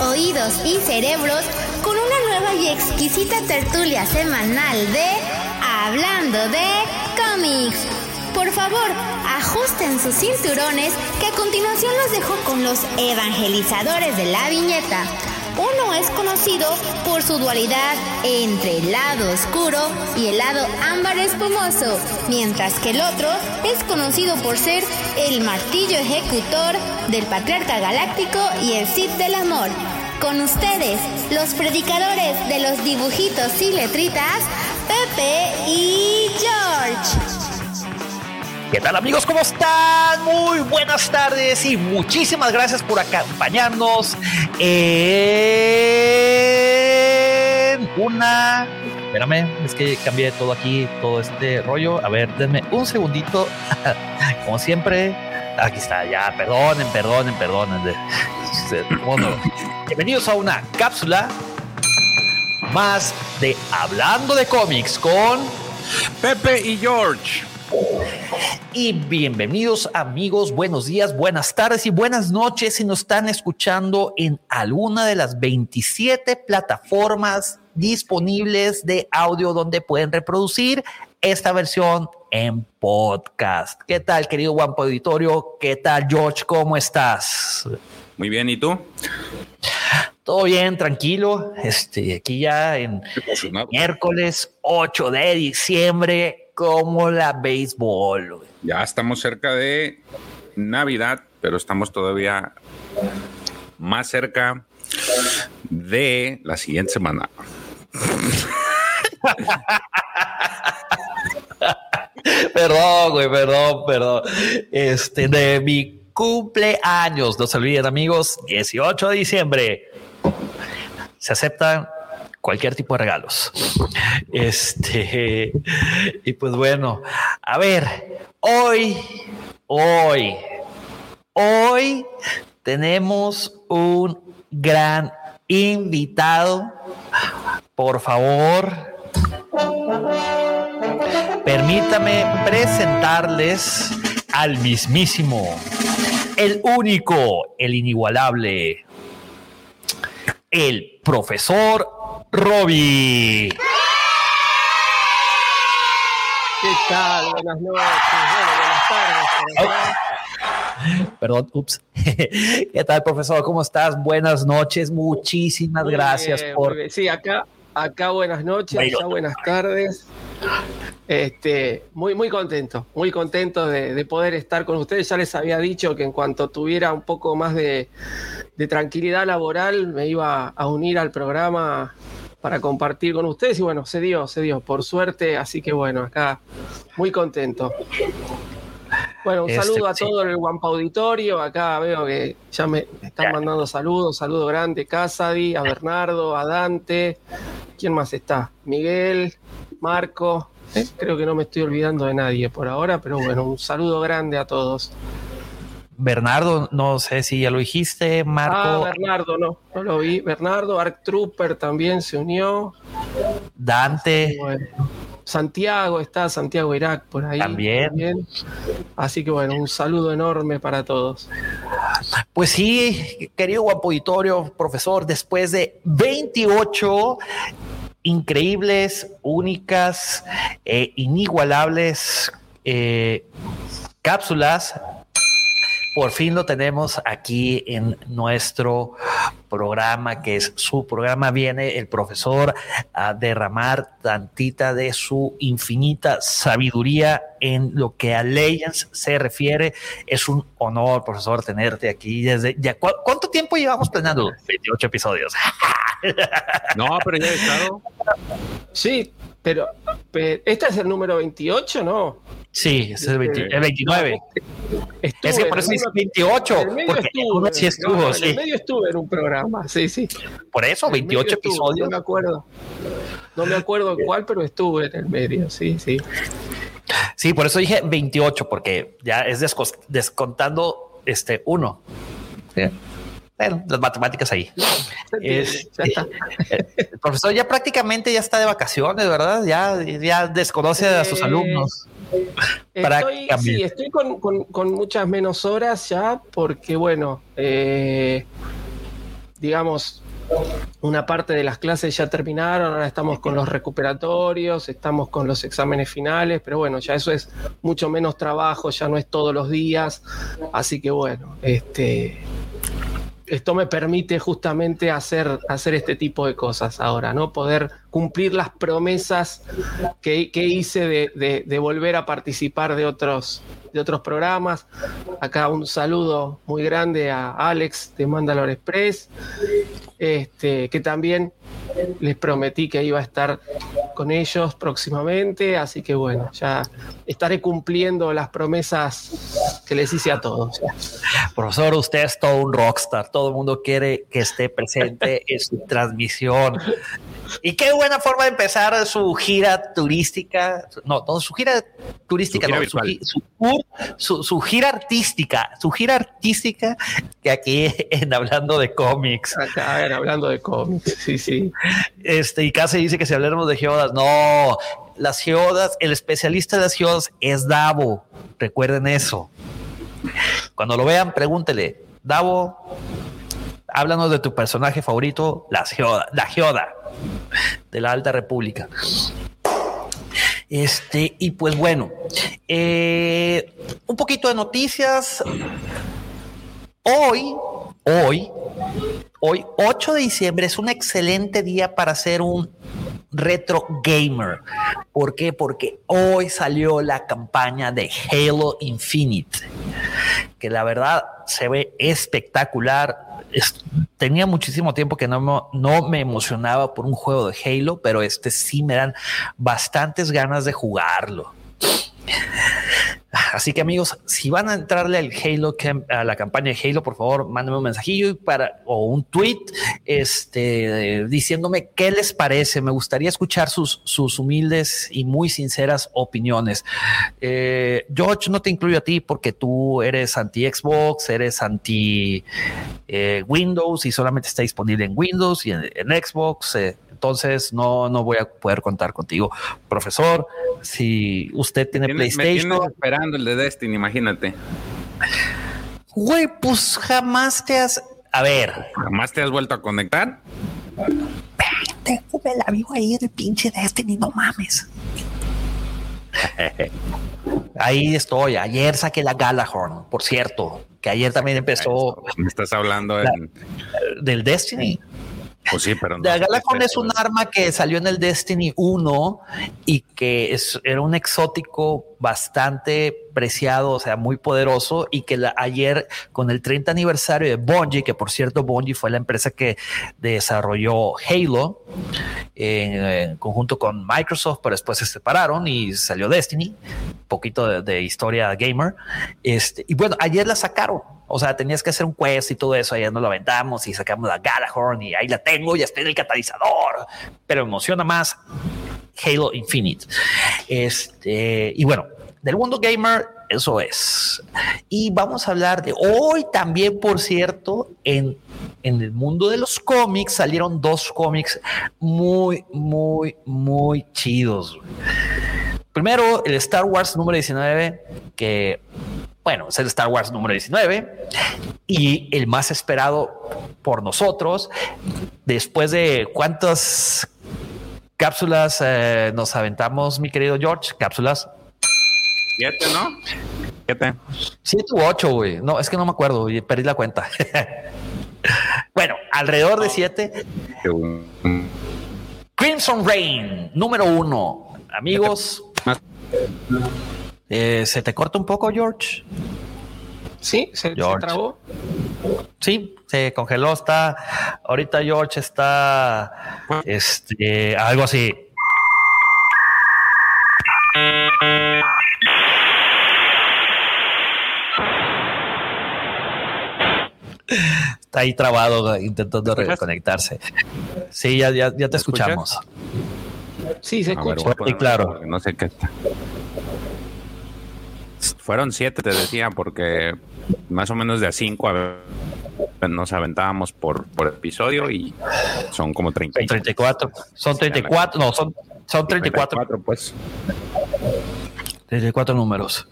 oídos y cerebros con una nueva y exquisita tertulia semanal de Hablando de cómics. Por favor, ajusten sus cinturones que a continuación los dejo con los evangelizadores de la viñeta uno es conocido por su dualidad entre el lado oscuro y el lado ámbar espumoso, mientras que el otro es conocido por ser el martillo ejecutor del patriarca galáctico y el Sith del amor. Con ustedes, los predicadores de los dibujitos y letritas, Pepe y George. ¿Qué tal amigos? ¿Cómo están? Muy buenas tardes y muchísimas gracias por acompañarnos en una... Espérame, es que cambié todo aquí, todo este rollo. A ver, denme un segundito. Como siempre, aquí está, ya, perdonen, perdonen, perdonen. Bienvenidos a una cápsula más de Hablando de cómics con Pepe y George. Y bienvenidos amigos, buenos días, buenas tardes y buenas noches si nos están escuchando en alguna de las 27 plataformas disponibles de audio donde pueden reproducir esta versión en podcast. ¿Qué tal, querido Guampo Auditorio? ¿Qué tal, George? ¿Cómo estás? Muy bien, ¿y tú? Todo bien, tranquilo. Este, aquí ya en miércoles 8 de diciembre como la béisbol. Ya estamos cerca de Navidad, pero estamos todavía más cerca de la siguiente semana. perdón, güey, perdón, perdón. Este, de mi cumpleaños, no se olviden, amigos, 18 de diciembre. Se aceptan cualquier tipo de regalos. Este, y pues bueno, a ver, hoy, hoy, hoy tenemos un gran invitado. Por favor, permítame presentarles al mismísimo, el único, el inigualable, el profesor Robbie. ¿Qué tal? Buenas noches, buenas tardes. Perdón, ups. ¿Qué tal, profesor? ¿Cómo estás? Buenas noches. Muchísimas gracias por. Sí, acá, acá buenas noches, allá buenas tardes. Este, muy, muy contento, muy contento de, poder estar con ustedes. Ya les había dicho que en cuanto tuviera un poco más de, de tranquilidad laboral, me iba a unir al programa para compartir con ustedes y bueno, se dio, se dio, por suerte, así que bueno, acá muy contento. Bueno, un este, saludo a todo el Guampa Auditorio, acá veo que ya me están mandando saludos, saludo grande, Casadi, a Bernardo, a Dante, ¿quién más está? Miguel, Marco, ¿eh? creo que no me estoy olvidando de nadie por ahora, pero bueno, un saludo grande a todos. Bernardo, no sé si ya lo dijiste, Marco. Ah, Bernardo, no, no lo vi. Bernardo, Arc Trooper también se unió. Dante. Santiago está, Santiago Irak por ahí. También. Así que bueno, un saludo enorme para todos. Pues sí, querido guapo profesor, después de 28 increíbles, únicas, e inigualables eh, cápsulas por fin lo tenemos aquí en nuestro programa, que es su programa. Viene el profesor a derramar tantita de su infinita sabiduría en lo que a Legends se refiere. Es un honor, profesor, tenerte aquí desde ya. ¿Cuánto tiempo llevamos planeando? 28 episodios. no, pero ya he estado. Sí, pero, pero ¿este es el número 28, no? Sí, ese es el, 29. es que por eso dice 28, porque estuve, sí estuvo. En el medio estuve en un programa, sí, sí. Por eso, 28 episodios. no me acuerdo. No me acuerdo cuál, pero estuve en el medio, sí, sí. Sí, por eso dije 28, porque ya es descontando este uno. Bueno, las matemáticas ahí. Es, el profesor ya prácticamente ya está de vacaciones, ¿verdad? Ya, ya desconoce a sus eh, alumnos. Estoy, sí, estoy con, muchas menos horas ya, porque bueno, eh, digamos, una parte de las clases ya terminaron, ahora estamos con los recuperatorios, estamos con los exámenes finales, pero bueno, ya eso es mucho menos trabajo, ya no es todos los días, así que bueno, este esto me permite justamente hacer, hacer este tipo de cosas ahora, ¿no? Poder cumplir las promesas que, hice de, volver a participar de otros, de otros programas. Acá un saludo muy grande a Alex de Mandalore Express, este, que también les prometí que iba a estar con ellos próximamente, así que bueno, ya estaré cumpliendo las promesas que les hice a todos. Profesor, usted es todo un rockstar, todo el mundo quiere que esté presente en su transmisión. Y qué buena forma de empezar su gira turística, no, no su gira turística, no, su, su, gira artística, su gira artística que aquí en hablando de cómics. Acá en hablando de cómics, sí, sí. Este, y casi dice que si habláramos de geodas, no, las geodas, el especialista de las geodas es Davo, recuerden eso. Cuando lo vean, pregúntele, Davo, háblanos de tu personaje favorito, la geoda, la geoda de la Alta República. Este, y pues bueno, eh, un poquito de noticias. Hoy, hoy, hoy, 8 de diciembre es un excelente día para hacer un retro gamer. ¿Por qué? Porque hoy salió la campaña de Halo Infinite, que la verdad se ve espectacular. Tenía muchísimo tiempo que no no me emocionaba por un juego de Halo, pero este sí me dan bastantes ganas de jugarlo. Así que amigos, si van a entrarle al Halo, a la campaña de Halo, por favor, mándenme un mensajillo para, o un tweet este, diciéndome qué les parece. Me gustaría escuchar sus, sus humildes y muy sinceras opiniones. Eh, George, no te incluyo a ti porque tú eres anti Xbox, eres anti eh, Windows y solamente está disponible en Windows y en, Xbox. Eh, entonces no, no voy a poder contar contigo. Profesor, si usted tiene PlayStation. Me esperando el de Destiny, imagínate. Güey, pues jamás te has. A ver. ¿Jamás te has vuelto a conectar? Tengo el amigo ahí del pinche Destiny, no mames. Ahí estoy. Ayer saqué la Galahorn, por cierto, que ayer también empezó. Me estás hablando del Destiny. Pues sí, pero no. es un arma que salió en el Destiny 1 y que es, era un exótico bastante preciado, o sea, muy poderoso y que ayer con el 30 aniversario de Bungie, que por cierto Bungie fue la empresa que desarrolló Halo en, conjunto con Microsoft, pero después se separaron y salió Destiny, poquito de, historia gamer. Este, y bueno, ayer la sacaron. O sea, tenías que hacer un quest y todo eso. Ayer nos lo aventamos y sacamos la Galahorn y ahí la tengo, ya está en el catalizador. Pero emociona más Halo Infinite. Este, y bueno, del mundo gamer, eso es. Y vamos a hablar de hoy también, por cierto, en, en el mundo de los cómics salieron dos cómics muy, muy, muy chidos. Primero, el Star Wars número 19, que bueno, es el Star Wars número 19 y el más esperado por nosotros. Después de cuántas cápsulas eh, nos aventamos, mi querido George, cápsulas Siete, ¿no? Siete. Siete u ocho, güey. No, es que no me acuerdo, y perdí la cuenta. bueno, alrededor de siete. Crimson Rain, número uno. Amigos, eh, ¿se te corta un poco, George? Sí, se, trabó. Sí, se congeló. Está ahorita George está este algo así. Está ahí trabado intentando reconectarse. Sí, ya, ya, te escuchamos. Sí, se escucha. claro. No sé qué está. Fueron siete, te decía, porque más o menos de a cinco a nos aventábamos por, por episodio y son como 30. 34. Son 34, no, son, son 34. 34 pues. 34 números.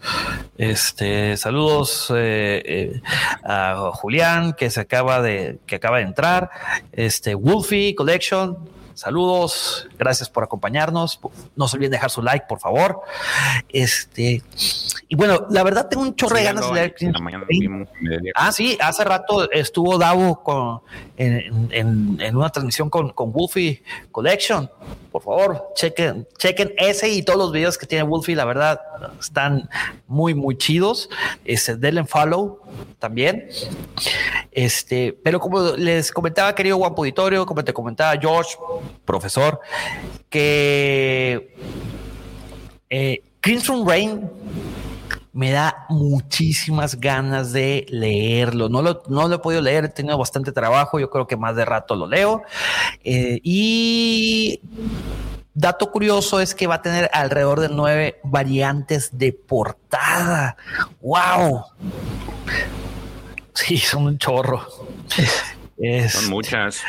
Este, saludos eh, eh, a Julián que se acaba de que acaba de entrar. Este, Wolfie Collection, Saludos, gracias por acompañarnos. No se olviden dejar su like, por favor. Este, y bueno, la verdad tengo un chorro de ganas de leer. Ah, sí, hace rato estuvo Davo con, en, una transmisión con, con Wolfie Collection. Por favor, chequen, chequen ese y todos los videos que tiene Wolfie, la verdad, están muy, muy chidos. Este, denle follow también. Este, pero como les comentaba, querido guapo auditorio, como te comentaba George, profesor, que eh, Crimson Rain me da muchísimas ganas de leerlo. No lo, no lo he podido leer, he tenido bastante trabajo, yo creo que más de rato lo leo. Eh, y dato curioso es que va a tener alrededor de nueve variantes de portada. ¡Wow! Sí, son un chorro. son muchas.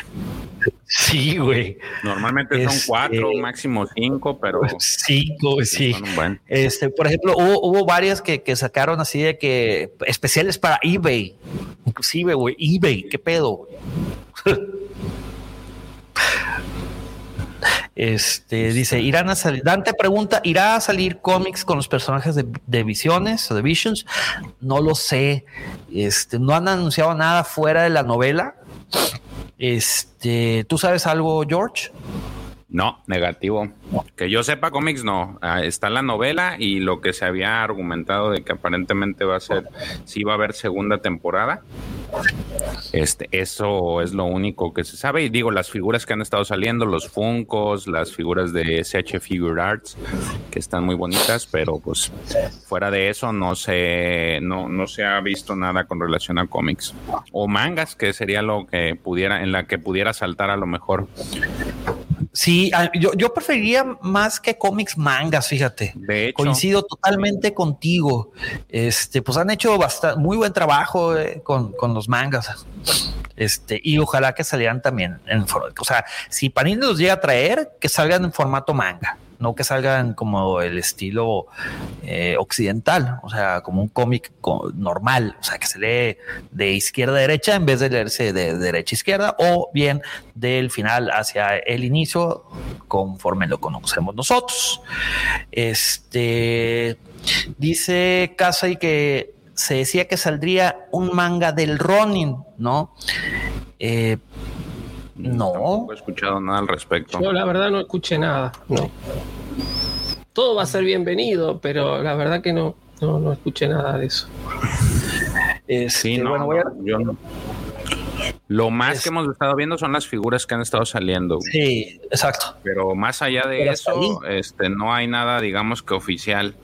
Sí, güey. Normalmente son este, cuatro, máximo cinco, pero. Cinco, sí. Este, por ejemplo, hubo, hubo varias que, que, sacaron así de que especiales para eBay. Inclusive, güey, eBay, qué pedo, Este dice: Irán a salir. Dante pregunta: ¿irá a salir cómics con los personajes de, de, Visiones o de Visions? No lo sé. Este no han anunciado nada fuera de la novela. Este, ¿tú sabes algo, George? No, negativo. Que yo sepa cómics no. Ah, está la novela y lo que se había argumentado de que aparentemente va a ser, si va a haber segunda temporada. Este, eso es lo único que se sabe. Y digo, las figuras que han estado saliendo, los Funcos, las figuras de SH Figure Arts, que están muy bonitas, pero pues fuera de eso no se, no, no se ha visto nada con relación a cómics. O mangas, que sería lo que pudiera, en la que pudiera saltar a lo mejor. Sí, yo, yo preferiría más que cómics mangas, fíjate. De hecho. Coincido totalmente contigo. Este, pues han hecho bastante, muy buen trabajo eh, con, con, los mangas. Este, y ojalá que salieran también en, o sea, si Panini los llega a traer, que salgan en formato manga no que salgan como el estilo eh, occidental, o sea, como un cómic normal, o sea, que se lee de izquierda a derecha en vez de leerse de derecha a izquierda, o bien del final hacia el inicio, conforme lo conocemos nosotros. Este dice y que se decía que saldría un manga del Ronin, ¿no? Eh, no. he escuchado nada al respecto. Yo la verdad no escuché nada. No. Todo va a ser bienvenido, pero la verdad que no, no, escuché nada de eso. sí, este, no, yo no. Lo más que hemos estado viendo son las figuras que han estado saliendo. Sí, exacto. Pero más allá de eso, este, no hay nada, digamos que oficial.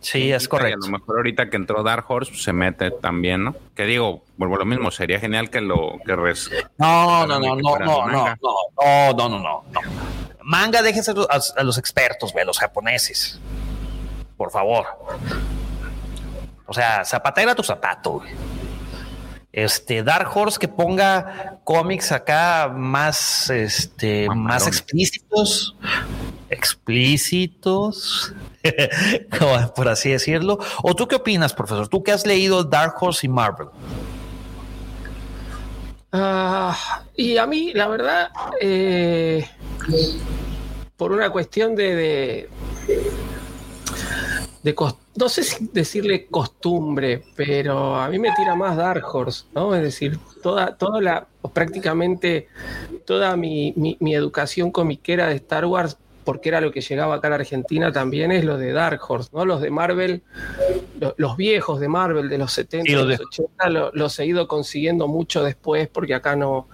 Sí, es correcto. a lo mejor ahorita que entró Dark Horse pues, se mete también, ¿no? Que digo, vuelvo a lo mismo, sería genial que lo que res... No, no, no, no, no, no, no, no, no, no, no, Manga, déjense a, los expertos, ve, los japoneses. Por favor. O sea, zapatera tu zapato, güey. Este Dark Horse que ponga cómics acá más este más explícitos explícitos por así decirlo. ¿O tú qué opinas, profesor? ¿Tú que has leído Dark Horse y Marvel? Ah, y a mí, la verdad, eh, por una cuestión de, de, no sé si decirle costumbre, pero a mí me tira más Dark Horse, ¿no? Es decir, toda, toda la, prácticamente toda mi, mi, mi educación comiquera de Star Wars porque era lo que llegaba acá a la Argentina también, es lo de Dark Horse, ¿no? Los de Marvel, los viejos de Marvel de los 70, y los 80, los he ido consiguiendo mucho después porque acá no,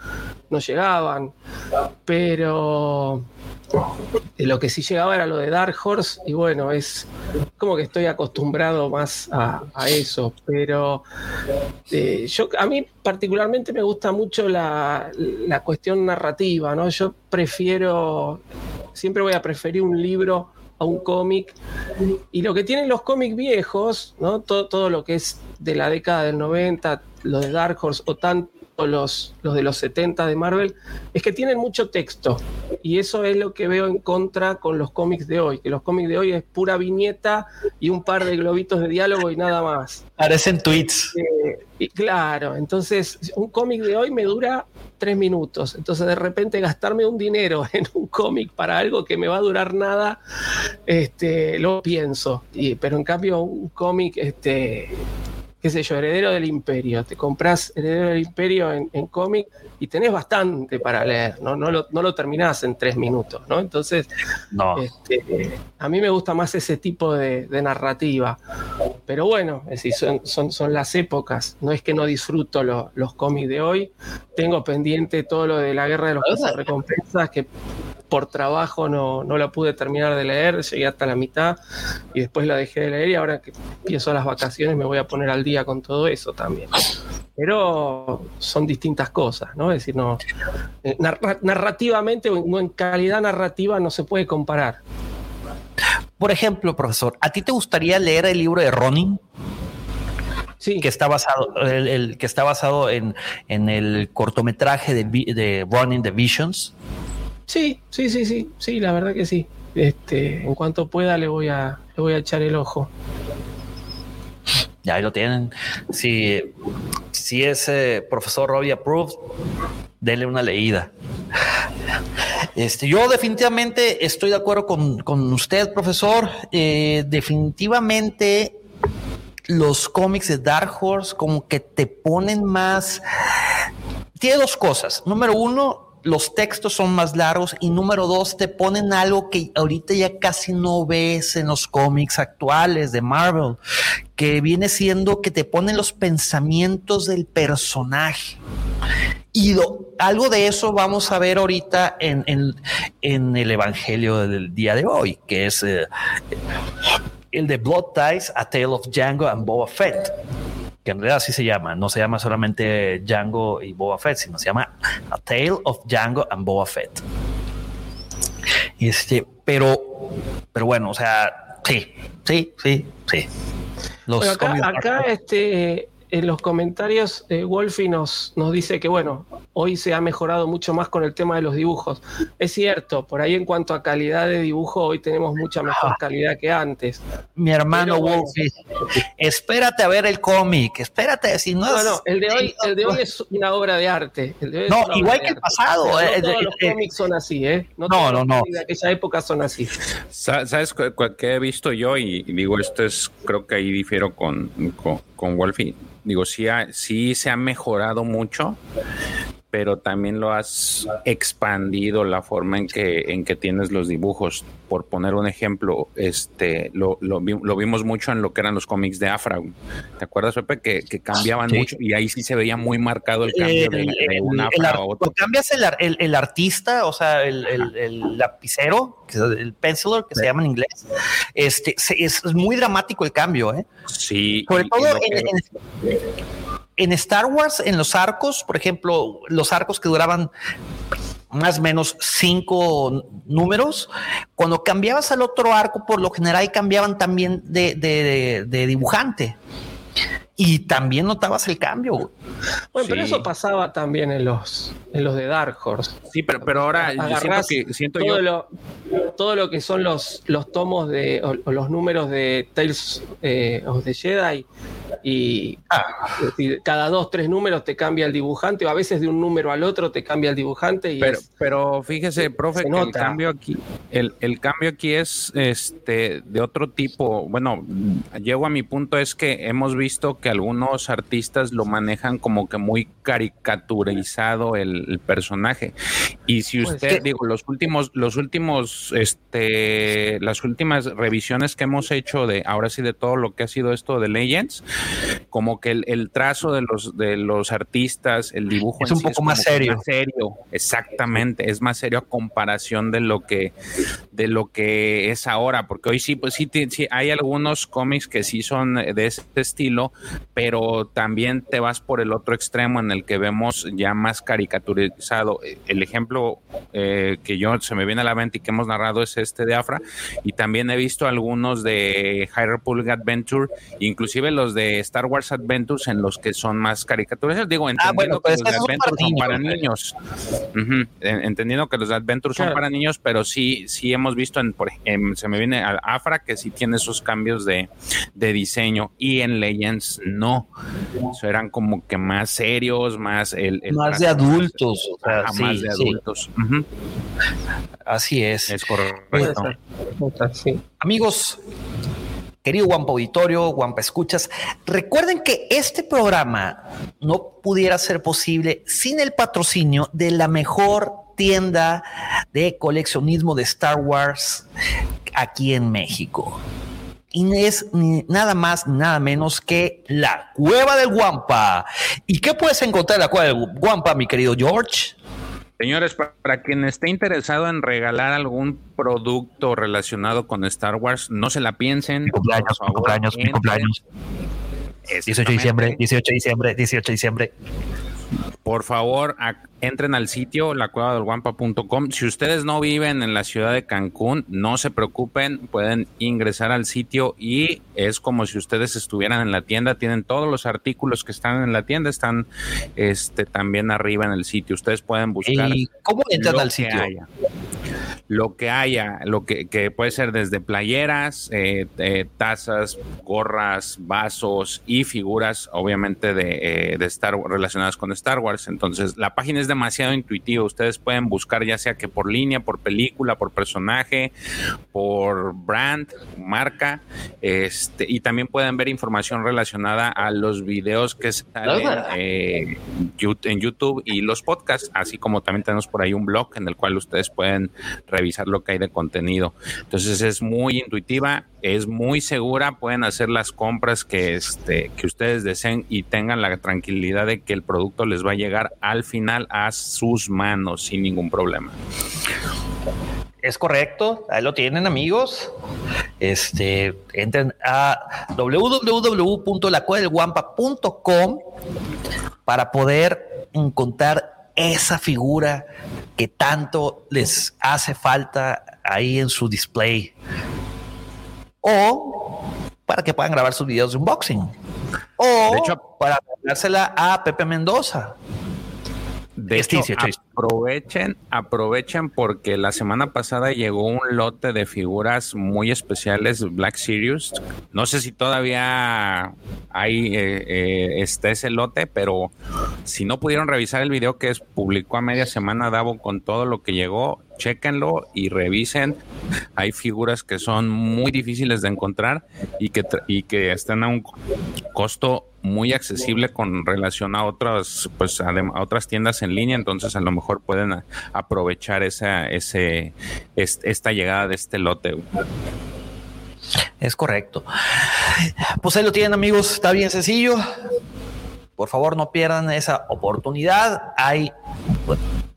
no llegaban. Pero lo que sí llegaba era lo de Dark Horse y bueno, es como que estoy acostumbrado más a, eso, pero eh, yo a mí particularmente me gusta mucho la, la cuestión narrativa, ¿no? Yo prefiero siempre voy a preferir un libro a un cómic. Y lo que tienen los cómics viejos, ¿no? Todo, todo, lo que es de la década del 90, los de Dark Horse o tanto los, los de los 70 de Marvel, es que tienen mucho texto. Y eso es lo que veo en contra con los cómics de hoy, que los cómics de hoy es pura viñeta y un par de globitos de diálogo y nada más. Parecen tweets. Eh, y claro, entonces un cómic de hoy me dura tres minutos. Entonces de repente gastarme un dinero en un cómic para algo que me va a durar nada, este, lo pienso. Y, pero en cambio un cómic, este, qué sé yo, Heredero del Imperio. Te compras Heredero del Imperio en, cómic y tenés bastante para leer, ¿no? No lo, no terminás en tres minutos, ¿no? Entonces, este, a mí me gusta más ese tipo de, narrativa. Pero bueno, es decir, son, son, las épocas. No es que no disfruto los cómics de hoy. Tengo pendiente todo lo de la guerra de los recompensas que por trabajo no, no la pude terminar de leer, llegué hasta la mitad y después la dejé de leer y ahora que empiezo las vacaciones me voy a poner al día con todo eso también. Pero son distintas cosas, ¿no? Es decir, no, eh, narrativamente o en calidad narrativa no se puede comparar. Por ejemplo, profesor, ¿a ti te gustaría leer el libro de Ronin? Sí. que está basado, el, que está basado en, en el cortometraje de, de Running the Visions. Sí, sí, sí, sí, sí, la verdad que sí. Este, en cuanto pueda le voy a, le voy a echar el ojo. Ya ahí lo tienen. Si, si es profesor Robbie approved, denle una leída. Este, yo definitivamente estoy de acuerdo con, usted, profesor. Eh, definitivamente los cómics de Dark Horse como que te ponen más... Tiene dos cosas. Número uno, los textos son más largos y número dos, te ponen algo que ahorita ya casi no ves en los cómics actuales de Marvel, que viene siendo que te ponen los pensamientos del personaje. Y algo de eso vamos a ver ahorita en, el Evangelio del día de hoy, que es eh, el de Blood Ties, A Tale of Django and Boba Fett que en realidad así se llama, no se llama solamente Django y Boba Fett, sino se llama A Tale of Django and Boba Fett. Este, pero, pero bueno, o sea, sí, sí, sí, sí. acá, este, en los comentarios, eh, Wolfie nos, nos dice que, bueno, hoy se ha mejorado mucho más con el tema de los dibujos. Es cierto, por ahí en cuanto a calidad de dibujo, hoy tenemos mucha mejor calidad que antes. Mi hermano Wolfie, espérate a ver el cómic, espérate, si no, no, no el de hoy, el de hoy es una obra de arte. no, igual que el pasado. Eh, todos los eh, cómics son así, ¿eh? No, no, no. no. De aquella época son así. ¿Sabes qué he visto yo? Y, digo, esto es, creo que ahí difiero con, con, con Wolfie digo, sí, sí se ha mejorado mucho, pero también lo has expandido la forma en que, en que tienes los dibujos. Por poner un ejemplo, este, lo, lo, vimos mucho en lo que eran los cómics de Afra. ¿Te acuerdas, Pepe? Que, que cambiaban mucho y ahí sí se veía muy marcado el cambio de, un Afra a otro. cambias el, el, artista, o sea, el, lapicero, el penciler, que se llama en inglés, este, es, muy dramático el cambio, ¿eh? Sí. Sobre todo en en Star Wars, en los arcos, por ejemplo, los arcos que duraban más o menos cinco números, cuando cambiabas al otro arco, por lo general cambiaban también de, dibujante. Y también notabas el cambio. Bueno, pero eso pasaba también en los, en los de Dark Horse. Sí, pero, pero ahora siento, que, siento todo yo... Lo, todo lo que son los, los tomos de, o, los números de Tales eh, of the Jedi y ah. cada dos, tres números te cambia el dibujante, o a veces de un número al otro te cambia el dibujante. Y pero, pero fíjese, profe, que el cambio aquí, el, el, cambio aquí es este de otro tipo. Bueno, llego a mi punto es que hemos visto que algunos artistas lo manejan como que muy caricaturizado el, personaje. Y si pues usted, digo, los últimos, los últimos, este, las últimas revisiones que hemos hecho de ahora sí de todo lo que ha sido esto de Legends, como que el, trazo de los, de los artistas, el dibujo es un poco más serio. serio. Exactamente, es más serio a comparación de lo que de lo que es ahora, porque hoy sí, pues sí, sí hay algunos cómics que sí son de este estilo, pero también te vas por el otro extremo en el que vemos ya más caricaturizado. El ejemplo eh, que yo se me viene a la mente y que hemos narrado es este de Afra, y también he visto algunos de High Republic Adventure, inclusive los de Star Wars Adventures en los que son más caricaturas. Digo, ah, entendiendo que los Adventures son para niños. Entendiendo que los Adventures son para niños, pero sí, sí hemos visto en, por, se me viene al Afra que sí tiene esos cambios de, diseño y en Legends no. eran como que más serios, más el, más de adultos, más de adultos. Así es. Es correcto. Amigos, querido Guampa Auditorio, Guampa Escuchas, recuerden que este programa no pudiera ser posible sin el patrocinio de la mejor tienda de coleccionismo de Star Wars aquí en México. Y es nada más, nada menos que la Cueva del Guampa. ¿Y qué puedes encontrar en la Cueva del Guampa, mi querido George? Señores, para quien esté interesado en regalar algún producto relacionado con Star Wars, no se la piensen. Mi cumpleaños, mi cumpleaños, mi cumpleaños. 18 de diciembre, 18 de diciembre, 18 de diciembre. Por favor, entren al sitio lacuevadelguampa.com. Si ustedes no viven en la ciudad de Cancún, no se preocupen, pueden ingresar al sitio y es como si ustedes estuvieran en la tienda. Tienen todos los artículos que están en la tienda, están este, también arriba en el sitio. Ustedes pueden buscar. ¿Y cómo entran al sitio? Lo que haya, lo que, puede ser desde playeras, eh, eh, tazas, gorras, vasos y figuras, obviamente de, eh, de Star relacionadas con Star Wars. Entonces, la página es demasiado intuitiva. Ustedes pueden buscar ya sea que por línea, por película, por personaje, por brand, marca, este, y también pueden ver información relacionada a los videos que salen en YouTube y los podcasts, así como también tenemos por ahí un blog en el cual ustedes pueden revisar lo que hay de contenido. Entonces es muy intuitiva, es muy segura, pueden hacer las compras que, este, que ustedes deseen y tengan la tranquilidad de que el producto les va a llegar al final a sus manos sin ningún problema. Es correcto, ahí lo tienen amigos. Este, entren a www.lacuadelguampa.com para poder encontrar esa figura que tanto les hace falta ahí en su display. O para que puedan grabar sus videos de unboxing. O de hecho, para dársela a Pepe Mendoza. De hecho, aprovechen, aprovechen porque la semana pasada llegó un lote de figuras muy especiales Black Series. No sé si todavía hay eh, eh, está ese lote, pero si no pudieron revisar el video que es, publicó a media semana Davo con todo lo que llegó, chéquenlo y revisen. Hay figuras que son muy difíciles de encontrar y que, y que están a un costo muy accesible con relación a otras, pues a, otras tiendas en línea, entonces a lo mejor pueden aprovechar esa, ese, esta llegada de este lote. Es correcto. Pues ahí lo tienen amigos, está bien sencillo. Por favor, no pierdan esa oportunidad. Hay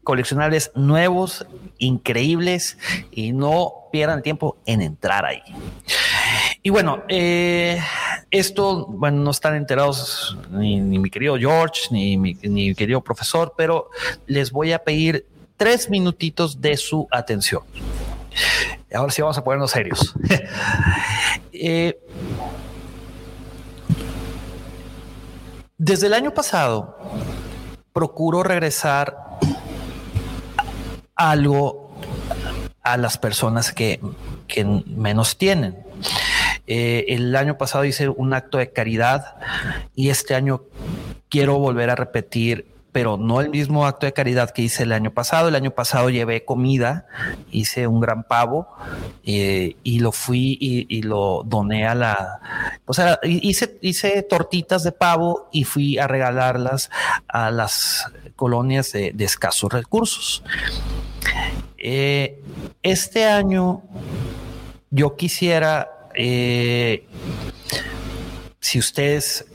coleccionables nuevos, increíbles, y no pierdan tiempo en entrar ahí. Y bueno, eh, esto, bueno, no están enterados ni, mi querido George, ni mi, ni querido profesor, pero les voy a pedir tres minutitos de su atención. Ahora sí vamos a ponernos serios. Eh, desde el año pasado, procuro regresar algo a las personas que, que menos tienen. Eh, el año pasado hice un acto de caridad y este año quiero volver a repetir pero no el mismo acto de caridad que hice el año pasado. El año pasado llevé comida, hice un gran pavo eh, y lo fui y, lo doné a la, o sea, hice, hice tortitas de pavo y fui a regalarlas a las colonias de, escasos recursos. Eh, este año yo quisiera eh, si ustedes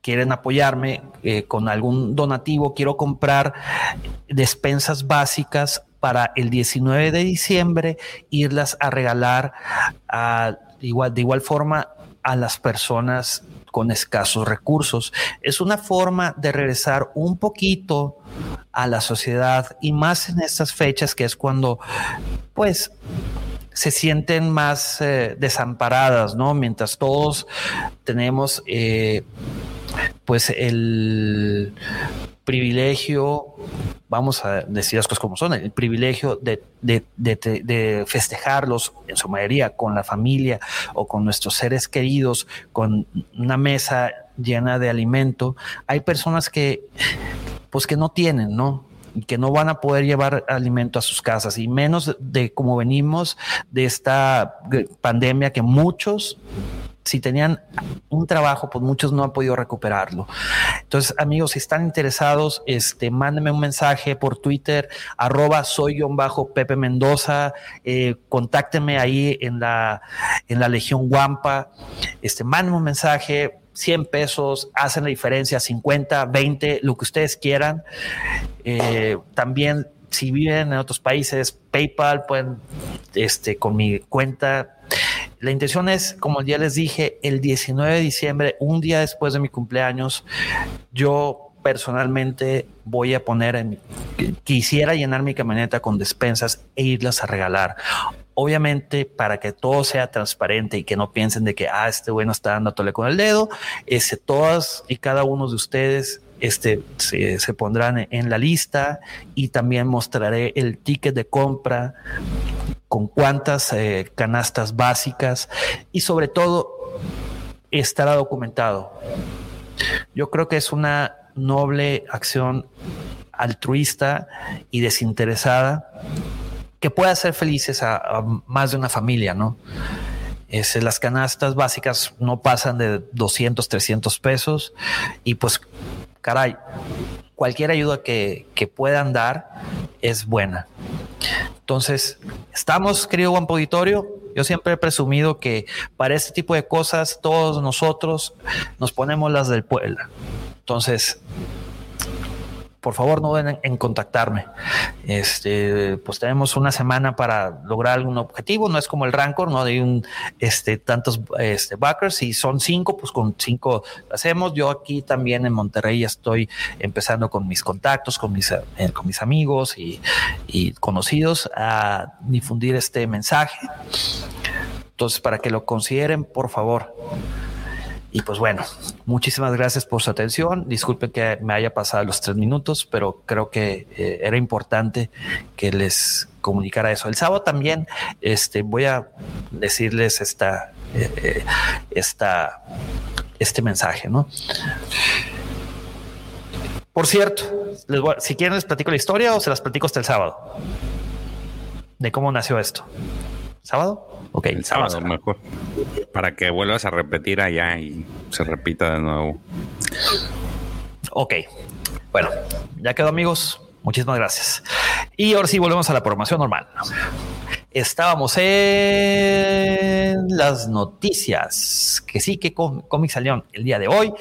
quieren apoyarme eh, con algún donativo, quiero comprar despensas básicas para el 19 de diciembre, irlas a regalar de igual forma a las personas con escasos recursos. Es una forma de regresar un poquito a la sociedad y más en estas fechas que es cuando pues se sienten más eh, desamparadas, ¿no? Mientras todos tenemos eh, pues el privilegio, vamos a decir las cosas como son, el privilegio de, de, festejarlos en su mayoría con la familia o con nuestros seres queridos, con una mesa llena de alimento. Hay personas que, pues que no tienen, ¿no? que no van a poder llevar alimento a sus casas y menos de como venimos de esta pandemia que muchos si tenían un trabajo, pues muchos no han podido recuperarlo. Entonces, amigos, si están interesados, este, mándenme un mensaje por Twitter, arroba soy bajo Pepe Mendoza, eh, contáctenme ahí en la, en la Legión Guampa, este, mándenme un mensaje, 100 pesos, hacen la diferencia, 50, 20, lo que ustedes quieran. Eh, también, si viven en otros países, PayPal, pueden, este, con mi cuenta. La intención es, como ya les dije, el 19 de diciembre, un día después de mi cumpleaños, yo personalmente voy a poner en quisiera llenar mi camioneta con despensas e irlas a regalar. Obviamente para que todo sea transparente y que no piensen de que, ah, este bueno está dando tole con el dedo, este, todas y cada uno de ustedes este, se, pondrán en la lista y también mostraré el ticket de compra con cuántas eh, canastas básicas y sobre todo estará documentado. Yo creo que es una noble acción altruista y desinteresada que pueda hacer felices a, más de una familia, ¿no? Es, las canastas básicas no pasan de 200, 300 pesos y pues, caray, cualquier ayuda que, que puedan dar es buena. Entonces, estamos, querido Juan Auditorio. Yo siempre he presumido que para este tipo de cosas todos nosotros nos ponemos las del pueblo. Entonces, por favor no duden en contactarme. Este, pues tenemos una semana para lograr algún objetivo. No es como el Rancor, no hay un, este, tantos este, backers. Si son cinco, pues con cinco hacemos. Yo aquí también en Monterrey estoy empezando con mis contactos, con mis, eh, con mis amigos y conocidos a difundir este mensaje. Entonces, para que lo consideren, por favor. Y pues bueno, muchísimas gracias por su atención. Disculpen que me haya pasado los tres minutos, pero creo que eh, era importante que les comunicara eso. El sábado también este, voy a decirles esta, eh, eh, esta, este mensaje, ¿no? Por cierto, si quieren les platico la historia o se las platico hasta el sábado de cómo nació esto. ¿Sábado? Ok. El sábado mejor. Para que vuelvas a repetir allá y se repita de nuevo. Ok. Bueno, ya quedó amigos. Muchísimas gracias. Y ahora sí volvemos a la programación normal. Estábamos en las noticias, que sí, que cómics salieron el día de hoy.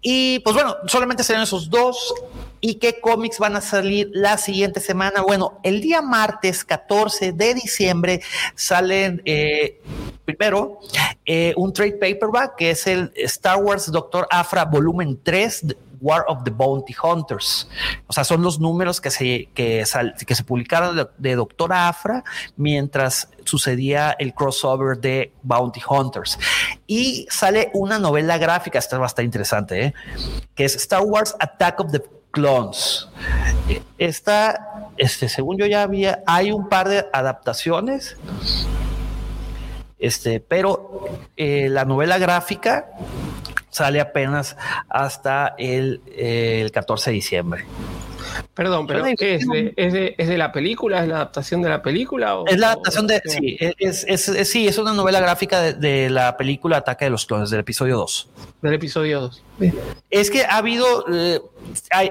Y pues bueno, solamente salieron esos dos. ¿Y qué cómics van a salir la siguiente semana? Bueno, el día martes 14 de diciembre salen eh, primero eh, un trade paperback que es el Star Wars Doctor Afra volumen 3 War of the Bounty Hunters. O sea, son los números que se, que, que se publicaron de, de Doctor Afra mientras sucedía el crossover de Bounty Hunters. Y sale una novela gráfica, a estar interesante, ¿eh? que es Star Wars Attack of the Clones. Esta, este, según yo ya había, hay un par de adaptaciones, este, pero eh, la novela gráfica sale apenas hasta el, el 14 de diciembre. Perdón, pero ¿qué es? De, es, de, ¿Es de la película? ¿Es la adaptación de la película? es la adaptación de. Sí es, es, sí, es una novela gráfica de, la película Ataque de los Clones, del episodio 2. Del episodio 2. Es que ha habido. Eh,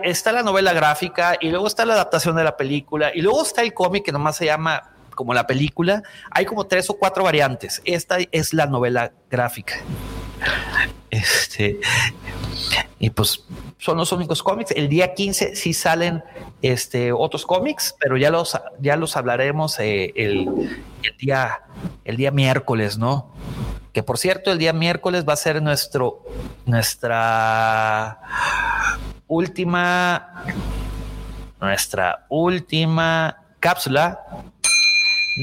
está la novela gráfica y luego está la adaptación de la película y luego está el cómic que nomás se llama como la película. Hay como tres o cuatro variantes. Esta es la novela gráfica. Este. Y pues son los únicos cómics. El día 15 sí salen este, otros cómics, pero ya los, ya los hablaremos eh, el, día, el día miércoles, ¿no? Que por cierto, el día miércoles va a ser nuestro, nuestra última, nuestra última cápsula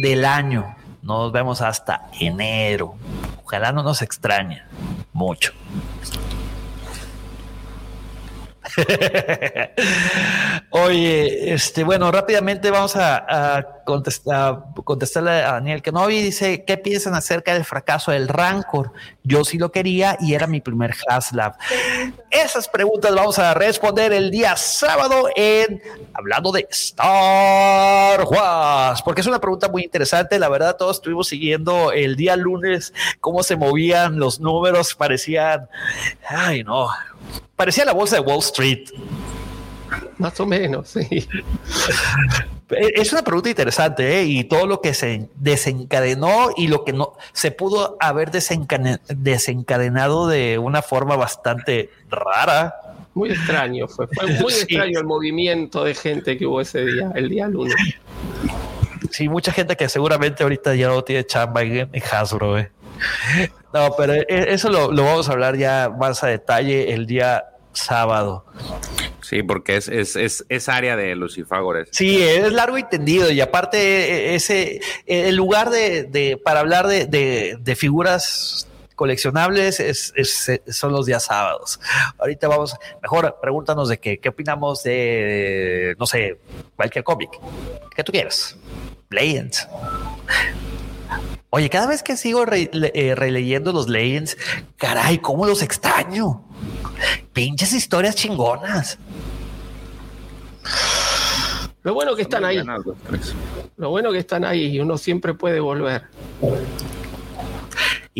del año. Nos vemos hasta enero. Ojalá no nos extrañe mucho. Oye, este, bueno, rápidamente vamos a, contestar, contestarle a Daniel Kenobi. Dice, ¿qué piensan acerca del fracaso del Rancor? Yo sí lo quería y era mi primer Haslab. Esas preguntas vamos a responder el día sábado en Hablando de Star Wars, porque es una pregunta muy interesante. La verdad, todos estuvimos siguiendo el día lunes cómo se movían los números, parecían, ay no, parecía la bolsa de Wall Street. Más o menos, sí. Es una pregunta interesante ¿eh? y todo lo que se desencadenó y lo que no se pudo haber desencadenado de una forma bastante rara. Muy extraño, fue, muy extraño el movimiento de gente que hubo ese día, el día lunes. Sí, mucha gente que seguramente ahorita ya no tiene chamba en Hasbro. ¿eh? No, pero e, eso lo, vamos a hablar ya más a detalle el día sábado. Sí, porque es, es, es, área de lucifagores. Sí, es largo y tendido. Y aparte, e, ese, el lugar de, para hablar de, figuras coleccionables es, son los días sábados. Ahorita vamos, mejor pregúntanos de qué, qué opinamos de, no sé, cualquier cómic que tú quieras. Legends. Oye, cada vez que sigo eh, releyendo los Legends, caray, cómo los extraño. Pinches historias chingonas. Lo bueno que están ahí. Lo bueno que están ahí y uno siempre puede volver.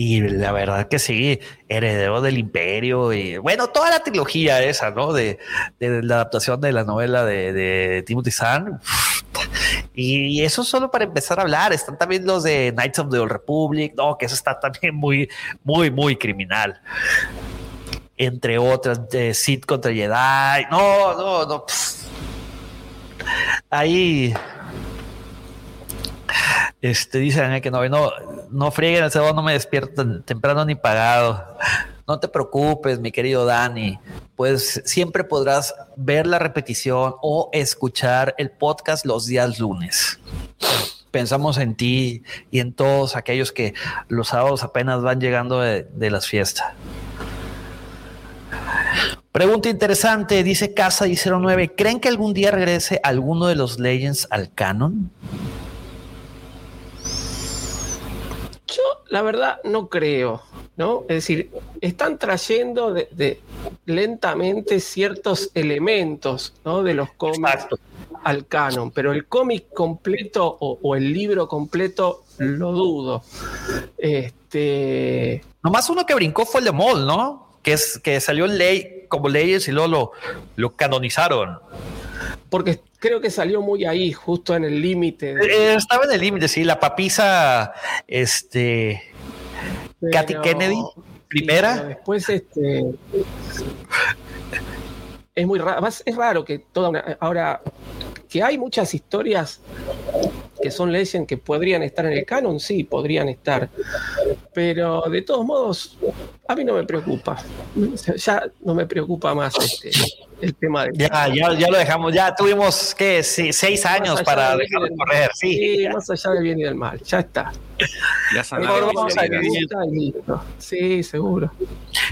Y la verdad que sí, heredero del imperio y bueno, toda la trilogía esa, ¿no? De, la adaptación de la novela de, de Timothy Zahn. Y eso solo para empezar a hablar. Están también los de Knights of the Old Republic, no, que eso está también muy, muy, muy criminal. Entre otras, de Sith contra Jedi. No, no, no. Ahí. Este dicen que no, no, no frieguen el sábado, no me despierto temprano ni pagado. No te preocupes, mi querido Dani, pues siempre podrás ver la repetición o escuchar el podcast los días lunes. Pensamos en ti y en todos aquellos que los sábados apenas van llegando de, las fiestas. Pregunta interesante, dice Casa y 09, ¿creen que algún día regrese alguno de los Legends al canon? Yo, la verdad, no creo. ¿no? Es decir, están trayendo de, lentamente ciertos elementos ¿no? de los cómics al canon, pero el cómic completo o, el libro completo lo dudo. Este... Nomás uno que brincó fue el de Moll, ¿no? Que, es, que salió en ley como leyes y luego lo, lo canonizaron. Porque creo que salió muy ahí, justo en el límite. Eh, estaba en el límite, sí, la papisa, este, Katy Kennedy, primera. después, este. Es muy raro. Es raro que toda Ahora, que hay muchas historias que son leyes que podrían estar en el canon, sí, podrían estar. Pero de todos modos, a mí no me preocupa. Ya no me preocupa más este, el tema de. Ya, ya, ya, lo dejamos, ya tuvimos que seis años para dejarlo correr, sí. más allá del bien y del mal, ya está. Ya vamos a Sí, seguro.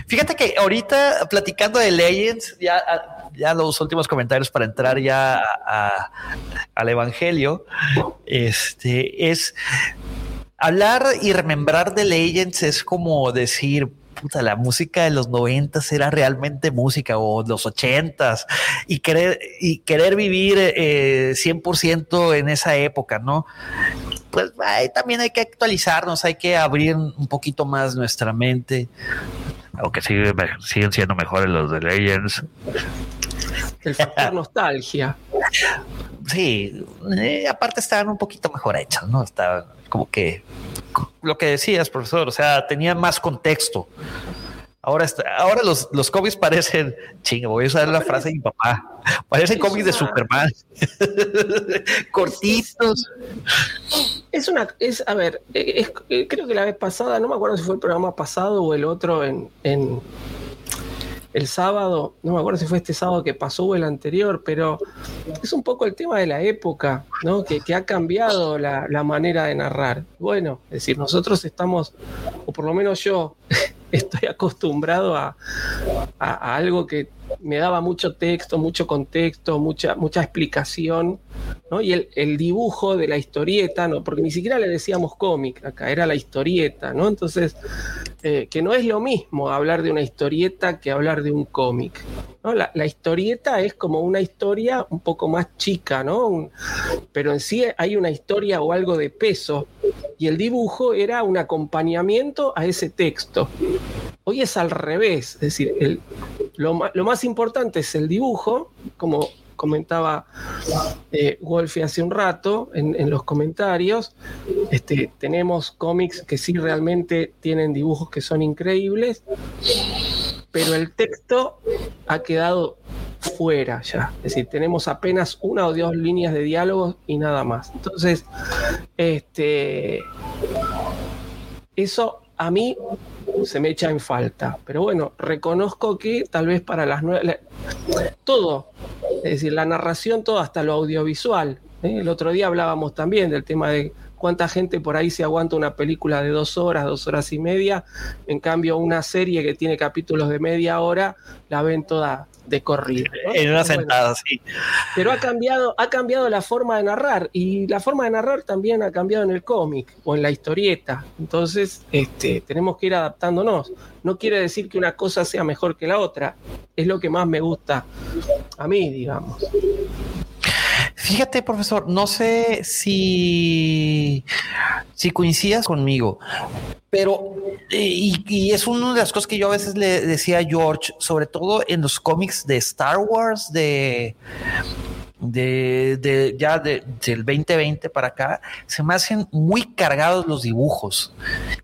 Fíjate que ahorita platicando de Legends, ya, ya los últimos comentarios para entrar ya al Evangelio, este es hablar y remembrar de Legends es como decir, puta, la música de los noventas era realmente música o los ochentas y querer, y querer vivir 100% eh, en esa época, ¿no? Pues también hay que actualizarnos, hay que abrir un poquito más nuestra mente, aunque siguen siendo mejores los de Legends. El factor nostalgia. Sí, eh, aparte estaban un poquito mejor hechos, ¿no? Estaban como que lo que decías, profesor, o sea, tenía más contexto. Ahora, está, ahora los, los cómics parecen, chingo, voy a usar la frase de mi papá, parecen cómics de Superman, cortitos. Es una, es, a ver, creo que la vez pasada, no me acuerdo si fue el programa pasado o el otro en, en el sábado, no me acuerdo si fue este sábado que pasó o el anterior, pero es un poco el tema de la época, ¿no? Que, ha cambiado la, manera de narrar. Bueno, es decir, nosotros estamos, o por lo menos yo, estoy acostumbrado a, algo que me daba mucho texto, mucho contexto, mucha, mucha explicación, ¿no? Y el, dibujo de la historieta, ¿no? Porque ni siquiera le decíamos cómic, acá era la historieta, ¿no? Entonces, eh, que no es lo mismo hablar de una historieta que hablar de un cómic. ¿no? La, historieta es como una historia un poco más chica, ¿no? pero en sí hay una historia o algo de peso. Y el dibujo era un acompañamiento a ese texto. Hoy es al revés, es decir, lo, más importante es el dibujo, como comentaba eh, Wolfie hace un rato en, los comentarios. Este, tenemos cómics que sí realmente tienen dibujos que son increíbles, pero el texto ha quedado fuera ya. Es decir, tenemos apenas una o dos líneas de diálogos y nada más. Entonces, este, eso a mí se me echa en falta. Pero bueno, reconozco que tal vez para las nueve... Todo, es decir, la narración, todo hasta lo audiovisual. ¿eh? El otro día hablábamos también del tema de cuánta gente por ahí se aguanta una película de dos horas, dos horas y media, en cambio una serie que tiene capítulos de media hora, la ven toda de corrido. En una sentada, sí. Pero ha cambiado, ha cambiado la forma de narrar y la forma de narrar también ha cambiado en el cómic o en la historieta. Entonces, este, tenemos que ir adaptándonos. No quiere decir que una cosa sea mejor que la otra. Es lo que más me gusta a mí, digamos. Fíjate, profesor, no sé si, si coincidas conmigo, pero, y, es una de las cosas que yo a veces le decía a George, sobre todo en los cómics de Star Wars, de, de, ya del 2020 para acá, se me hacen muy cargados los dibujos,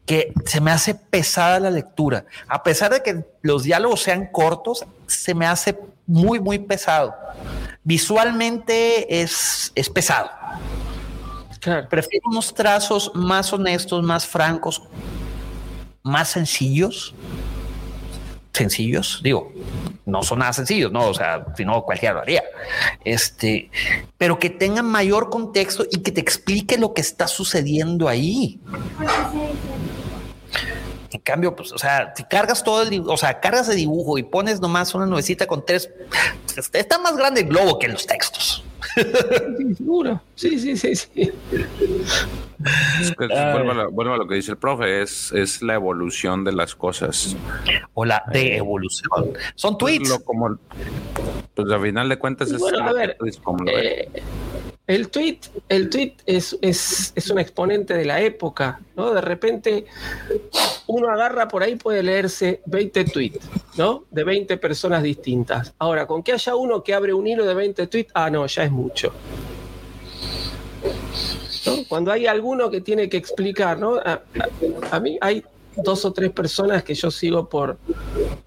que se me hace pesada la lectura. A pesar de que los diálogos sean cortos, se me hace muy, muy pesado. Visualmente es, es pesado. Prefiero unos trazos más honestos, más francos, más sencillos. Sencillos, digo, no son nada sencillos, no, o sea, si no cualquiera lo haría. Este, pero que tengan mayor contexto y que te explique lo que está sucediendo ahí. En cambio, pues, o sea, si cargas todo el, o sea, cargas de dibujo y pones nomás una nubecita con tres, pues, está más grande el globo que en los textos. seguro. Sí, sí, sí, sí. vuelvo, a lo, que dice el profe, es, es la evolución de las cosas. O la de evolución. Son tweets. como, pues al final de cuentas es, bueno, a ver, el tweet, el tweet es, es, un exponente de la época, ¿no? De repente uno agarra por ahí, puede leerse 20 tweets, ¿no? De 20 personas distintas. Ahora, con que haya uno que abre un hilo de 20 tweets, ah, no, ya es mucho. Cuando hay alguno que tiene que explicar, ¿no? a mí hay dos o tres personas que yo sigo por,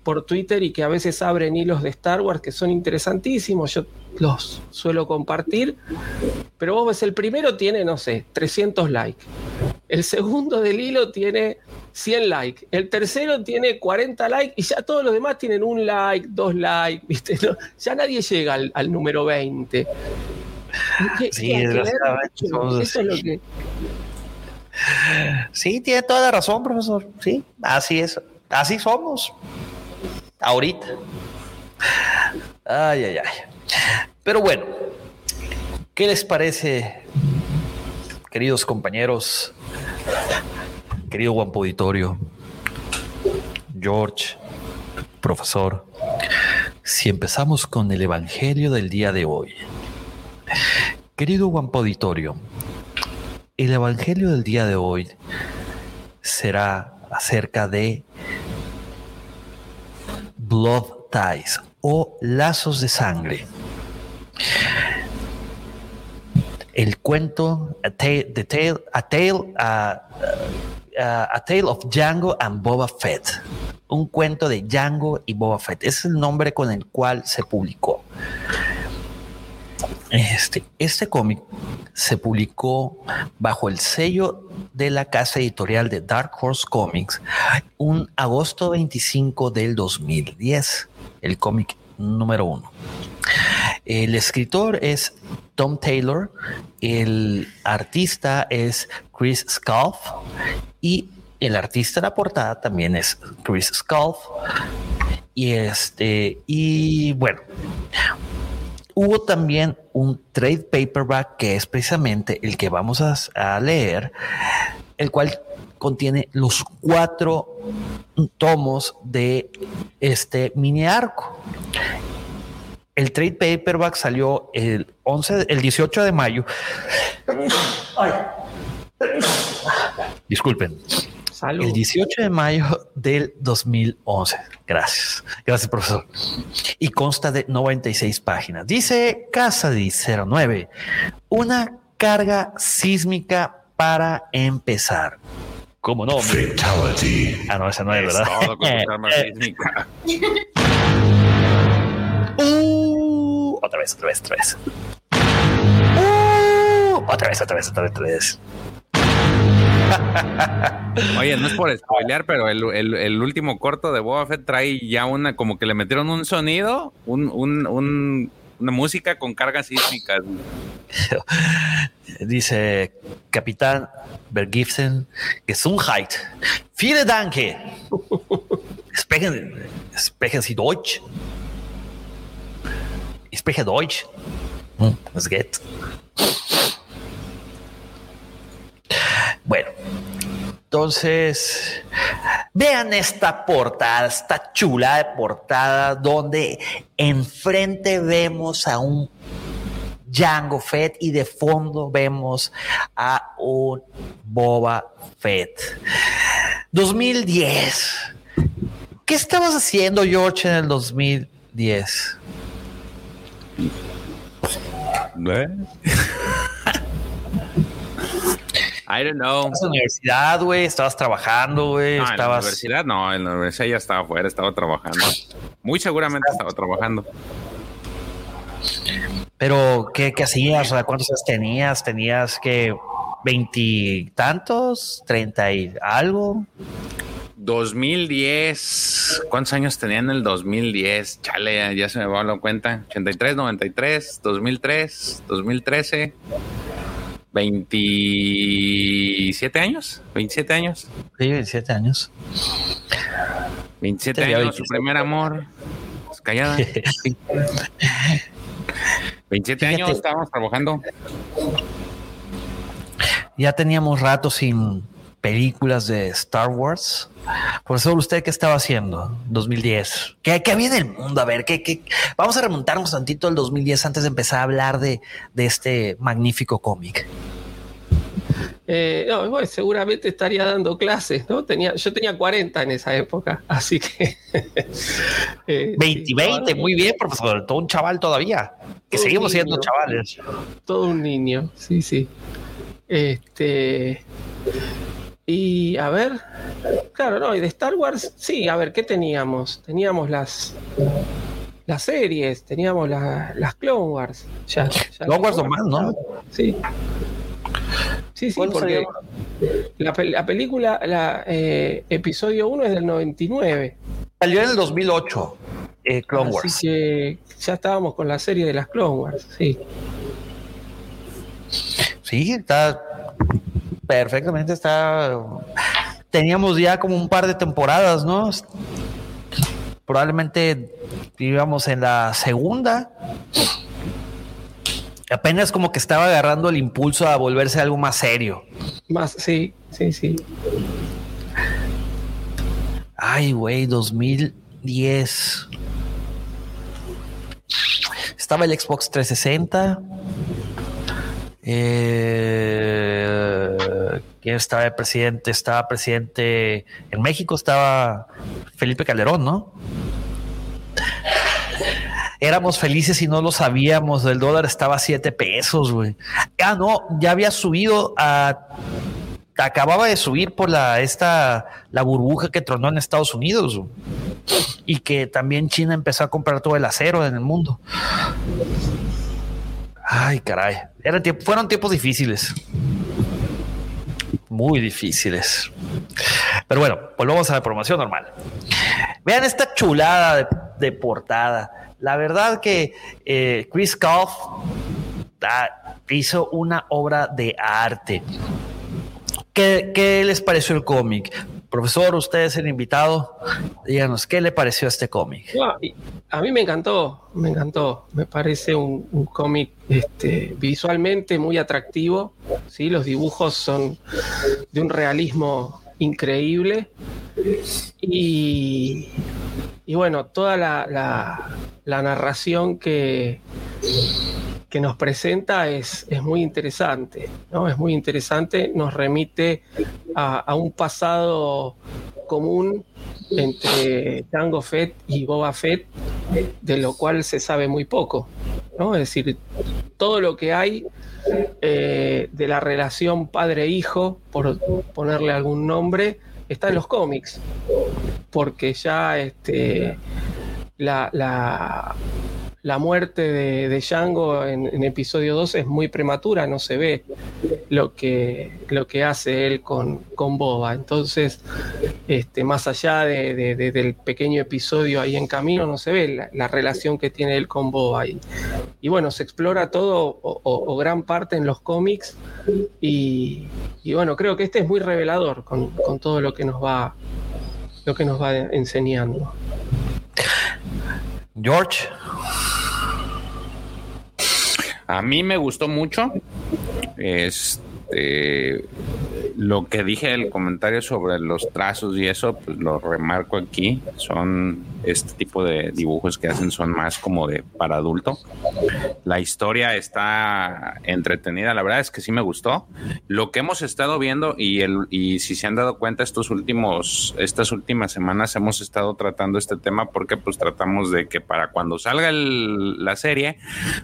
por Twitter y que a veces abren hilos de Star Wars que son interesantísimos, los suelo compartir, pero vos ves, el primero tiene, no sé, 300 likes, el segundo del hilo tiene 100 likes, el tercero tiene 40 likes y ya todos los demás tienen un like, dos likes, ¿viste? ya nadie llega al, número 20. Sí, eso es lo que Sí, tiene toda la razón, profesor. Sí, así es. Así somos. Ahorita. Ay, ay, ay. Pero bueno, ¿qué les parece, queridos compañeros? Querido guapo auditorio, George, profesor, si empezamos con el Evangelio del día de hoy. Querido guapo auditorio, el Evangelio del día de hoy será acerca de blood ties o lazos de sangre. El cuento A Tale, a a tale of Django and Boba Fett. Un cuento de Django y Boba Fett. Es el nombre con el cual se publicó. Este, este cómic se publicó bajo el sello de la casa editorial de Dark Horse Comics un agosto 25 del 2010. El cómic número uno. El escritor es Tom Taylor, el artista es Chris Scalf y el artista de la portada también es Chris Scalf. Y este, y bueno, hubo también un trade paperback que es precisamente el que vamos a, leer, el cual contiene los cuatro tomos de este mini arco. El trade paperback salió el 11, el 18 de mayo. Disculpen. El 18 de mayo del 2011. Gracias. Gracias, profesor. Y consta de 96 páginas. Dice Casa 09. Una carga sísmica para empezar. ¿Cómo no? Fatality. Ah, no, esa no es, ¿verdad? Todo con arma sísmica. uh, otra vez, otra vez, otra vez. Uh, otra vez, otra vez, otra vez, otra vez. Oye, no es por spoilear, pero el, último corto de Boba Fett trae ya una, como que le metieron un sonido, un, una música con cargas sísmicas. Dice Capitán Bergifsen, Gesundheit. Vielen Dank. Sprechen, sprechen Sie Deutsch? Ich Deutsch. Hm, es geht. Bueno, entonces, vean esta portada, esta chula de portada, donde enfrente vemos a un Jango Fett y de fondo vemos a un Boba Fett. 2010. ¿Qué estabas haciendo, George, en el 2010? ¿Eh? I don't know. ¿Estabas en la universidad, güey? ¿Estabas trabajando, güey? No, en la universidad no, en la universidad ya estaba afuera, estaba trabajando. Muy seguramente estaba trabajando. Pero, ¿qué, qué hacías? ¿Cuántos años tenías? ¿Tenías que veintitantos? ¿Treinta y algo? 2010. ¿Cuántos años tenía en el 2010? Chale, ya se me va a la cuenta. 83, 93, 2003, 2013. 27 años, 27 años. Sí, 27 años. 27 años, su primer amor. Callada. 27 años estábamos trabajando. Ya teníamos rato sin películas de Star Wars. Por eso, ¿usted qué estaba haciendo 2010? ¿Qué, qué había en el mundo? A ver, ¿qué, qué? vamos a remontarnos tantito al 2010 antes de empezar a hablar de, de este magnífico cómic. Eh, no, bueno, seguramente estaría dando clases, ¿no? Tenía, yo tenía 40 en esa época, así que... eh, 20, 20, muy bien, profesor, todo un chaval todavía, que seguimos siendo chavales. Todo un niño, sí, sí. Este... Y a ver, claro, no, y de Star Wars, sí, a ver, ¿qué teníamos? Teníamos las las series, teníamos las Clone Wars. Ya, Clone Wars nomás, ¿no? Sí. Sí, sí, porque la, película, la eh, episodio 1 es del 99. Salió en el 2008, eh, Clone Wars. Así que ya estábamos con la serie de las Clone Wars, sí. Sí, está perfectamente está. Teníamos ya como un par de temporadas, ¿no? Probablemente íbamos en la segunda. Apenas como que estaba agarrando el impulso a volverse algo más serio. Más, sí, sí, sí. Ay, güey, 2010. Estaba el Xbox 360. Eh, ¿Quién estaba de presidente? Estaba presidente en México, estaba Felipe Calderón, ¿no? Éramos felices y no lo sabíamos. El dólar estaba a 7 pesos, güey. Ah, no, ya había subido a acababa de subir por la esta la burbuja que tronó en Estados Unidos y que también China empezó a comprar todo el acero en el mundo. Ay, caray. Fueron tiempos difíciles. Muy difíciles. Pero bueno, volvamos a la promoción normal. Vean esta chulada de portada. La verdad que eh, Chris Goff ah, hizo una obra de arte. ¿Qué, ¿Qué, les pareció el cómic? Profesor, usted es el invitado. Díganos, ¿qué le pareció este cómic? a mí me encantó, me encantó. Me parece un, un cómic este, visualmente muy atractivo. ¿sí? Los dibujos son de un realismo increíble. Y, y bueno, toda la, la, narración que, nos presenta es, muy interesante, ¿no? Es muy interesante, nos remite a, un pasado común entre Jango Fett y Boba Fett, de lo cual se sabe muy poco, ¿no? Es decir, todo lo que hay eh, de la relación padre-hijo, por ponerle algún nombre, está en los cómics, porque ya este, la, la, muerte de, de Django en, episodio 2 es muy prematura, no se ve lo que, lo que hace él con, con Boba. Entonces, este, más allá de, de, del pequeño episodio ahí en camino, no se ve la, la relación que tiene él con Boba. Y, y bueno, se explora todo o, gran parte en los cómics y, y, bueno, creo que este es muy revelador con, con todo lo que nos va, lo que nos va enseñando. George. A mí me gustó mucho. Este lo que dije el comentario sobre los trazos y eso, pues lo remarco aquí. Son este tipo de dibujos que hacen son más como de para adulto. La historia está entretenida, la verdad es que sí me gustó. Lo que hemos estado viendo y el y si se han dado cuenta estos últimos estas últimas semanas hemos estado tratando este tema porque pues tratamos de que para cuando salga el, la serie,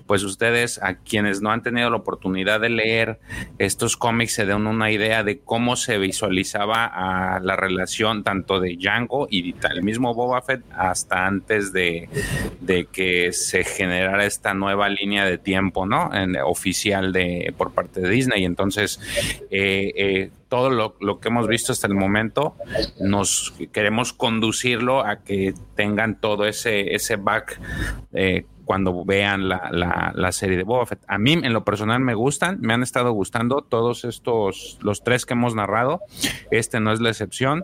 pues ustedes a quienes no han tenido la oportunidad de leer estos cómics se den una idea de cómo se visualizaba la relación tanto de Django y el mismo Boba Fett hasta antes de, que se generara esta nueva línea de tiempo, ¿no? Oficial de por parte de Disney. Entonces, eh, eh, todo lo, lo, que hemos visto hasta el momento, nos queremos conducirlo a que tengan todo ese, ese back eh, cuando vean la, la, la, serie de Boba Fett. A mí, en lo personal, me gustan, me han estado gustando todos estos, los tres que hemos narrado. Este no es la excepción.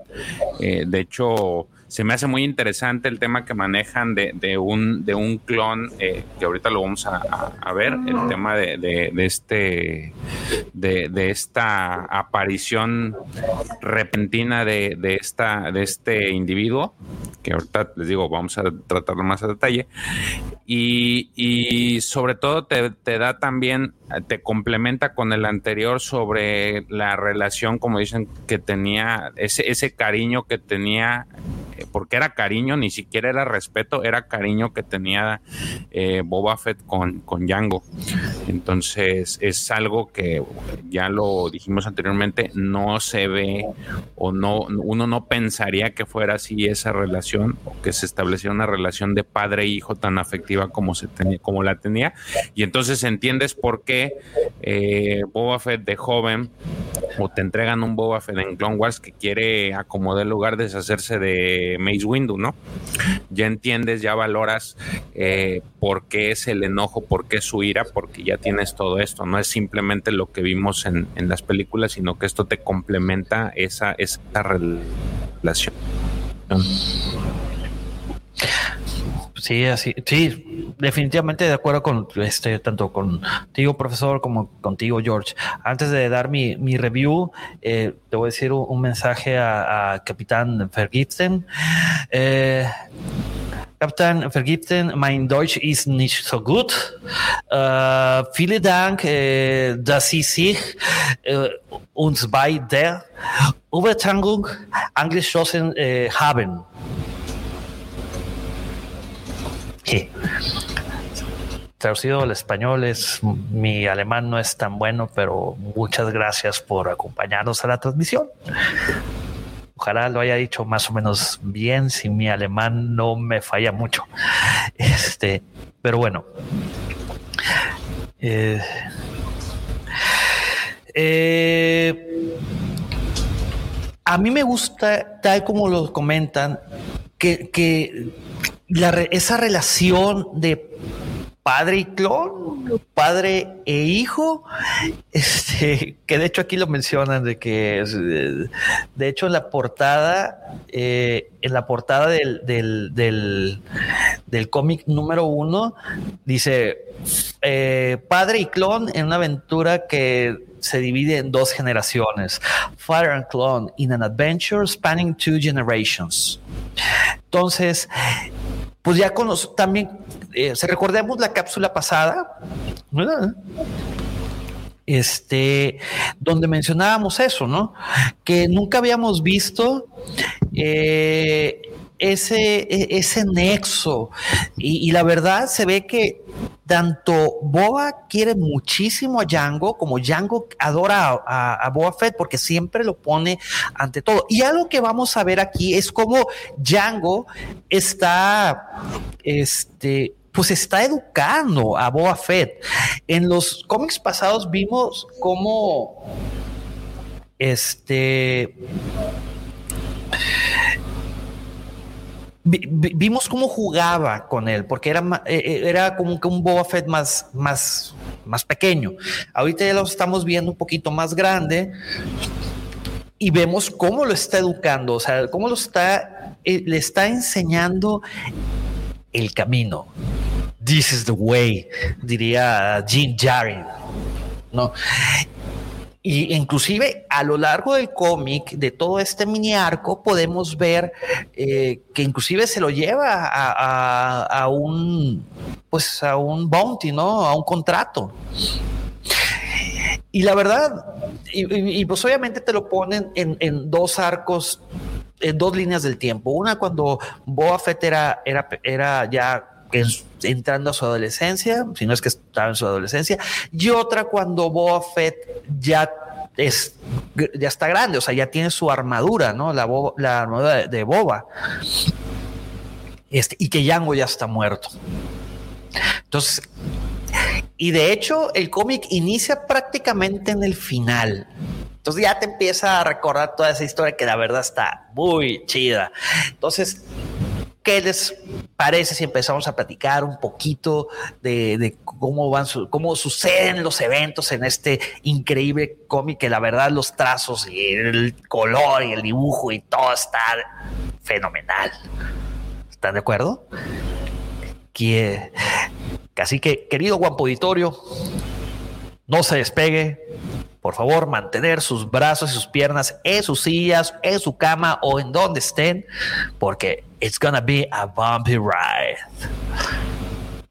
Eh, de hecho, se me hace muy interesante el tema que manejan de, de un, de un clon, eh, que ahorita lo vamos a, ver, el tema de este, de, esta aparición repentina de, esta, de este individuo, que ahorita les digo, vamos a tratarlo más a detalle, y, y sobre todo te, te da también, te complementa con el anterior sobre la relación, como dicen, que tenía, ese, ese cariño que tenía porque era cariño, ni siquiera era respeto, era cariño que tenía eh, Boba Fett con, con Django. Entonces es algo que ya lo dijimos anteriormente, no se ve o no, uno no pensaría que fuera así esa relación que se estableciera una relación de padre e hijo tan afectiva como, se tenía, como la tenía. Y entonces entiendes por qué eh, Boba Fett de joven o te entregan un Boba Fett en Clone Wars que quiere acomodar el lugar, deshacerse de Mace Windu, ¿no? Ya entiendes, ya valoras eh, por qué es el enojo, por qué es su ira, porque ya tienes todo esto. No es simplemente lo que vimos en, en las películas, sino que esto te complementa esa, esa relación. Sí, así, sí, definitivamente de acuerdo con este, tanto contigo, profesor, como contigo, George. Antes de dar mi, mi review, eh, te voy a decir un, mensaje a, Capitán Vergiften. Eh, Captain mein Deutsch ist nicht so gut. Äh, vielen Dank, äh, dass Sie sich äh, uns bei der Übertragung angeschlossen haben. Sí. Traducido al español es mi alemán no es tan bueno, pero muchas gracias por acompañarnos a la transmisión. Ojalá lo haya dicho más o menos bien, si mi alemán no me falla mucho. Este, pero bueno. Eh, eh, a mí me gusta, tal como lo comentan, que, que esa relación de padre y clon, padre e hijo, este, que de hecho aquí lo mencionan de que de hecho en la portada, eh, en la portada del, del, del, cómic número uno, dice eh, padre y clon en una aventura que se divide en dos generaciones, Father and Clone in an adventure spanning two generations. Entonces, pues ya con también, eh, se recordemos la cápsula pasada, ¿verdad? Este, donde mencionábamos eso, ¿no? Que nunca habíamos visto eh, ese, e, ese nexo. Y, la verdad se ve que tanto Boa quiere muchísimo a Django como Django adora a, a, Boa Fett porque siempre lo pone ante todo. Y algo que vamos a ver aquí es cómo Django está, este, pues está educando a Boa Fett. En los cómics pasados vimos cómo, este, vimos cómo jugaba con él, porque era, eh, eh, era como un Boba Fett más, más, más pequeño. Ahorita ya lo estamos viendo un poquito más grande y vemos cómo lo está educando, o sea, cómo lo está, eh, le está enseñando el camino. This is the way, diría Jim Jarry. ¿no? Y inclusive a lo largo del cómic, de todo este mini arco, podemos ver eh, que inclusive se lo lleva a, un, pues a un bounty, ¿no? A un contrato. Y la verdad, y, pues obviamente te lo ponen en, dos arcos, en dos líneas del tiempo. Una cuando Boa Fett era, era, era ya entrando a su adolescencia, si no es que estaba en su adolescencia, y otra cuando Boba Fett ya es ya está grande, o sea, ya tiene su armadura, ¿no? La, la armadura de, Boba. Este, y que Yango ya está muerto. Entonces, y de hecho, el cómic inicia prácticamente en el final. Entonces ya te empieza a recordar toda esa historia que la verdad está muy chida. Entonces, ¿Qué les parece si empezamos a platicar un poquito de, cómo van, cómo suceden los eventos en este increíble cómic? Que la verdad los trazos y el color y el dibujo y todo está fenomenal. ¿Están de acuerdo? Así que, querido guapo auditorio, no se despegue, por favor, mantener sus brazos y sus piernas en sus sillas, en su cama o en donde estén, porque it's gonna be a bumpy ride.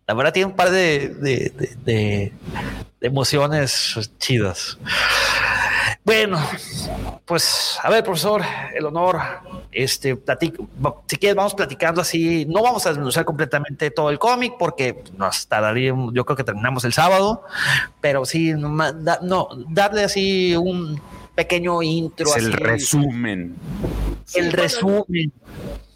La verdad tiene un par de, emociones chidas. Bueno, pues a ver, profesor, el honor, este, platico, si quieres vamos platicando así, no vamos a desmenuzar completamente todo el cómic porque nos tardaría, yo creo que terminamos el sábado, pero sí, no, darle así un pequeño intro. Es el resumen. El resumen.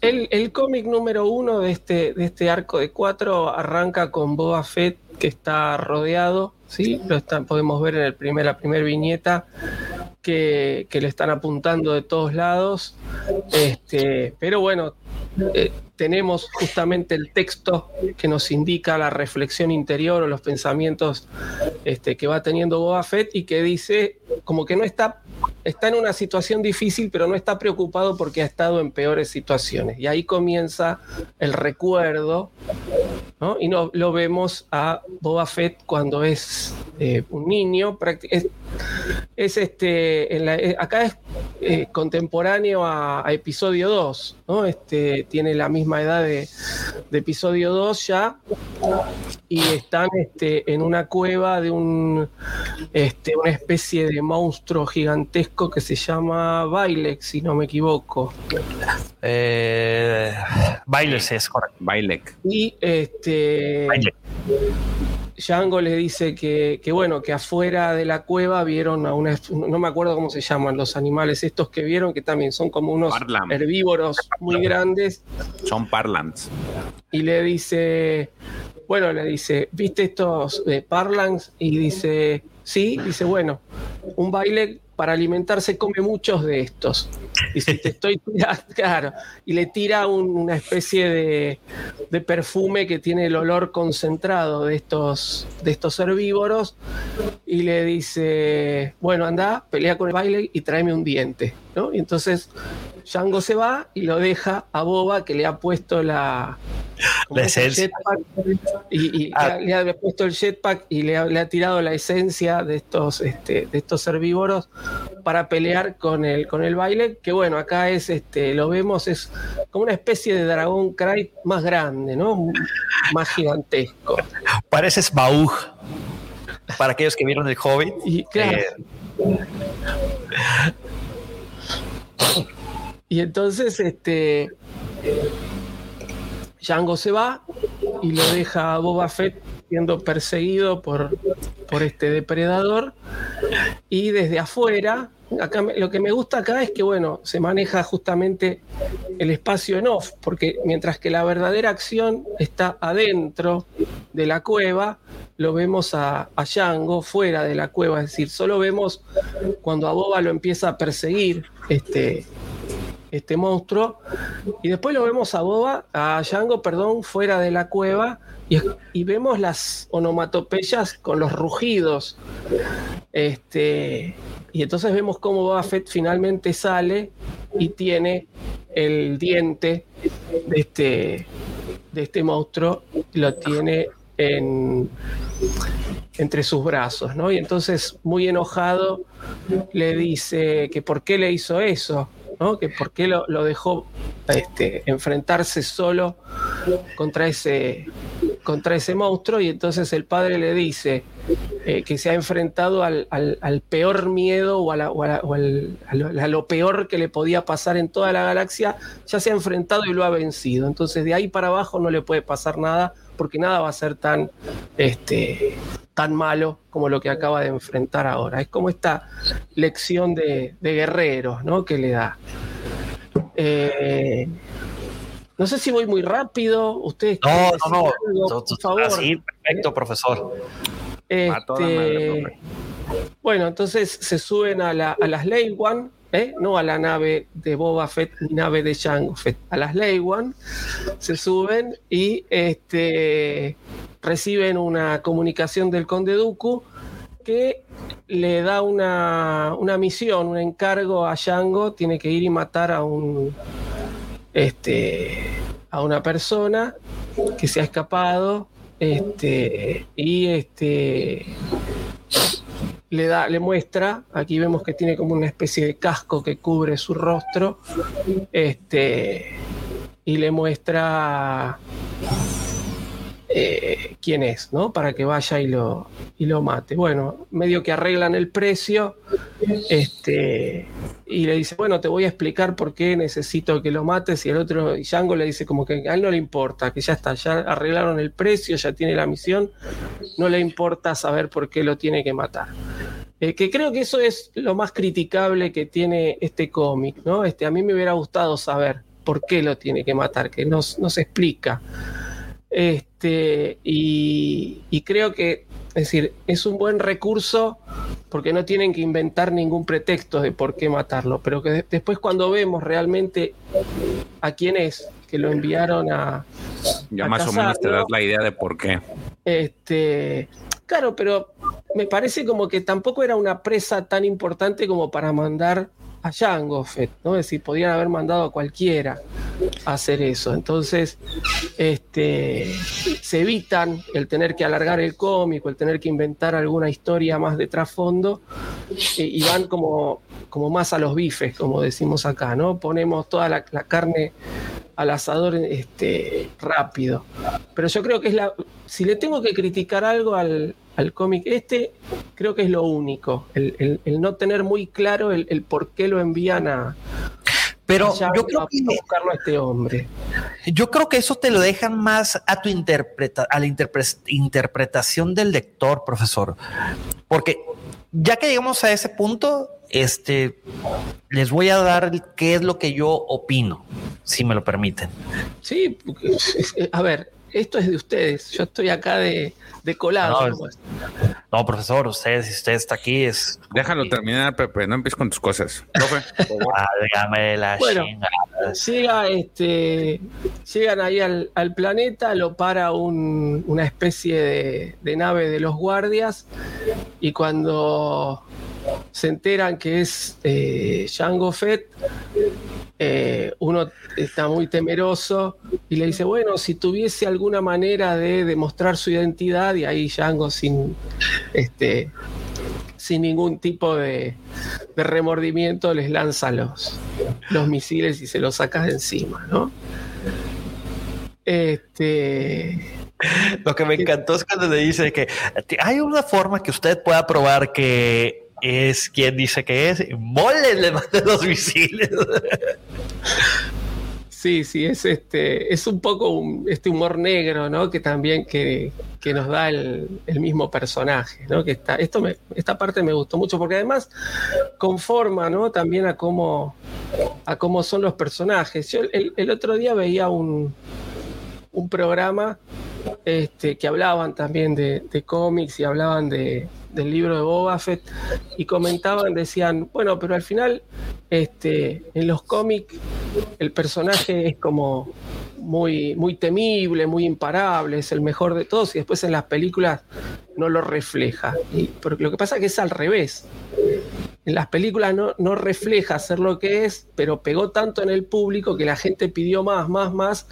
El, el cómic número uno de este, de este arco de cuatro arranca con Boba Fett que está rodeado, ¿sí? Lo podemos ver en el primer, la primera viñeta que, le están apuntando de todos lados. Este, pero bueno, eh, tenemos justamente el texto que nos indica la reflexión interior o los pensamientos este, que va teniendo Boba Fett y que dice como que no está, está en una situación difícil, pero no está preocupado porque ha estado en peores situaciones. Y ahí comienza el recuerdo, y no, lo vemos a Boba Fett cuando es eh, un niño, es, este, acá es eh, contemporáneo a, a, episodio 2, ¿no? Este, tiene la misma edad de, episodio 2 ya, y están este, en una cueva de un, este, una especie de monstruo gigantesco que se llama Bailex, si no me equivoco. Eh, Bailex es correcto. Bailek. Y este. Django le dice que, bueno, que afuera de la cueva vieron a una, no me acuerdo cómo se llaman los animales estos que vieron, que también son como unos herbívoros muy grandes. Son parlants. Y le dice, bueno, le dice, ¿viste estos eh, parlants? Y dice, sí, dice, bueno, un baile para alimentarse come muchos de estos. Y si te estoy claro, y le tira una especie de, de, perfume que tiene el olor concentrado de estos, de estos herbívoros, y le dice, bueno, anda, pelea con el baile y tráeme un diente. ¿No? Y entonces Django se va y lo deja a Boba que le ha puesto la, la esencia. Y, ah. le ha puesto el jetpack y le ha, tirado la esencia de estos, este, de estos herbívoros para pelear con el, con el baile. Que bueno, acá es, este, lo vemos, es como una especie de dragón Cry más grande, ¿no? Más gigantesco. Parece Smaug. Para aquellos que vieron el Hobbit. Y, eh, y entonces, este. Django se va y lo deja a Boba Fett siendo perseguido por, por este depredador. Y desde afuera, lo que me gusta acá es que, bueno, se maneja justamente el espacio en off, porque mientras que la verdadera acción está adentro de la cueva, lo vemos a, a fuera de la cueva, es decir, solo vemos cuando a Boba lo empieza a perseguir este, este monstruo. Y después lo vemos a Boba, a Django, perdón, fuera de la cueva y, vemos las onomatopeyas con los rugidos. Este, y entonces vemos cómo Boba Fett finalmente sale y tiene el diente de este, de este monstruo, lo tiene en, entre sus brazos, ¿no? Y entonces, muy enojado, le dice que por qué le hizo eso, que por qué lo, dejó este, enfrentarse solo contra ese, contra ese monstruo y entonces el padre le dice eh, que se ha enfrentado al, peor miedo o, a, lo, peor que le podía pasar en toda la galaxia, ya se ha enfrentado y lo ha vencido. Entonces de ahí para abajo no le puede pasar nada porque nada va a ser tan, este, malo como lo que acaba de enfrentar ahora. Es como esta lección de, guerreros ¿no? que le da. Eh, no sé si voy muy rápido. Ustedes no, no, no. por favor. Sí, perfecto, profesor. Este, bueno, entonces se suben a, la, a las Ley One ¿eh? no a la nave de Boba Fett ni nave de Jango Fett, a las One se suben y este, reciben una comunicación del Conde Dooku que le da una, misión, un encargo a Jango, tiene que ir y matar a un este, a una persona que se ha escapado este, y este le, da, le muestra, aquí vemos que tiene como una especie de casco que cubre su rostro, este, y le muestra eh, quién es, ¿no? Para que vaya y lo, y lo mate. Bueno, medio que arreglan el precio, este, y le dice, bueno, te voy a explicar por qué necesito que lo mates, y el otro, y Django le dice como que a él no le importa, que ya está, ya arreglaron el precio, ya tiene la misión, no le importa saber por qué lo tiene que matar. Eh, que creo que eso es lo más criticable que tiene este cómic, ¿no? Este, a mí me hubiera gustado saber por qué lo tiene que matar, que no, no se explica. Este, y, creo que, es decir, es un buen recurso porque no tienen que inventar ningún pretexto de por qué matarlo, pero que después cuando vemos realmente a quién es que lo enviaron a... Ya más o menos te das la idea de por qué. Este, claro, pero me parece como que tampoco era una presa tan importante como para mandar a Jango Fett, ¿no? Es decir, podían haber mandado a cualquiera a hacer eso. Entonces, este, se evitan el tener que alargar el cómic, el tener que inventar alguna historia más de trasfondo y van como, como más a los bifes, como decimos acá, ¿no? Ponemos toda la, carne al asador este, rápido. Pero yo creo que es la. Si le tengo que criticar algo al, al cómic este, creo que es lo único, el, no tener muy claro el, por qué lo envían a... Pero yo creo que buscarlo a este hombre. Yo creo que eso te lo dejan más a tu interpreta, a la interpretación del lector, profesor. Porque ya que llegamos a ese punto, este les voy a dar qué es lo que yo opino, si me lo permiten. Sí, a ver, esto es de ustedes. Yo estoy acá de, de colado. No, profesor, usted, si usted está aquí, es. Déjalo terminar, Pepe, no empieces con tus cosas. Profe, la bueno, llega, este, llegan ahí al, planeta, lo para una especie de, nave de los guardias, y cuando se enteran que es eh, Jango Fett, eh, uno está muy temeroso y le dice, bueno, si tuviese alguna manera de demostrar su identidad, y ahí Django sin, este, sin ningún tipo de, remordimiento les lanza los, los misiles y se los saca de encima, ¿no? Este, Lo que me encantó es cuando le dice que hay una forma que usted pueda probar que es quien dice que es. Mole le manda los misiles. Sí, sí, es este, es un poco este humor negro, ¿no? Que también que, nos da el, mismo personaje, ¿no? Que está, esto me, esta parte me gustó mucho porque además conforma, ¿no? También a cómo, a cómo son los personajes. Yo el, otro día veía un, un programa este, que hablaban también de, cómics y hablaban de, del libro de Boba Fett y comentaban, decían, bueno, pero al final este, en los cómics el personaje es como muy, muy temible, muy imparable, es el mejor de todos y después en las películas no lo refleja. Y, porque lo que pasa es que es al revés. En las películas no, no refleja ser lo que es, pero pegó tanto en el público que la gente pidió más, más, más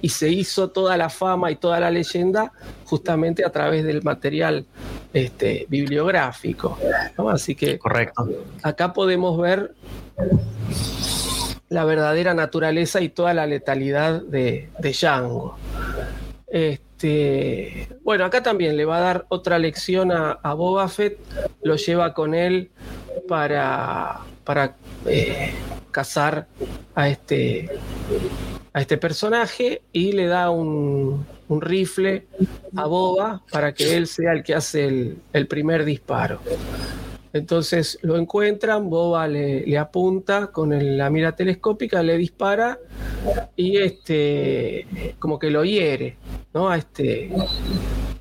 y se hizo toda la fama y toda la leyenda justamente a través del material este, bibliográfico. Así que Correcto. acá podemos ver la verdadera naturaleza y toda la letalidad de, de Django. Este, bueno, acá también le va a dar otra lección a, Boba Fett, lo lleva con él para, para eh, cazar a este, a este personaje y le da un, un rifle a Boba para que él sea el que hace el, primer disparo. Entonces lo encuentran, Boba le, apunta con la mira telescópica, le dispara y este como que lo hiere, ¿no? A este,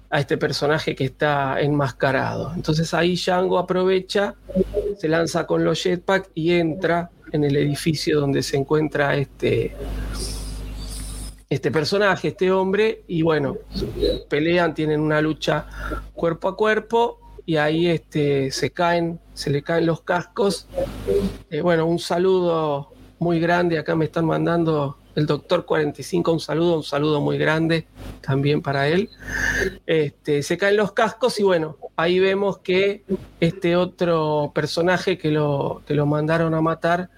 a este personaje que está enmascarado. Entonces ahí Django aprovecha, se lanza con los jetpack y entra en el edificio donde se encuentra este este personaje, este hombre, y bueno, pelean, tienen una lucha cuerpo a cuerpo, y ahí este, se caen, se le caen los cascos. Eh, bueno, un saludo muy grande, acá me están mandando el doctor 45, un saludo, un saludo muy grande también para él. Este, se caen los cascos y bueno, ahí vemos que este otro personaje que lo, que lo mandaron a matar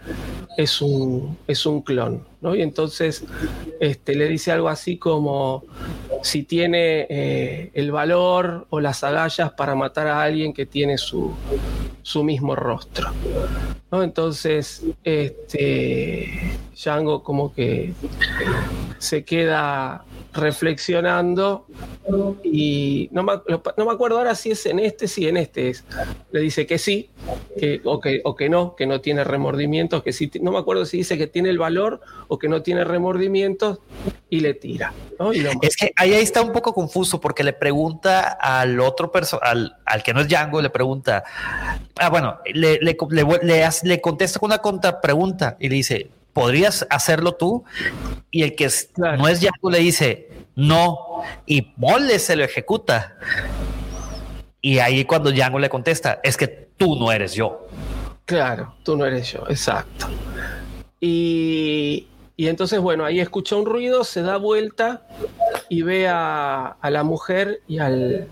es un, es un clon. ¿No? Y entonces este, le dice algo así como si tiene eh, el valor o las agallas para matar a alguien que tiene su, su mismo rostro. Entonces, este, Django como que se queda reflexionando y no me, no me, acuerdo ahora si es en este, si en este es. Le dice que sí, que, o, que, o que no, que no tiene remordimientos, que sí, no me acuerdo si dice que tiene el valor o que no tiene remordimientos y le tira. es que ahí, está un poco confuso porque le pregunta al otro al, al que no es Django, le pregunta, ah, bueno, le, le, le, le contesta con una contrapregunta y le dice, ¿podrías hacerlo tú? Y el que no es Django le dice, no, y Mole se lo ejecuta. Y ahí cuando Django le contesta, es que tú no eres yo. Claro, tú no eres yo, exacto. Y, entonces, bueno, ahí escucha un ruido, se da vuelta y ve a, la mujer y al,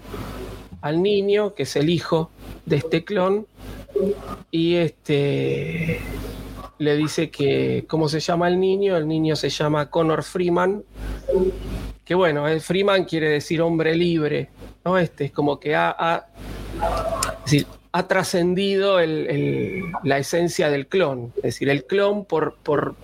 al niño, que es el hijo de este clon, y este le dice que cómo se llama el niño, el niño se llama Connor Freeman, que bueno, el Freeman quiere decir hombre libre, ¿no? Este es como que ha, ha, ha trascendido la esencia del clon, es decir, el clon por, por,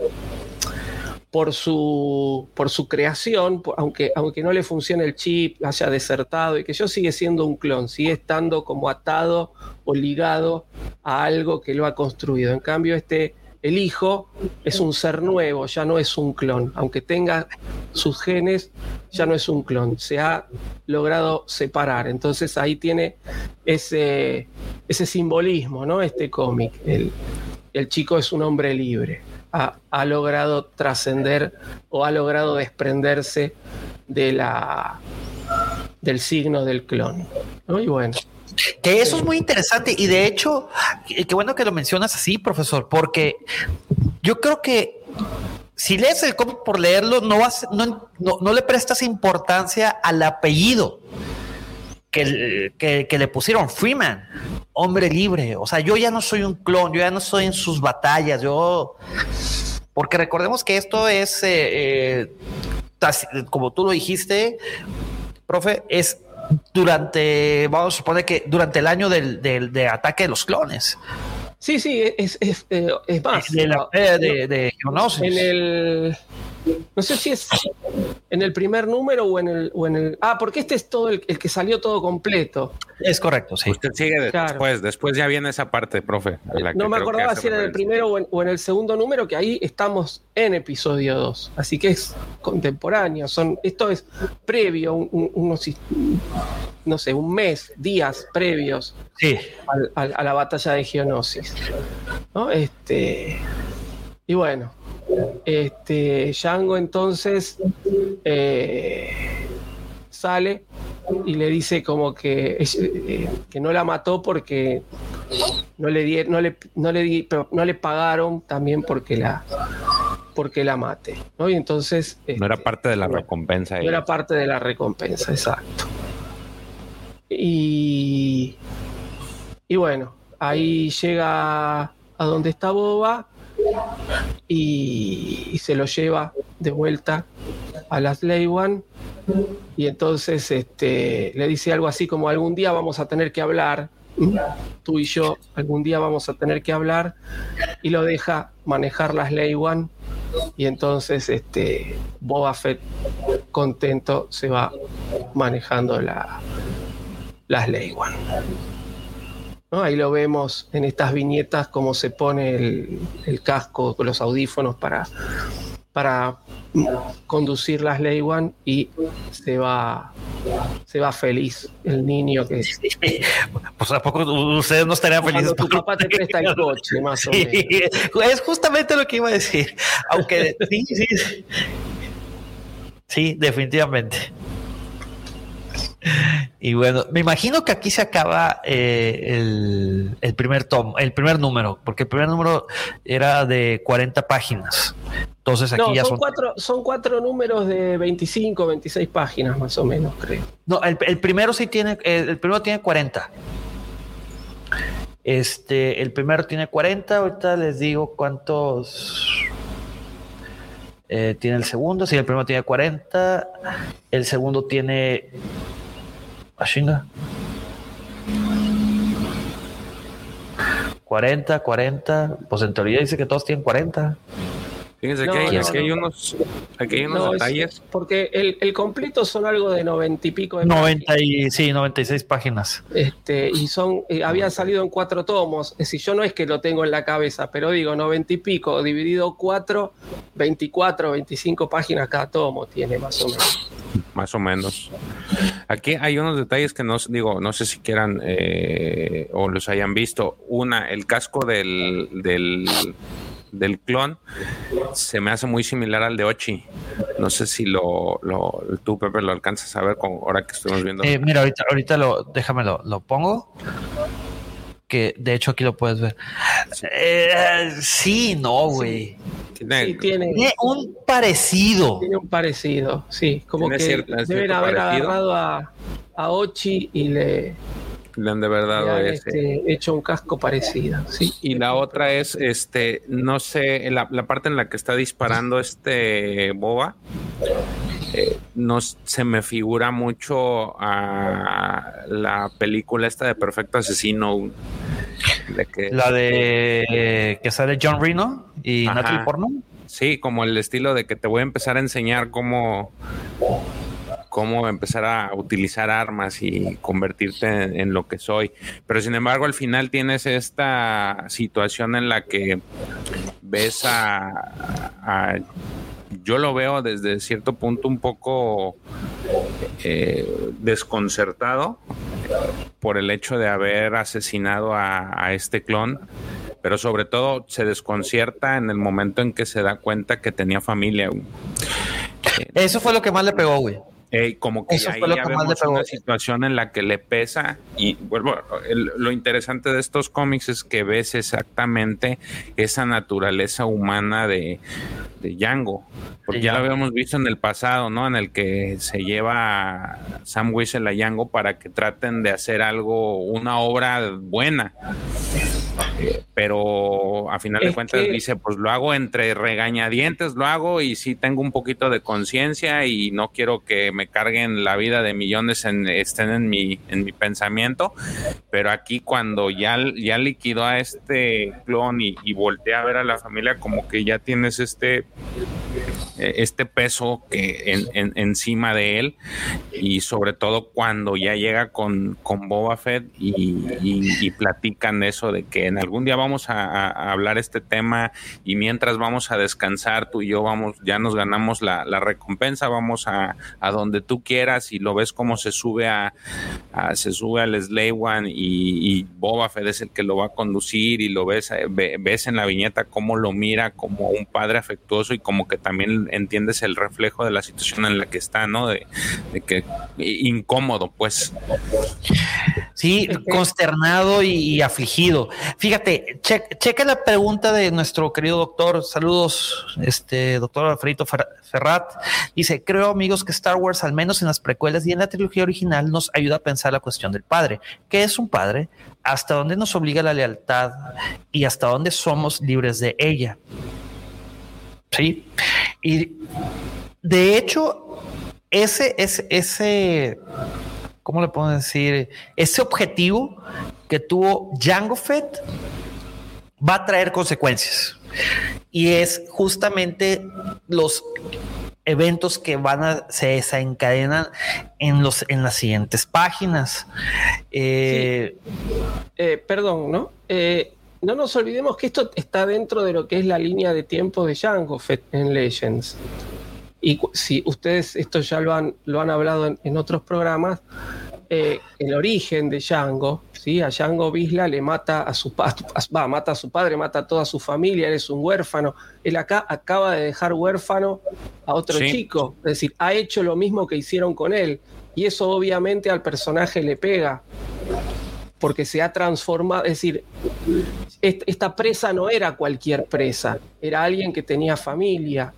por su, por su creación, aunque, aunque no le funcione el chip, haya desertado y que yo sigue siendo un clon, sigue estando como atado o ligado a algo que lo ha construido. En cambio, este el hijo es un ser nuevo, ya no es un clon. Aunque tenga sus genes, ya no es un clon. Se ha logrado separar. Entonces ahí tiene ese, ese simbolismo, ¿no? Este cómic. El, el chico es un hombre libre. Ha, ha logrado trascender o ha logrado desprenderse de la, del signo del clon. ¿no? Y bueno. Que eso es muy interesante y de hecho, qué bueno que lo mencionas así, profesor, porque yo creo que si lees el cómic por leerlo, no, vas, no, no, le prestas importancia al apellido que, que, le pusieron Freeman, hombre libre. O sea, yo ya no soy un clon, yo ya no estoy en sus batallas, yo... Porque recordemos que esto es, eh, eh, como tú lo dijiste, profe, es durante, vamos a suponer que durante el año del, del de ataque de los clones. Sí, sí, es, es, es, es más. De la de, de, de En el no sé si es en el primer número o en el, o en el. Ah, porque este es todo el, el que salió todo completo. Es correcto, sí. Usted sigue claro. después, después ya viene esa parte, profe. no me acordaba si era en el primero o en, o en, el segundo número, que ahí estamos en episodio 2. Así que es contemporáneo. Son, esto es previo, un, un, unos, no sé, un mes, días previos sí. al, al, a la batalla de Geonosis. ¿No? Este. Y bueno, este, Django entonces eh, sale y le dice como que, eh, que no la mató porque no le, di, no, le, no, le di, no le pagaron también porque la porque la mate. ¿no? Y entonces. Este, no era parte de la recompensa. No ella. era parte de la recompensa, exacto. Y. Y bueno, ahí llega a donde está Boba y, se lo lleva de vuelta a las One y entonces este, le dice algo así como algún día vamos a tener que hablar, tú y yo algún día vamos a tener que hablar y lo deja manejar las One y entonces este, Boba Fett contento se va manejando la, las One. ¿No? Ahí lo vemos en estas viñetas cómo se pone el, el casco con los audífonos para, para conducir las Ley One y se va se va feliz el niño que es. Pues a poco ustedes no estarían felices. Tu papá te presta el coche, más o sí, menos. Es justamente lo que iba a decir. Aunque sí, sí. Sí, definitivamente. Y bueno, me imagino que aquí se acaba eh, el, el, primer tomo, el primer número, porque el primer número era de 40 páginas. Entonces aquí no, ya son, son cuatro, son cuatro números de 25, 26 páginas más o menos, creo. No, el, el primero sí tiene, el, el primero tiene 40. Este, el primero tiene 40, ahorita les digo cuántos eh, tiene el segundo, sí, el primero tiene 40, el segundo tiene a chinga. 40, 40. Pues en teoría dice que todos tienen 40. Fíjense no, que hay, no, es que hay unos, aquí hay unos no, detalles. Es porque el, el, completo son algo de 90 y pico de 90 y, sí, 96 páginas. Este, y son, eh, habían salido en cuatro tomos. Es decir, yo no es que lo tengo en la cabeza, pero digo 90 y pico, dividido 4, 24, 25 páginas cada tomo tiene más o menos. Más o menos. Aquí hay unos detalles que no digo, no sé si quieran eh, o los hayan visto. Una, el casco del, del, del, clon se me hace muy similar al de Ochi. No sé si lo, lo tú, Pepe, lo alcanzas a ver con ahora que estamos viendo. Eh, mira, ahorita, ahorita lo, déjame lo, lo pongo que de hecho aquí lo puedes ver. Eh, sí, no, güey. Tiene, sí, tiene, tiene, un parecido. Tiene un parecido, sí. Como que cierto, deben haber parecido. agarrado a, a, Ochi y le. Le han de verdad este, hecho un casco parecido. Sí. Y la otra es, este, no sé, la, la parte en la que está disparando este Boba. Eh, no se me figura mucho a la película esta de Perfecto Asesino. De que, la de que sale John Reno y. Natalie Portman. Sí, como el estilo de que te voy a empezar a enseñar cómo cómo empezar a utilizar armas y convertirte en, lo que soy. Pero sin embargo, al final tienes esta situación en la que ves a, yo lo veo desde cierto punto un poco eh, desconcertado por el hecho de haber asesinado a, este clon, pero sobre todo se desconcierta en el momento en que se da cuenta que tenía familia. Eso fue lo que más le pegó, güey. Eh, como que ahí ya vemos una situación en la que le pesa y bueno, lo interesante de estos cómics es que ves exactamente esa naturaleza humana de, de Django, porque ya lo habíamos visto en el pasado, ¿no? En el que se lleva Sam Whistle a Django para que traten de hacer algo, una obra buena. Eh, pero a final de cuentas dice, pues lo hago entre regañadientes, lo hago y sí tengo un poquito de conciencia y no quiero que me carguen la vida de millones en, estén en mi, en mi pensamiento, pero aquí cuando ya, ya liquidó a este clon y, y voltea a ver a la familia, como que ya tienes este este peso que en, encima de él y sobre todo cuando ya llega con, con Boba Fett y, platican eso de que en algún día vamos a, hablar este tema y mientras vamos a descansar tú y yo vamos ya nos ganamos la, recompensa vamos a, donde tú quieras y lo ves como se sube a, se sube al Slave One y, Boba Fett es el que lo va a conducir y lo ves ves en la viñeta cómo lo mira como un padre afectuoso y como que también entiendes el reflejo de la situación en la que está, ¿no? De, que incómodo, pues. Sí, consternado y, afligido. Fíjate, checa la pregunta de nuestro querido doctor. Saludos, este doctor Alfredo Ferrat. Dice, creo amigos que Star Wars, al menos en las precuelas y en la trilogía original, nos ayuda a pensar la cuestión del padre. ¿Qué es un padre? ¿Hasta dónde nos obliga la lealtad? ¿Y hasta dónde somos libres de ella? Sí. Y de hecho, ese, ese, ese, ¿cómo le puedo decir? Ese objetivo que tuvo Django Fett va a traer consecuencias. Y es justamente los eventos que van a se desencadenan en los en las siguientes páginas. Eh, eh, perdón, ¿no? Eh, no nos olvidemos que esto está dentro de lo que es la línea de tiempo de Django en Legends. Y si ustedes esto ya lo han, lo han hablado en, otros programas, eh, el origen de Django, ¿sí? a Django Bisla le mata a su va, mata a su padre, mata a toda su familia, él es un huérfano. Él acá acaba de dejar huérfano a otro chico, es decir, ha hecho lo mismo que hicieron con él. Y eso obviamente al personaje le pega porque se ha transformado, es decir, esta presa no era cualquier presa, era alguien que tenía familia.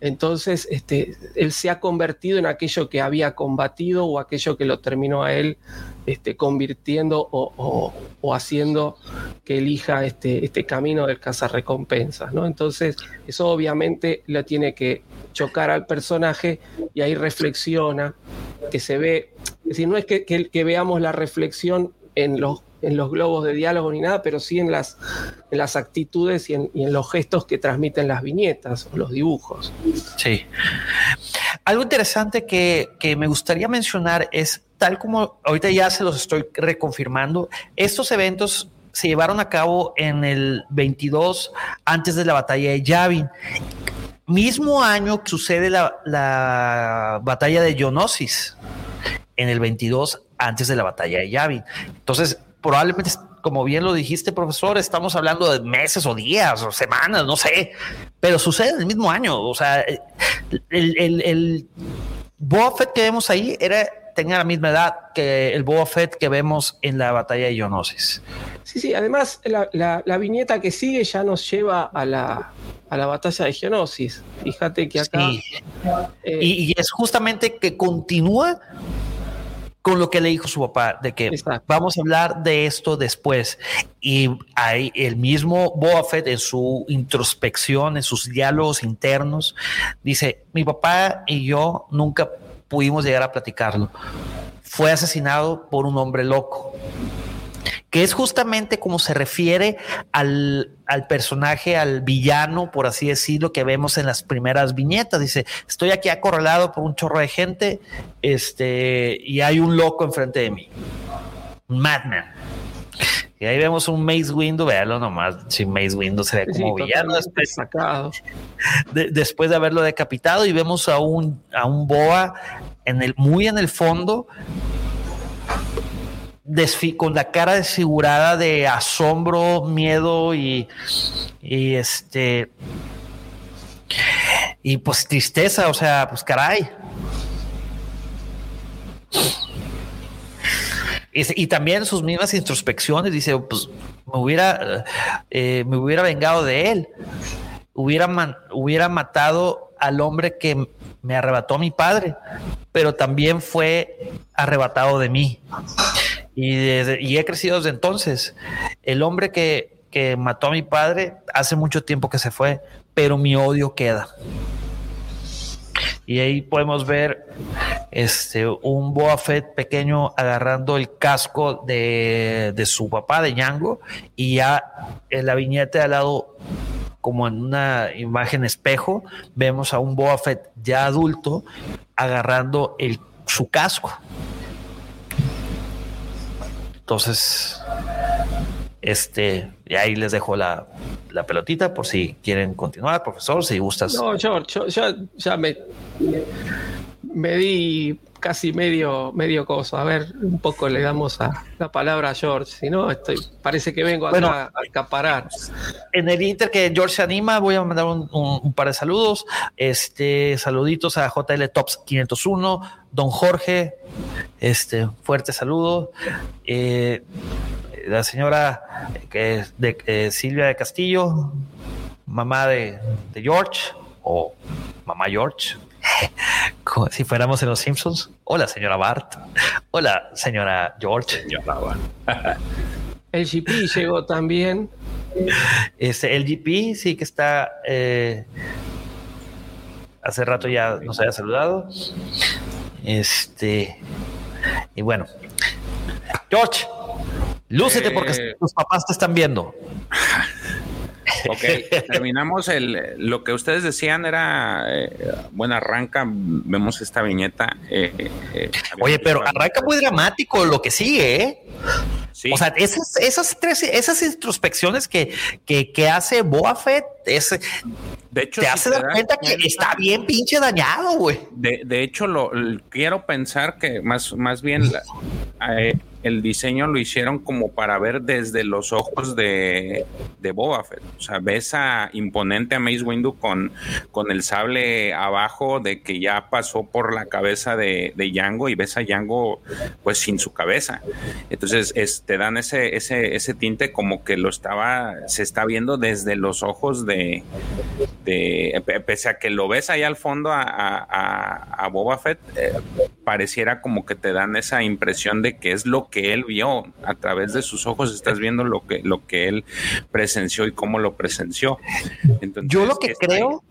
Entonces, este, él se ha convertido en aquello que había combatido o aquello que lo terminó a él este, convirtiendo o, haciendo que elija este, este camino del cazarrecompensas. ¿no? Entonces, eso obviamente lo tiene que chocar al personaje y ahí reflexiona, que se ve, es decir, no es que, que veamos la reflexión en los, en los globos de diálogo ni nada, pero sí en las, en las actitudes y en, los gestos que transmiten las viñetas o los dibujos. Sí. Algo interesante que, me gustaría mencionar es, tal como ahorita ya se los estoy reconfirmando, estos eventos se llevaron a cabo en el 22 antes de la batalla de Yavin. Mismo año que sucede la, la batalla de Ionosis en el 22 antes de la batalla de Yavin. Entonces, probablemente, como bien lo dijiste, profesor, estamos hablando de meses o días o semanas, no sé, pero sucede en el mismo año. O sea, el, el, el que vemos ahí era tenía la misma edad que el Boba Fett que vemos en la batalla de Ionosis. Sí, sí, además la, viñeta que sigue ya nos lleva a la, a la batalla de Geonosis. Fíjate que acá... Eh, y, es justamente que continúa con lo que le dijo su papá, de que vamos a hablar de esto después. Y hay el mismo Boba en su introspección, en sus diálogos internos, dice, mi papá y yo nunca pudimos llegar a platicarlo. Fue asesinado por un hombre loco. Que es justamente como se refiere al, al, personaje, al villano, por así decirlo, que vemos en las primeras viñetas. Dice, estoy aquí acorralado por un chorro de gente este, y hay un loco enfrente de mí, un madman. Y ahí vemos un Maze Window, véalo nomás, si Maze Window se ve como villano después. De, después de haberlo decapitado y vemos a un, a un Boa en el, muy en el fondo con la cara desfigurada de asombro, miedo y, este y pues tristeza, o sea, pues caray. Y, también sus mismas introspecciones dice, pues me hubiera, eh, me hubiera vengado de él, hubiera, hubiera matado al hombre que me arrebató mi padre, pero también fue arrebatado de mí. Y, he crecido desde entonces. El hombre que, que mató a mi padre hace mucho tiempo que se fue, pero mi odio queda. Y ahí podemos ver este, un Boa Fett pequeño agarrando el casco de, de su papá, de Yango, y ya en la viñeta de al lado, como en una imagen espejo, vemos a un Boa Fett ya adulto agarrando el, su casco. Entonces, este, y ahí les dejo la, la, pelotita por si quieren continuar, profesor, si gustas. No, George, yo, ya, me, me di casi medio, medio coso. A ver, un poco le damos a la palabra a George. Si no, estoy, parece que vengo a acaparar. En el Inter que George se anima, voy a mandar un, par de saludos. Este, saluditos a JL Tops 501, Don Jorge, este, fuerte saludo. Eh, la señora que de eh, Silvia de Castillo, mamá de, George o mamá George, como si fuéramos en los Simpsons. Hola, señora Bart. Hola, señora George. El GP llegó también. Este, el GP sí que está. Eh, hace rato ya nos había saludado. Este. Y bueno. George, Lúcete porque eh, tus papás te están viendo. Ok, terminamos el. Lo que ustedes decían era. Eh, bueno, arranca, vemos esta viñeta. Eh, Oye, pero arranca muy dramático lo que sigue, ¿eh? O sea, esas, esas tres, esas introspecciones que, que, hace Boafet, es, de hecho, te hace dar cuenta que está bien pinche dañado, güey. De, de, hecho, lo, quiero pensar que más, más bien el diseño lo hicieron como para ver desde los ojos de, de Boba Fett. O sea, ves a imponente a Mace Windu con, con el sable abajo de que ya pasó por la cabeza de, de Yango y ves a Yango pues sin su cabeza. Entonces te dan ese, ese, ese tinte como que lo estaba, se está viendo desde los ojos de, de pese a que lo ves ahí al fondo a, a, Boba Fett, eh, pareciera como que te dan esa impresión de que es lo que él vio a través de sus ojos, estás viendo lo que, lo que él presenció y cómo lo presenció. Yo lo que creo...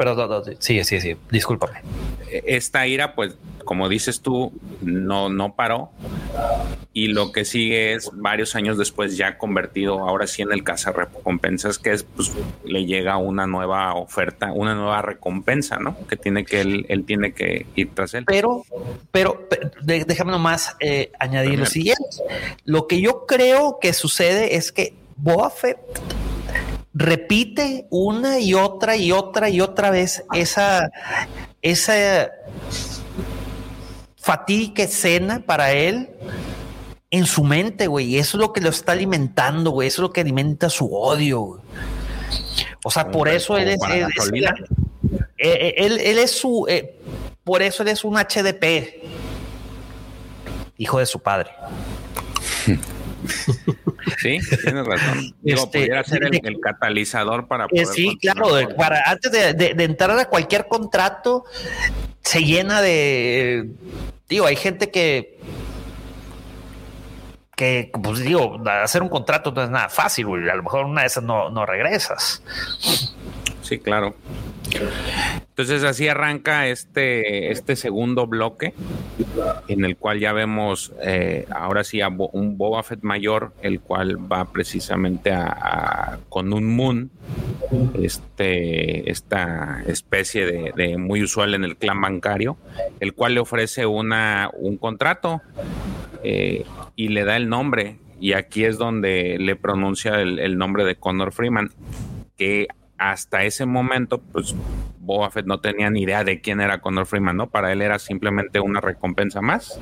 Pero sí, sí, sí, discúlpame. Esta ira, pues, como dices tú, no, no paró. Y lo que sigue es varios años después ya convertido ahora sí en el recompensas que es, pues, le llega una nueva oferta, una nueva recompensa, ¿no? Que tiene que él, él tiene que ir tras él. Pero, pero, déjame nomás eh, añadir lo siguiente. Lo que yo creo que sucede es que Boba repite una y otra y otra y otra vez esa, esa fatídica escena para él en su mente, güey. Y eso es lo que lo está alimentando, güey. Eso es lo que alimenta su odio. O sea, por eso él es, eh, eh, él, es su, eh, por eso él es un HDP, hijo de su padre. Sí, tienes razón. Digo, este, pudiera ser el, catalizador para poder. Sí, claro, para antes de, entrar a cualquier contrato, se llena de. Digo, hay gente que. Que, pues digo, hacer un contrato no es nada fácil, güey. A lo mejor una de esas no, no regresas. Sí, claro. Entonces así arranca este, este segundo bloque, en el cual ya vemos eh, ahora sí a un Boba Fett mayor, el cual va precisamente a, con un Moon, este, esta especie de, muy usual en el clan bancario, el cual le ofrece una, un contrato eh, y le da el nombre. Y aquí es donde le pronuncia el, el nombre de Connor Freeman, que hasta ese momento, pues Boba Fett no tenía ni idea de quién era Connor Freeman, ¿no? Para él era simplemente una recompensa más.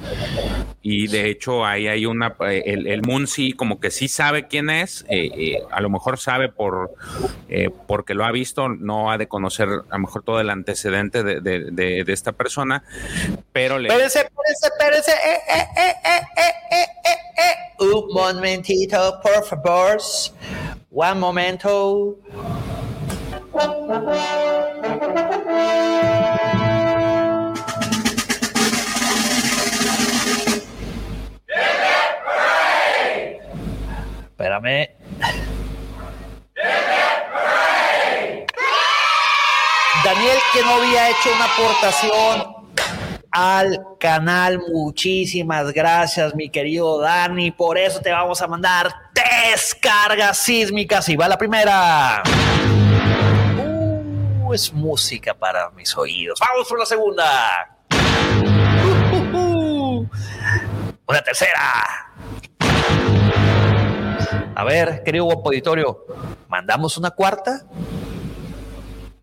Y de hecho, ahí hay una. Eh, el, Moon sí, como que sí sabe quién es. Eh, eh, a lo mejor sabe por porque lo ha visto, no ha de conocer a lo mejor todo el antecedente de, de, esta persona, pero le. Espérese, espérese, espérese. Un momentito, por favor. One momento. Espérame. Daniel que no había hecho una aportación al canal. Muchísimas gracias, mi querido Dani. Por eso te vamos a mandar descargas sísmicas. Y va la primera es música para mis oídos. Vamos por la segunda. Una tercera. A ver, querido guapo auditorio, ¿mandamos una cuarta?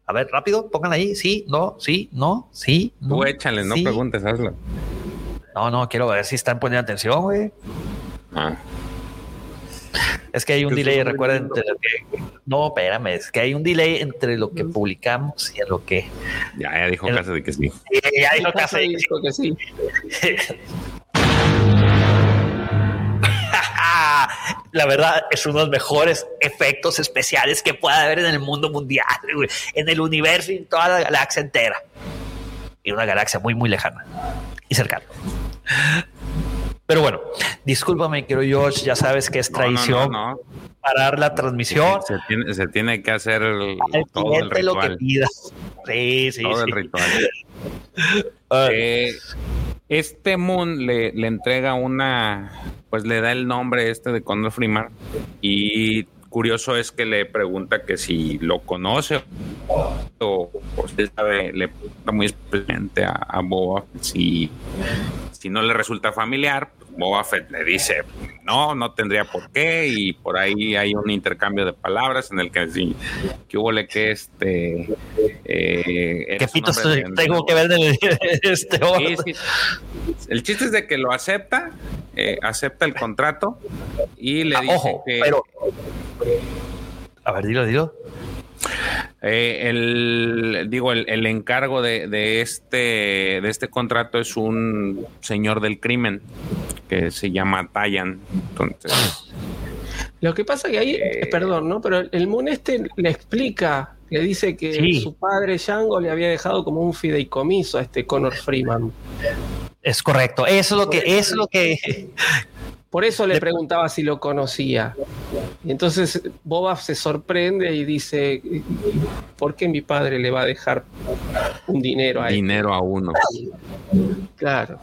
A ver, rápido, pongan ahí, sí, no, sí, no, sí. No, Tú échale, no preguntes, hazlo. No, no, quiero ver si están poniendo atención, güey. Ah. Es que hay un delay, recuerden, entre lo que. No, espérame, es que hay un delay entre lo que publicamos y lo que. Ya, ya dijo caso de que sí. ya dijo caso de que sí. la verdad es uno de los mejores efectos especiales que pueda haber en el mundo mundial, en el universo y en toda la galaxia entera. Y una galaxia muy, muy lejana y cercana. Pero bueno, discúlpame, quiero Josh, ya sabes que es traición parar la transmisión. Se, tiene, que hacer todo el ritual. lo que pida. Sí, sí, todo el ritual. Eh, este Moon le, le, entrega una, pues le da el nombre este de Condor Freeman y curioso es que le pregunta que si lo conoce o, usted sabe, le pregunta muy especialmente a, a Boba si si no le resulta familiar, Boba Fett le dice, no, no tendría por qué, y por ahí hay un intercambio de palabras en el que sí, que hubo le que este... Eh, ¿Qué pitos tengo que ver de este El chiste es de que lo acepta, eh, acepta el contrato y le ah, dice ojo, que... Pero... A ver, dilo, dilo. Eh, el, digo, el, encargo de, este, de este contrato es un señor del crimen que se llama Tayan. Entonces. Lo que pasa que ahí, eh, perdón, ¿no? Pero el Moon este le explica, le dice que su padre Django le había dejado como un fideicomiso a este Connor Freeman. Es correcto, eso es lo que, eso es lo que por eso le preguntaba si lo conocía. Y entonces Boba se sorprende y dice, ¿por qué mi padre le va a dejar un dinero a él? Dinero a uno. Claro.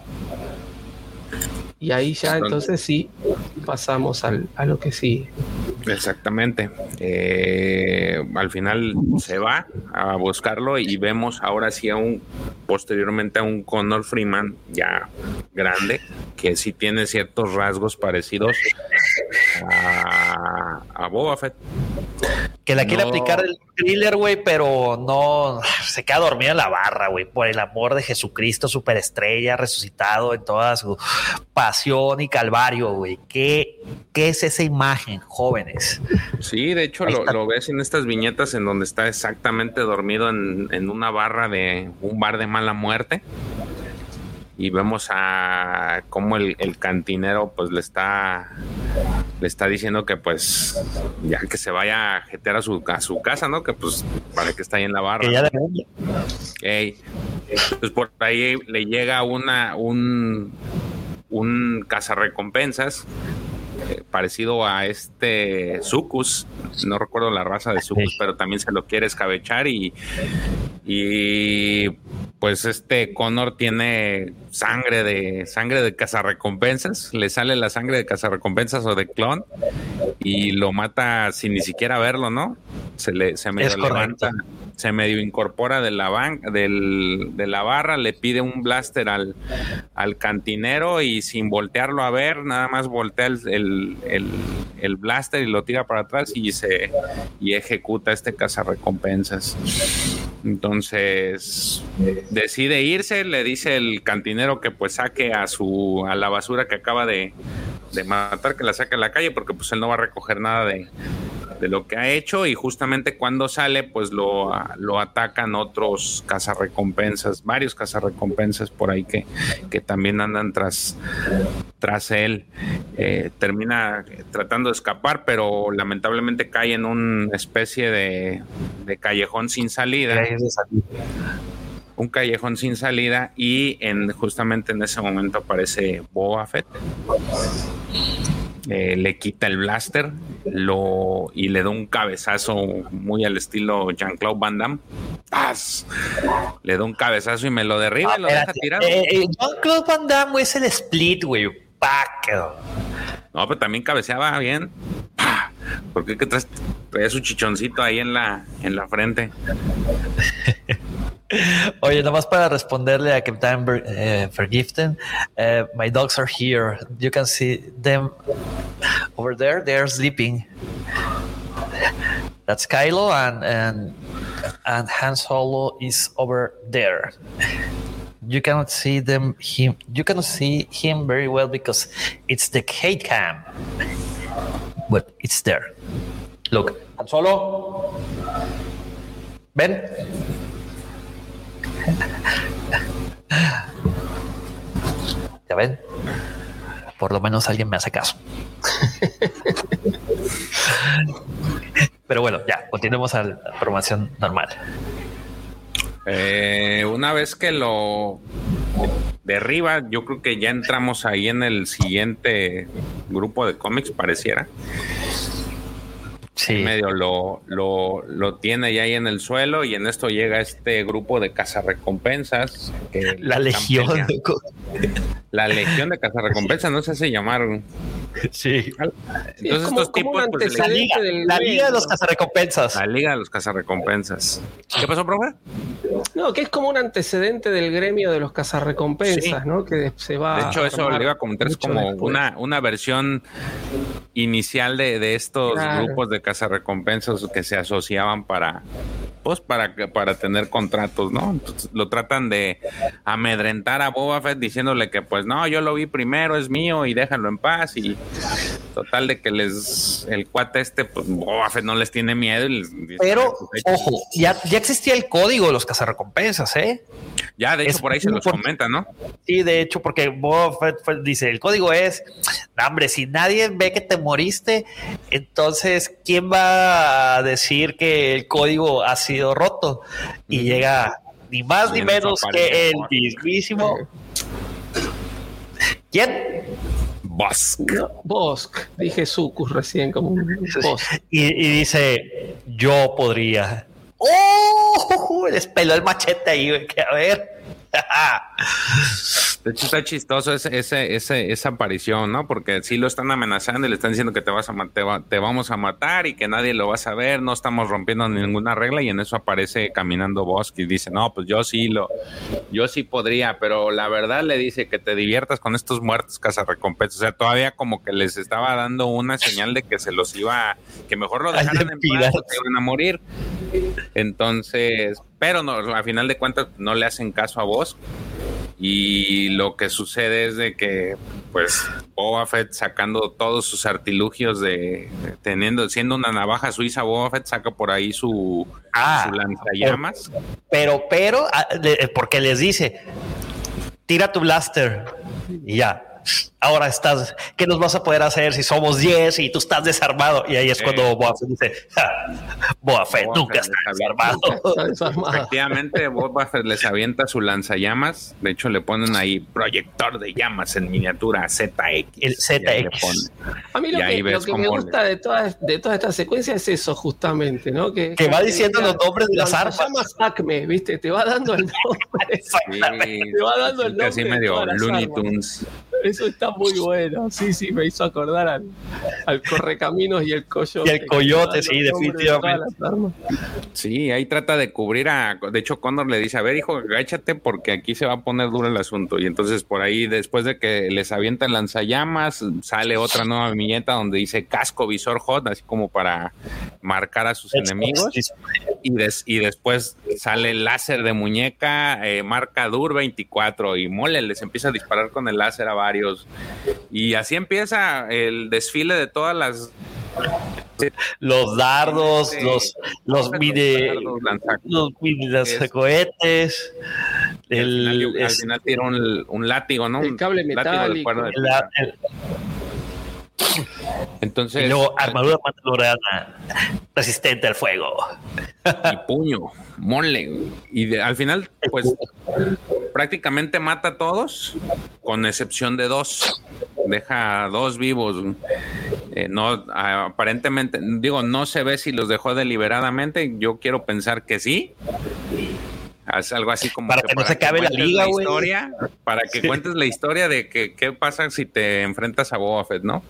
Y ahí ya entonces sí pasamos al, a lo que sí. Exactamente. Eh, al final se va a buscarlo y vemos ahora sí a un posteriormente a un Connor Freeman ya grande que sí tiene ciertos rasgos parecidos a, a Boba Fett. Que la quiere aplicar el thriller, güey, pero no se queda dormido en la barra, güey, por el amor de Jesucristo, superestrella, resucitado en toda su pasión y calvario, güey. ¿Qué, ¿Qué es esa imagen, jóvenes? Sí, de hecho lo, ves en estas viñetas en donde está exactamente dormido en, en una barra de un bar de mala muerte y vemos a cómo el, cantinero pues le está le está diciendo que pues ya que se vaya a jetear a su, a su casa, ¿no? Que pues para que está ahí en la barra. Okay. Entonces por ahí le llega una un un cazarrecompensas parecido a este Sucus, no recuerdo la raza de Sucus, pero también se lo quiere escabechar y, y pues este Connor tiene sangre de sangre de cazarrecompensas, le sale la sangre de cazarrecompensas o de clon y lo mata sin ni siquiera verlo, ¿no? Se le se medio levanta, se medio incorpora de la banca, del, de la barra, le pide un blaster al, cantinero y sin voltearlo a ver, nada más voltea el, blaster y lo tira para atrás y se y ejecuta este cazarrecompensas. Entonces decide irse, le dice el cantinero que pues saque a su a la basura que acaba de, de matar, que la saque a la calle, porque pues él no va a recoger nada de, de lo que ha hecho y justamente cuando sale pues lo, lo atacan otros cazarrecompensas, varios cazarrecompensas por ahí que, que también andan tras, tras él. Eh, termina tratando de escapar, pero lamentablemente cae en una especie de, de callejón sin salida un callejón sin salida y en justamente en ese momento aparece Boba Fett. Eh, le quita el blaster lo, y le da un cabezazo muy al estilo Jean-Claude Van Damme. Le da un cabezazo y me lo derriba y lo deja tirado. Eh, eh, Jean-Claude Van Damme es el split, güey. No, pero también cabeceaba bien. Porque que traía su chichoncito ahí en la, en la frente. Oye, nada más para responderle a Captain uh, Forgiften, uh, my dogs are here. You can see them over there. They are sleeping. That's Kylo, and and and Han Solo is over there. You cannot see them. Him. You cannot see him very well because it's the hate cam, but it's there. Look, Han Solo. Ben. ¿Ya ven? Por lo menos alguien me hace caso. Pero bueno, ya, continuemos a la formación normal. Eh, una vez que lo derriba, yo creo que ya entramos ahí en el siguiente grupo de cómics, pareciera. Sí. medio lo, lo, lo, tiene ya ahí en el suelo y en esto llega este grupo de cazarrecompensas. la legión. La legión de cazarrecompensas, no sé si llamaron. Sí. Entonces estos tipos... Pues, la, liga, la liga de los cazarrecompensas. La liga de los cazarrecompensas. ¿Qué pasó, profe? No, que es como un antecedente del gremio de los cazarrecompensas, ¿no? Que se va... De hecho, eso le iba a comentar, es como una, una versión inicial de, de estos grupos de cazarrecompensas que se asociaban para, pues, para, para tener contratos, ¿no? lo tratan de amedrentar a Boba Fett diciéndole que, pues, no, yo lo vi primero, es mío y déjalo en paz. Y total de que les, el cuate este, pues, Boba Fett no les tiene miedo. Pero, ojo, ya, ya existía el código de los cazarrecompensas, ¿eh? Ya, de hecho, por ahí se los comenta, ¿no? Sí, de hecho, porque Boba Fett dice, el código es, hombre, si nadie ve que te moriste, entonces, ¿quién va a decir que el código ha sido roto? Y llega ni más ni menos que el mismísimo. ¿Quién? Bosk. Bosk, dije Sucus recién como un Y, y, dice, yo podría. ¡Oh! Les peló el machete ahí, que a ver. De hecho, está chistoso ese, ese, esa aparición, ¿no? Porque si lo están amenazando y le están diciendo que te, vas a, te, te, vamos a matar y que nadie lo va a saber, no estamos rompiendo ninguna regla y en eso aparece caminando Bosque y dice, no, pues yo sí lo, yo sí podría, pero la verdad le dice que te diviertas con estos muertos cazarrecompensas. O sea, todavía como que les estaba dando una señal de que se los iba, que mejor lo dejaran en paz o que iban a morir. Entonces, pero no, a final de cuentas no le hacen caso a vos y lo que sucede es de que, pues, Boba Fett sacando todos sus artilugios de, teniendo, siendo una navaja suiza, Boba Fett saca por ahí su, ah, lanzallamas. Pero, pero, ah, porque les dice, tira tu blaster y ya. Ahora estás, ¿qué nos vas a poder hacer si somos 10 y tú estás desarmado? Y ahí es cuando eh. Boba Fett dice, Boba Fett nunca está desarmado. Efectivamente, Boba Fett les avienta su lanzallamas. De hecho, le ponen ahí proyector de llamas en miniatura ZX. El ZX. A mí lo que, me gusta de toda, de toda esta secuencia es eso, justamente, ¿no? Que, que va diciendo los nombres de las armas. llamas Acme, ¿viste? Te va dando el nombre. te va dando el nombre. Así medio Looney Tunes. Eso está muy bueno. Sí, sí, me hizo acordar al, al Correcaminos y el Coyote. Y el Coyote, sí, definitivamente. Sí, ahí trata de cubrir a. De hecho, Connor le dice: A ver, hijo, agáchate porque aquí se va a poner duro el asunto. Y entonces, por ahí, después de que les avienta el lanzallamas, sale otra nueva viñeta donde dice casco visor hot, así como para marcar a sus enemigos. Y, y después sale el láser de muñeca, eh, marca Dur 24 y mole, les empieza a disparar con el láser a varios. Y así empieza el desfile de todas las los dardos, los los mini los mini cohetes. El, al final, tira un, látigo, ¿no? El cable metálico. Entonces. Y luego armadura resistente al fuego. Y puño, mole. Y al final, pues prácticamente mata a todos, con excepción de dos. Deja dos vivos. Eh, no, aparentemente, digo, no se ve si los dejó deliberadamente. Yo quiero pensar que sí. Algo así como para que, no se acabe la liga, güey. Para que cuentes la historia de que qué pasa si te enfrentas a Boba Fett, ¿no?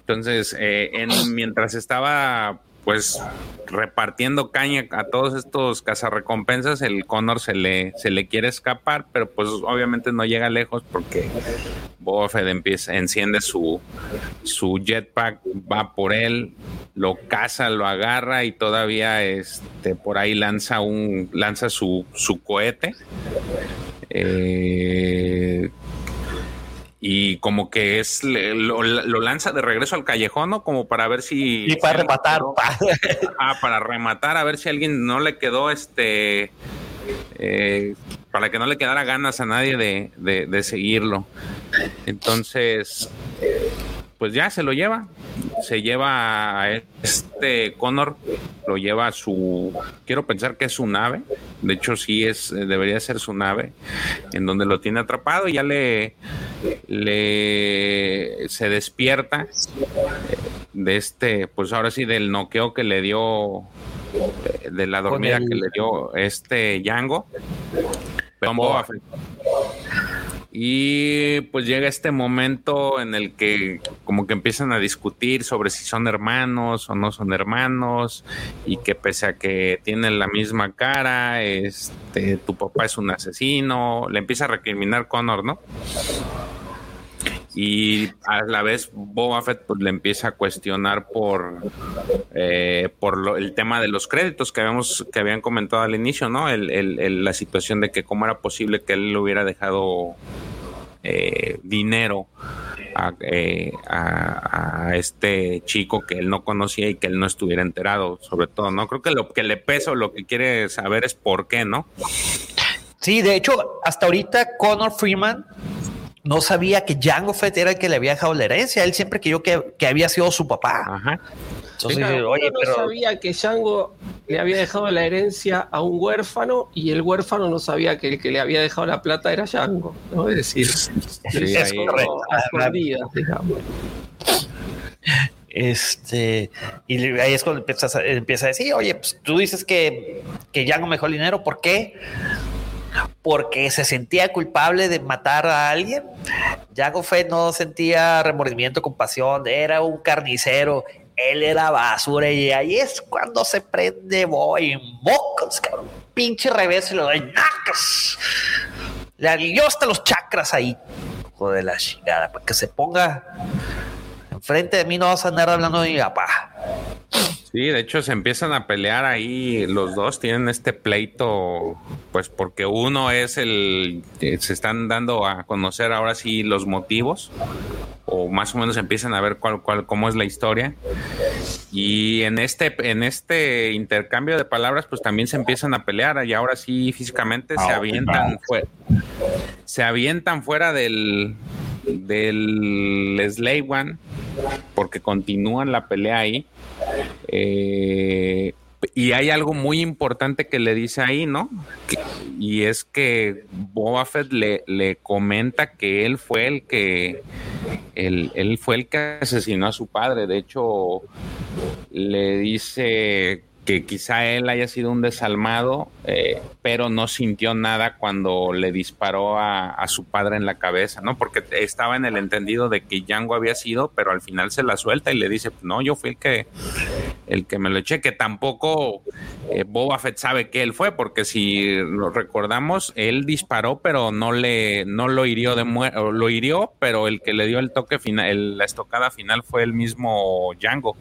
Entonces, eh, en, mientras estaba pues repartiendo caña a todos estos cazarrecompensas, el Connor se le, se le quiere escapar, pero pues obviamente no llega lejos porque Boba empieza, enciende su, su jetpack, va por él, lo caza, lo agarra y todavía este, por ahí lanza un, lanza su, su cohete. Eh, y como que es lo, lanza de regreso al callejón, ¿no? Como para ver si... Y para rematar. ah, para rematar, a ver si a alguien no le quedó este... Eh, para que no le quedara ganas a nadie de, de seguirlo. Entonces, pues ya se lo lleva. Se lleva a este Connor, lo lleva a su, quiero pensar que es su nave. De hecho, sí es, debería ser su nave, en donde lo tiene atrapado y ya le, le se despierta de este, pues ahora sí, del noqueo que le dio, de la dormida que le dio este Django. Y pues llega este momento en el que como que empiezan a discutir sobre si son hermanos o no son hermanos y que pese a que tienen la misma cara, este, tu papá es un asesino, le empieza a recriminar Connor, ¿no? Y a la vez Boba Fett pues, le empieza a cuestionar por eh, por el tema de los créditos que habíamos que habían comentado al inicio no la situación de que cómo era posible que él le hubiera dejado eh, dinero eh, a, a, este chico que él no conocía y que él no estuviera enterado sobre todo no creo que lo que le pesa o lo que quiere saber es por qué no sí de hecho hasta ahorita Connor Freeman no sabía que Django Fett era el que le había dejado la herencia. Él siempre creyó que, que había sido su papá. Ajá. Entonces, oye, no sabía que Django le había dejado la herencia a un huérfano y el huérfano no sabía que el que le había dejado la plata era Django. ¿no? Es decir, sí, es digamos. Este, y ahí es cuando empieza a, empieza a decir, oye, pues tú dices que, que Django me dejó el dinero, ¿por qué? Porque se sentía culpable de matar a alguien. Jango Fett no sentía remordimiento, compasión, era un carnicero, él era basura y ahí es cuando se prende voy mocos, pinche revés y lo doy nacas. Le alió hasta los chakras ahí. Joder, la chingada, para que se ponga enfrente de mí, no vas a andar hablando de mi papá. Sí, de hecho se empiezan a pelear ahí, los dos tienen este pleito, pues porque uno es el, se están dando a conocer ahora sí los motivos, o más o menos empiezan a ver cuál, cuál, cómo es la historia. Y en este, en este intercambio de palabras, pues también se empiezan a pelear, y ahora sí físicamente se ah, avientan fuera, se avientan fuera del, del Slave One, porque continúan la pelea ahí. Eh, y hay algo muy importante que le dice ahí, ¿no? y es que Boba Fett le, le, comenta que él fue el que él, él fue el que asesinó a su padre. De hecho, le dice que quizá él haya sido un desalmado, eh, pero no sintió nada cuando le disparó a, su padre en la cabeza, ¿no? Porque estaba en el entendido de que Django había sido, pero al final se la suelta y le dice, no, yo fui el que, el que me lo eché, que tampoco eh, Boba Fett sabe que él fue, porque si lo recordamos, él disparó, pero no le, no lo hirió de lo hirió, pero el que le dio el toque final, la estocada final fue el mismo Django.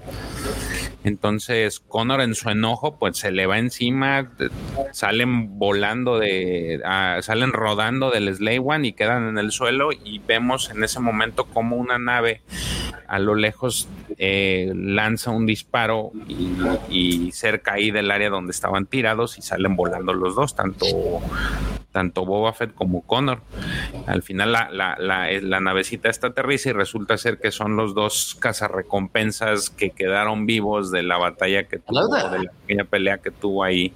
Entonces Connor en su enojo pues se le va encima, salen volando de, salen rodando del Slay One y quedan en el suelo y vemos en ese momento como una nave a lo lejos eh, lanza un disparo y, cerca ahí del área donde estaban tirados y salen volando los dos, tanto tanto Boba Fett como Connor. Al final la, la, la, la, navecita está aterriza y resulta ser que son los dos cazarrecompensas que quedaron vivos de la batalla que tuvo, de la pequeña pelea que tuvo ahí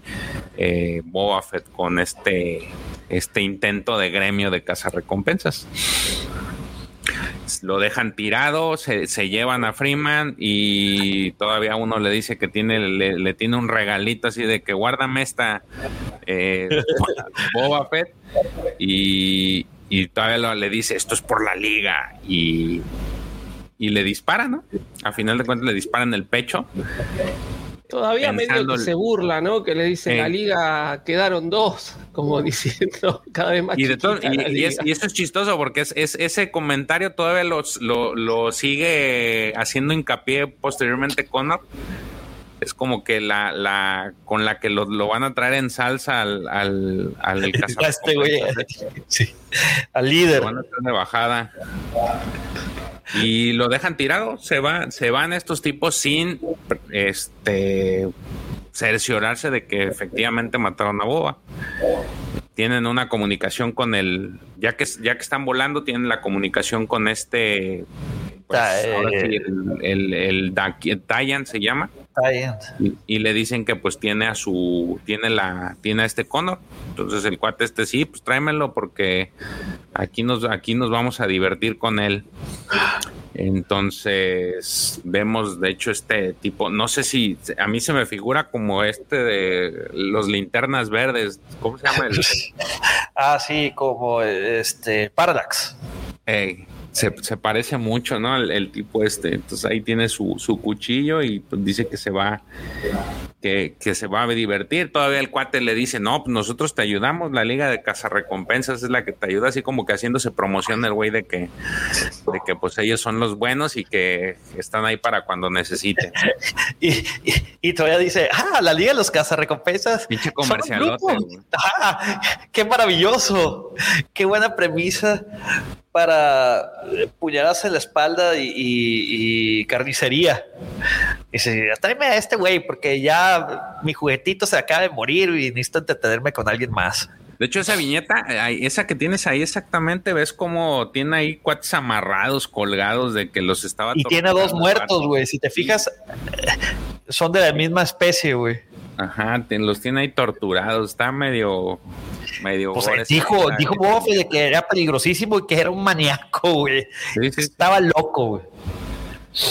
eh, Boba Fett con este, este intento de gremio de cazarrecompensas lo dejan tirado, se, llevan a Freeman y todavía uno le dice que tiene, le, tiene un regalito así de que guárdame esta eh, Boba Fett. Y, todavía le dice esto es por la liga y, y le dispara, ¿no? A final de cuentas le disparan el pecho Todavía medio que se burla, ¿no? Que le dice la liga quedaron dos, como diciendo cada vez más. Y, y, eso es chistoso porque es, ese comentario todavía lo, sigue haciendo hincapié posteriormente Connor. Es como que la, la con la que lo, van a traer en salsa al, al, al este güey, sí, al líder. Lo van a traer de bajada y lo dejan tirado. Se van, se van estos tipos sin este cerciorarse de que efectivamente mataron a Boba. Tienen una comunicación con el, ya que ya que están volando, tienen la comunicación con este, pues, ah, eh, el, el, el, se llama. Y, le dicen que pues tiene a su, tiene la, tiene a este Connor. Entonces el cuate este sí, pues tráemelo porque aquí nos, aquí nos vamos a divertir con él. Entonces vemos, de hecho, este tipo, no sé si a mí se me figura como este de los linternas verdes, ¿cómo se llama? ah, sí, como este Parallax se, parece mucho, ¿no? El, tipo este. Entonces ahí tiene su, su cuchillo y pues dice que se va, que, que, se va a divertir. Todavía el cuate le dice, no, pues nosotros te ayudamos, la liga de cazarrecompensas es la que te ayuda, así como que haciéndose promoción el güey de que, de que pues ellos son los buenos y que están ahí para cuando necesiten. y, y, todavía dice, ah, la liga de los cazarrecompensas. Pinche comercialote. Ah, qué maravilloso. Qué buena premisa para puñalarse en la espalda y, carnicería. Y dice, tráeme a este güey porque ya mi juguetito se acaba de morir y necesito entretenerme con alguien más. De hecho, esa viñeta, esa que tienes ahí exactamente, ves como tiene ahí cuates amarrados, colgados de que los estaba... Y tiene dos muertos, güey. Si te fijas, son de la misma especie, güey. Ajá, los tiene ahí torturados. Está medio medio. Pues dijo, dijo de que era peligrosísimo y que era un maníaco, güey. Estaba loco, güey.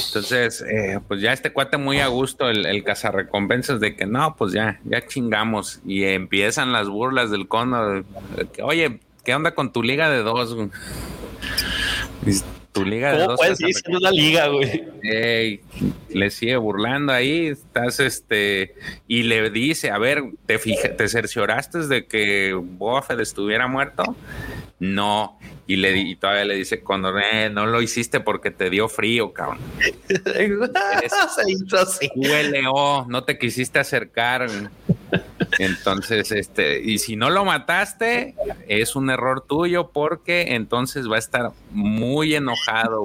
Entonces, eh, pues ya este cuate muy a gusto, el, el cazarrecompensas de que no, pues ya, ya chingamos. Y empiezan las burlas del cono. Que, Oye, ¿qué onda con tu liga de dos? Tu liga de dos. Puedes decir una liga, güey. le sigue burlando ahí, estás este, y le dice, a ver, ¿te, te cercioraste de que Boba estuviera muerto? No. Y, le, y todavía le dice, cuando eh, no lo hiciste porque te dio frío, cabrón. Se hizo así. no te quisiste acercar. Entonces, este, y si no lo mataste, es un error tuyo porque entonces va a estar muy enojado.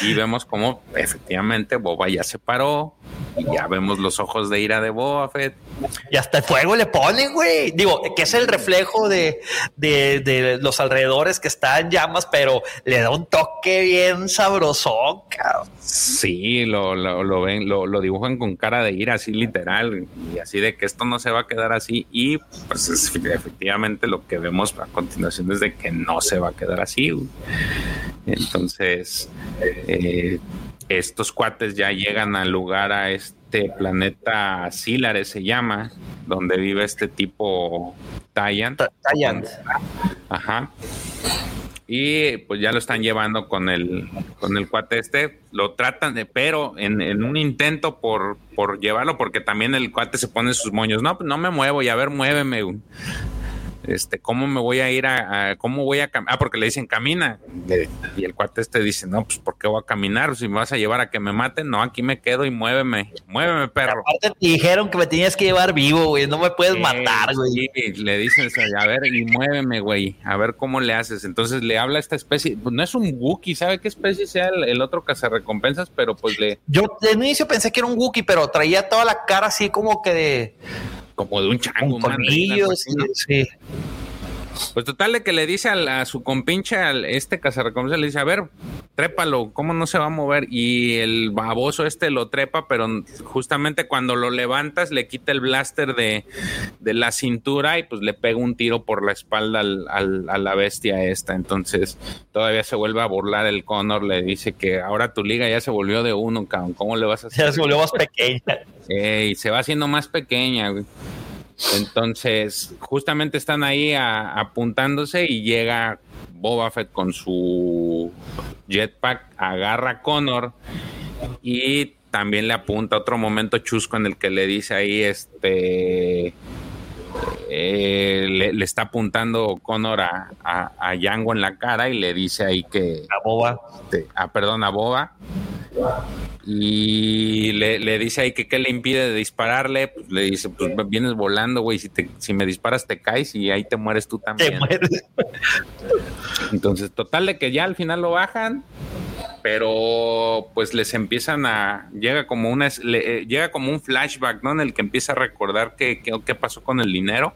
Y vemos cómo efectivamente Boba ya se paró, y ya vemos los ojos de ira de Boba Fett. Y hasta el fuego le ponen, güey. Digo, que es el reflejo de, de, los alrededores que están llamas, pero le da un toque bien sabroso, cabrón. Sí, lo, lo, ven, lo, lo, dibujan con cara de ira, así literal, y así de que esto no se va a quedar así. Y pues efectivamente lo que vemos a continuación es de que no se va a quedar así. Entonces, eh, estos cuates ya llegan al lugar a este planeta Silare se llama, donde vive este tipo Tayant. Tayant. Ajá. Y pues ya lo están llevando con el, con el cuate este, lo tratan de, pero en, un intento por, por llevarlo, porque también el cuate se pone sus moños, no, pues no me muevo y a ver, muéveme este, ¿cómo me voy a ir a, cómo voy a caminar? Ah, porque le dicen camina. Y el cuate este dice, no, pues ¿por qué voy a caminar? Si me vas a llevar a que me maten, no, aquí me quedo y muéveme, muéveme, perro. Aparte te dijeron que me tenías que llevar vivo, güey, no me puedes matar, güey. le dicen, a ver, y muéveme, güey, a ver cómo le haces. Entonces le habla a esta especie, pues no es un Wookiee, ¿sabe qué especie sea el, el otro recompensas Pero pues le... Yo de inicio pensé que era un Wookiee, pero traía toda la cara así como que de como de un chango. sí. Pues total de que le dice a, su compinche, al este cazarrecompensas, le dice, a ver, trépalo, ¿cómo no se va a mover? Y el baboso este lo trepa, pero justamente cuando lo levantas le quita el blaster de, la cintura y pues le pega un tiro por la espalda al, a la bestia esta. Entonces todavía se vuelve a burlar el Connor, le dice que ahora tu liga ya se volvió de uno, cabrón, ¿cómo le vas a hacer? Ya se volvió más pequeña. y se va haciendo más pequeña, güey. Entonces, justamente están ahí apuntándose y llega Boba Fett con su jetpack, agarra a Connor y también le apunta otro momento chusco en el que le dice ahí este eh, le, está apuntando Connor a, a, Yango en la cara y le dice ahí que a Boba. este, a perdón a Boba y le, dice ahí que qué le impide de dispararle, pues le dice, pues vienes volando, güey, si, si me disparas te caes y ahí te mueres tú también. Entonces, total de que ya al final lo bajan, pero pues les empiezan a, llega como una, eh, llega como un flashback, ¿no? En el que empieza a recordar qué, qué, pasó con el dinero.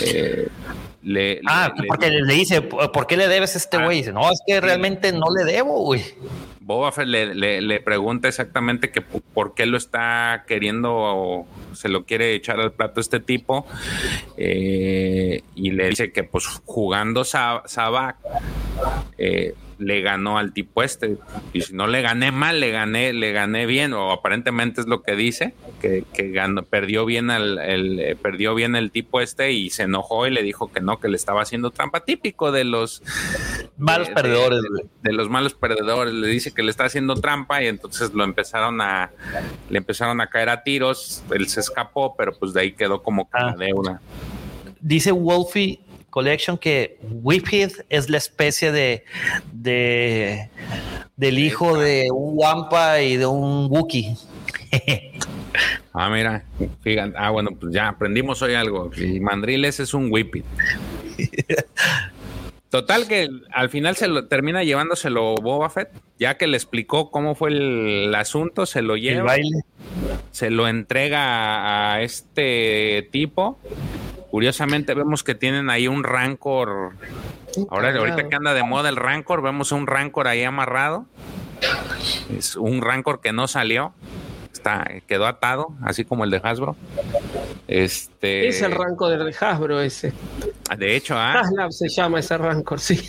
Eh, le, ah, porque le, dice, ¿por qué le debes a este ah. güey? dice, no, es que realmente no le debo, güey. Boba Fett le, pregunta exactamente que por qué lo está queriendo o se lo quiere echar al plato este tipo eh, y le dice que pues jugando Sabak eh, le ganó al tipo este. Y si no le gané mal, le gané, le gané bien, o aparentemente es lo que dice, que, ganó, perdió bien el, eh, perdió bien el tipo este y se enojó y le dijo que no, que le estaba haciendo trampa típico de los malos perdedores, de, los malos perdedores. Le dice que le está haciendo trampa y entonces lo empezaron a, le empezaron a caer a tiros, él se escapó, pero pues de ahí quedó como ah. una Dice Wolfie Collection que Whippet es la especie de, de del hijo de un Wampa y de un Wookiee. ah, mira, fíjate, ah, bueno, pues ya aprendimos hoy algo. Y Mandriles es un Whippet. Total que al final se lo termina llevándoselo Boba Fett, ya que le explicó cómo fue el, asunto, se lo lleva, se lo entrega a este tipo Curiosamente vemos que tienen ahí un rancor. Ahora, ahorita que anda de moda el rancor, vemos un rancor ahí amarrado. Es un rancor que no salió. Está, quedó atado, así como el de Hasbro. Este. Es el rancor del Hasbro ese. De hecho, ah. se llama ese rancor, sí.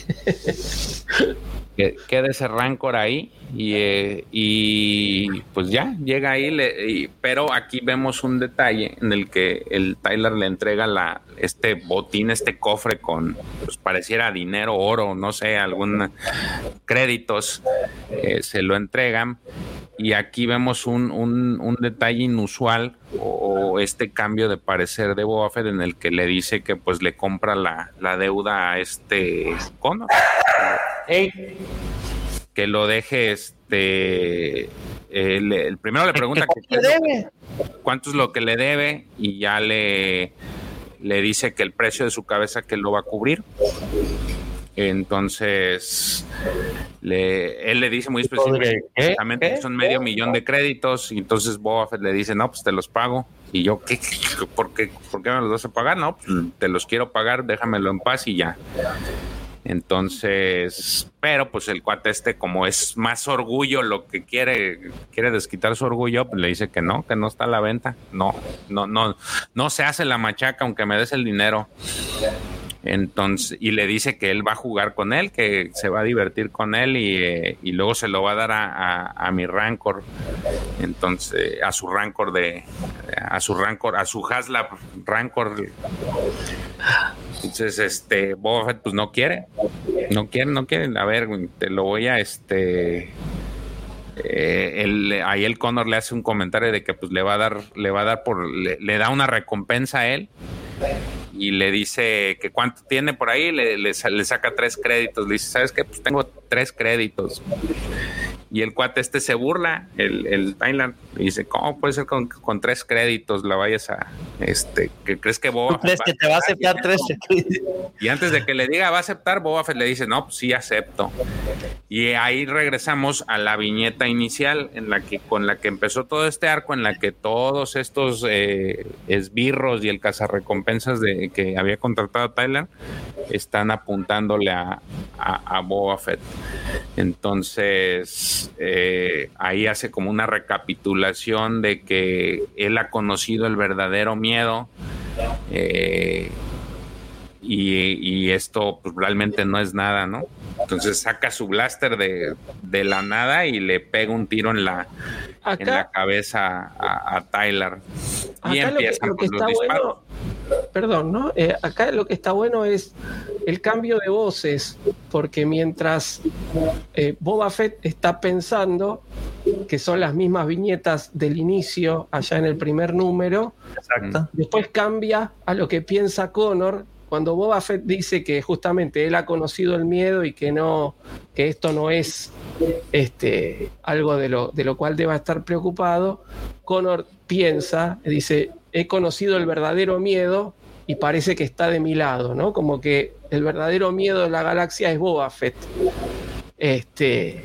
que queda ese rancor ahí y, eh, y pues ya llega ahí pero aquí vemos un detalle en el que el Tyler le entrega la este botín este cofre con pues pareciera dinero oro no sé algún créditos eh, se lo entregan y aquí vemos un, un, detalle inusual o, este cambio de parecer de Boba Fett en el que le dice que pues le compra la, la deuda a este Connor. Que lo deje este, el, primero le pregunta cuánto es lo que le debe y ya le, le dice que el precio de su cabeza que lo va a cubrir. Entonces, él le dice muy específicamente que son medio millón de créditos. Y entonces Boba le dice, no, pues te los pago. Y yo, ¿qué, por, qué, ¿por qué me los vas a pagar? No, pues, te los quiero pagar, déjamelo en paz y ya. Entonces, pero pues el cuate este, como es más orgullo lo que quiere, quiere desquitar su orgullo, pues le dice que no, que no está a la venta. No, no, no, no se hace la machaca aunque me des el dinero. Entonces, y le dice que él va a jugar con él, que se va a divertir con él y, eh, luego se lo va a dar a, mi Rancor. Entonces, a su Rancor de, a su Rancor, a su Haslab Rancor. Entonces, este, Boba Fett, pues no quiere, no quiere, no quiere. A ver, te lo voy a, este, eh, ahí el Connor le hace un comentario de que pues le va a dar, le va a dar por, le da una recompensa a él y le dice que cuánto tiene por ahí, le, le, saca tres créditos. Le dice, ¿sabes qué? Pues tengo tres créditos. Y el cuate este se burla, el, el Thailand, y dice, ¿cómo puede ser con, con, tres créditos la vayas a, este, que crees que Boba ¿Tú crees que te va a aceptar tres créditos? Y antes de que le diga va a aceptar, Boba Fett le dice, no, pues sí acepto. Y ahí regresamos a la viñeta inicial en la que, con la que empezó todo este arco, en la que todos estos eh, esbirros y el cazarrecompensas de, que había contratado Thailand están apuntándole a, a, a Boba Fett. Entonces, eh, ahí hace como una recapitulación de que él ha conocido el verdadero miedo eh, y, esto pues, realmente no es nada, ¿no? Entonces saca su blaster de, la nada y le pega un tiro en la, en la cabeza a, Tyler. Y empieza los disparos perdón, ¿no? Eh, acá lo que está bueno es el cambio de voces, porque mientras eh, Boba Fett está pensando que son las mismas viñetas del inicio, allá en el primer número, después cambia a lo que piensa Connor cuando Boba Fett dice que justamente él ha conocido el miedo y que no, que esto no es este, algo de lo, de lo cual deba estar preocupado, Connor piensa, dice, he conocido el verdadero miedo y parece que está de mi lado, ¿no? Como que el verdadero miedo de la galaxia es Boba Fett. Este,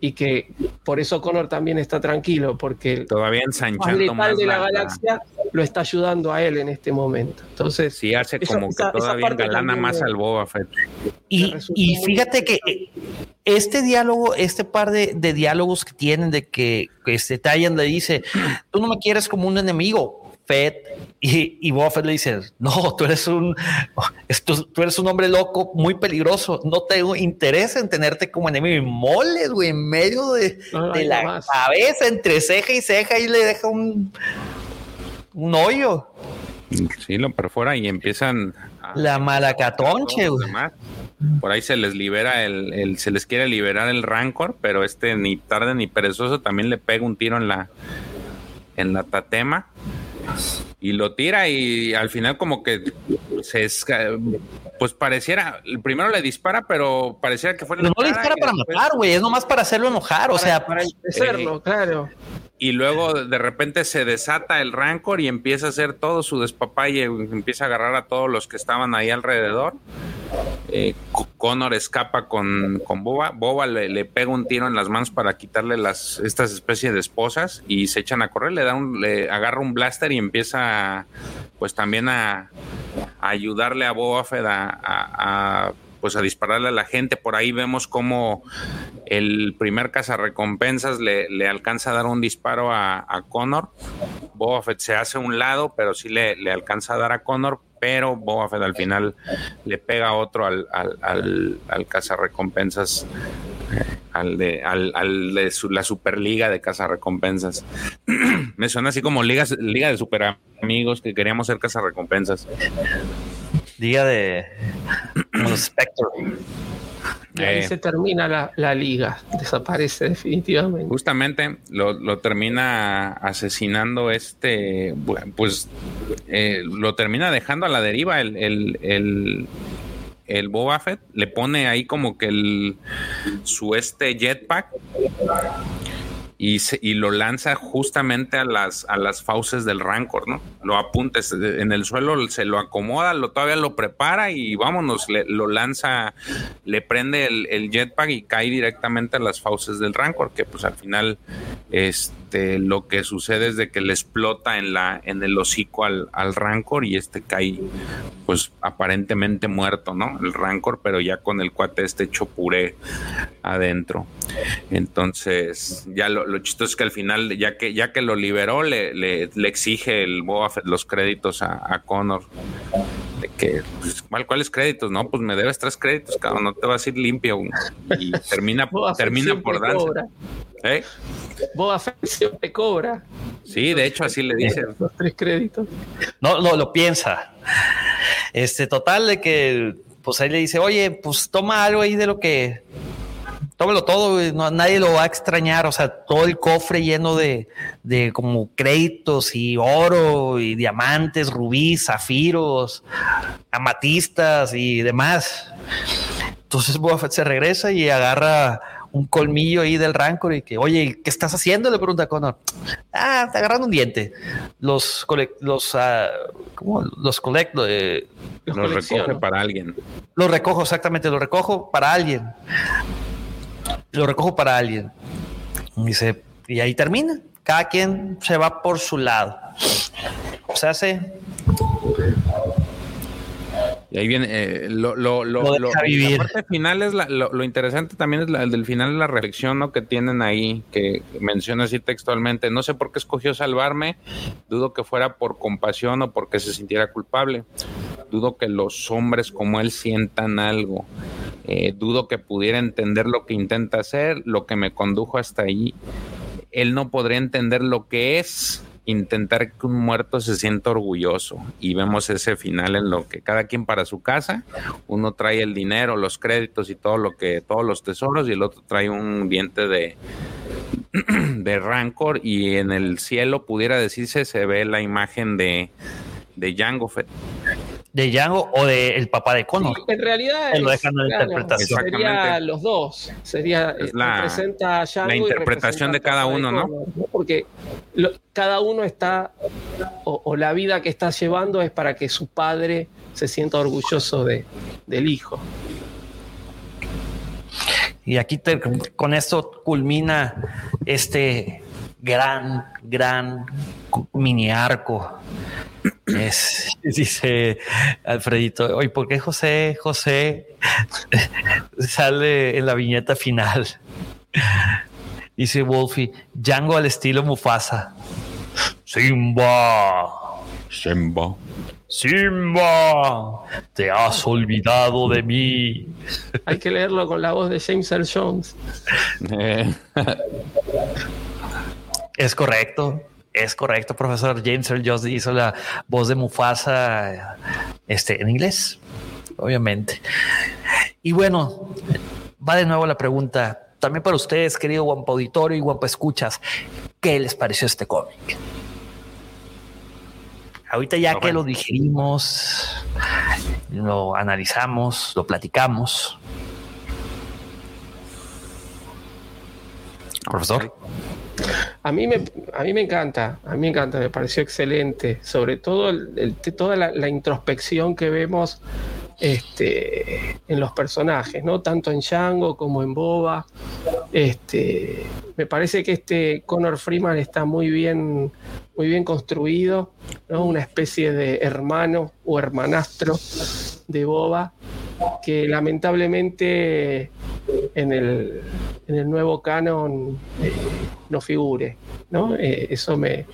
y que por eso Connor también está tranquilo, porque todavía ensanchando más de la, galaxia lo está ayudando a él en este momento. Entonces, sí hace como que todavía engalana más al Boba Fett. Y, y fíjate que este diálogo, este par de, diálogos que tienen de que, que este Tayan le dice, tú no me quieres como un enemigo, Fed y, y Buffett le dice, no, tú eres un, tú, eres un hombre loco, muy peligroso, no tengo interés en tenerte como enemigo. Y moles, güey, en medio de, la cabeza, entre ceja y ceja, y le deja un, un hoyo. Sí, lo perfora y empiezan... la malacatonche, güey. Por ahí se les libera el, el, se les quiere liberar el rancor, pero este ni tarde ni perezoso también le pega un tiro en la, en la tatema y lo tira y al final como que se pues pareciera, primero le dispara, pero pareciera que fuera... no le dispara para matar, güey, es nomás para hacerlo enojar, o sea... Para hacerlo, eh, claro. Y luego de repente se desata el rancor y empieza a hacer todo su despapalle, empieza a agarrar a todos los que estaban ahí alrededor. Eh, Connor escapa con, con Boba. Boba le, pega un tiro en las manos para quitarle las estas especies de esposas y se echan a correr. Le da un, le agarra un blaster y empieza, pues también a, ayudarle a Boba Fett a, pues a dispararle a la gente. Por ahí vemos cómo el primer cazarrecompensas le, le alcanza a dar un disparo a, a Connor. Boba Fett se hace a un lado, pero sí le, le alcanza a dar a Connor pero Boba Fett al final le pega otro al, al, al, al cazarrecompensas, al de, al, de la Superliga de cazarrecompensas. Me suena así como liga de super amigos que queríamos ser cazarrecompensas. Liga de Spectre. Y ahí eh, se termina la, liga, desaparece definitivamente. Justamente lo, termina asesinando este, pues eh, lo termina dejando a la deriva el, el, el, el Boba Fett, le pone ahí como que el su este jetpack y, y, lo lanza justamente a las, a las fauces del Rancor, ¿no? Lo apunta en el suelo, se lo acomoda, lo, todavía lo prepara y vámonos, le, lo lanza, le prende el, el, jetpack y cae directamente a las fauces del Rancor, que pues al final este, lo que sucede es de que le explota en, la, en el hocico al, al Rancor y este cae pues aparentemente muerto, ¿no? El Rancor, pero ya con el cuate este hecho puré adentro. Entonces, ya lo, lo chistoso es que al final, ya que, ya que lo liberó, le, le, le exige el Boba Fett los créditos a, a Connor. De que, pues, ¿cuál, ¿cuáles créditos? No, pues me debes tres créditos, cabrón, no te vas a ir limpio. Y termina, termina por danza. ¿Eh? Boba Fett siempre cobra. Sí, de hecho, así le dice. Los tres créditos. No, no, lo piensa. Este, total, de que, pues ahí le dice, oye, pues toma algo ahí de lo que tómalo todo, no, nadie lo va a extrañar, o sea, todo el cofre lleno de, de como créditos y oro y diamantes, rubíes, zafiros, amatistas y demás. Entonces Boba Fett se regresa y agarra un colmillo ahí del Rancor y que, oye, ¿qué estás haciendo? Le pregunta a Connor. Ah, está agarrando un diente. Los, los, uh, ¿cómo? Los colecto. Eh, los recoge para alguien. Los recojo, exactamente, los recojo para alguien lo recojo para alguien. Y y ahí termina. Cada quien se va por su lado. Se hace. Y ahí viene eh, lo, lo, lo, lo, la parte final es la, lo, interesante también es la, el del final es la reflexión ¿no? que tienen ahí, que menciona así textualmente. No sé por qué escogió salvarme, dudo que fuera por compasión o porque se sintiera culpable. Dudo que los hombres como él sientan algo. Eh, dudo que pudiera entender lo que intenta hacer, lo que me condujo hasta allí. Él no podría entender lo que es intentar que un muerto se sienta orgulloso. Y vemos ese final en lo que cada quien para su casa, uno trae el dinero, los créditos y todo lo que, todos los tesoros y el otro trae un diente de, de rancor y en el cielo pudiera decirse se ve la imagen de, de Jango Fett de Django o de el papá de Connor. Sí, en realidad es, lo dejan de claro, interpretación. Sería los dos. Sería es la, a Django la interpretación de cada uno, ¿no? Porque lo, cada uno está o, o, la vida que está llevando es para que su padre se sienta orgulloso de, del hijo. Y aquí te, con esto culmina este gran, gran mini arco es, dice Alfredito, oye, ¿por qué José, José sale en la viñeta final? Dice Wolfie, Django al estilo Mufasa. Simba. Simba. Simba, te has olvidado de mí. Hay que leerlo con la voz de James Earl Jones. es correcto. Es correcto, profesor. James Earl Jones hizo la voz de Mufasa este, en inglés, obviamente. Y bueno, va de nuevo la pregunta, también para ustedes, querido Guampa Auditorio y Guampa Escuchas, ¿qué les pareció este cómic? Ahorita ya no, que bueno. lo digerimos, lo analizamos, lo platicamos. Profesor. A mí, me, a mí me encanta, a mí me encanta, me pareció excelente, sobre todo toda la, la, introspección que vemos este, en los personajes, ¿no? tanto en Django como en Boba. Este, me parece que este Connor Freeman está muy bien, muy bien construido, ¿no? una especie de hermano o hermanastro de Boba que lamentablemente en el, en el nuevo canon eh, no figure, ¿no? Eh, eso me,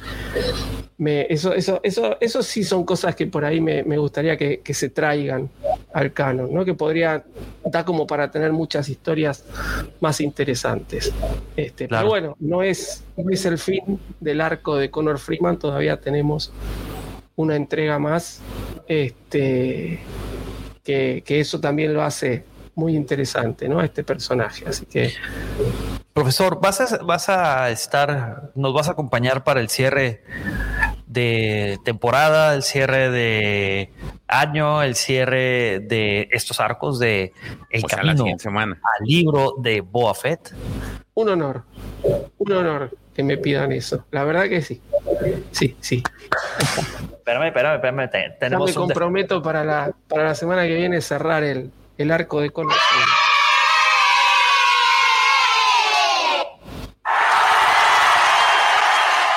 me, eso, eso, eso, eso sí son cosas que por ahí me, me gustaría que, que, se traigan al canon, ¿no? Que podría dar como para tener muchas historias más interesantes. Este, claro. Pero bueno, no es, no es el fin del arco de Connor Freeman, todavía tenemos una entrega más. Este, que, que, eso también lo hace muy interesante, ¿no? Este personaje. Así que. Profesor, vas a, vas a estar, nos vas a acompañar para el cierre de temporada, el cierre de año, el cierre de estos arcos de El Camino semana. al libro de Boa Fett. Un honor, un honor que me pidan eso. La verdad que sí. Sí, sí. Espérame, espérame, espérame. Tenemos me comprometo para la, para la semana que viene cerrar el, el arco de conocimiento.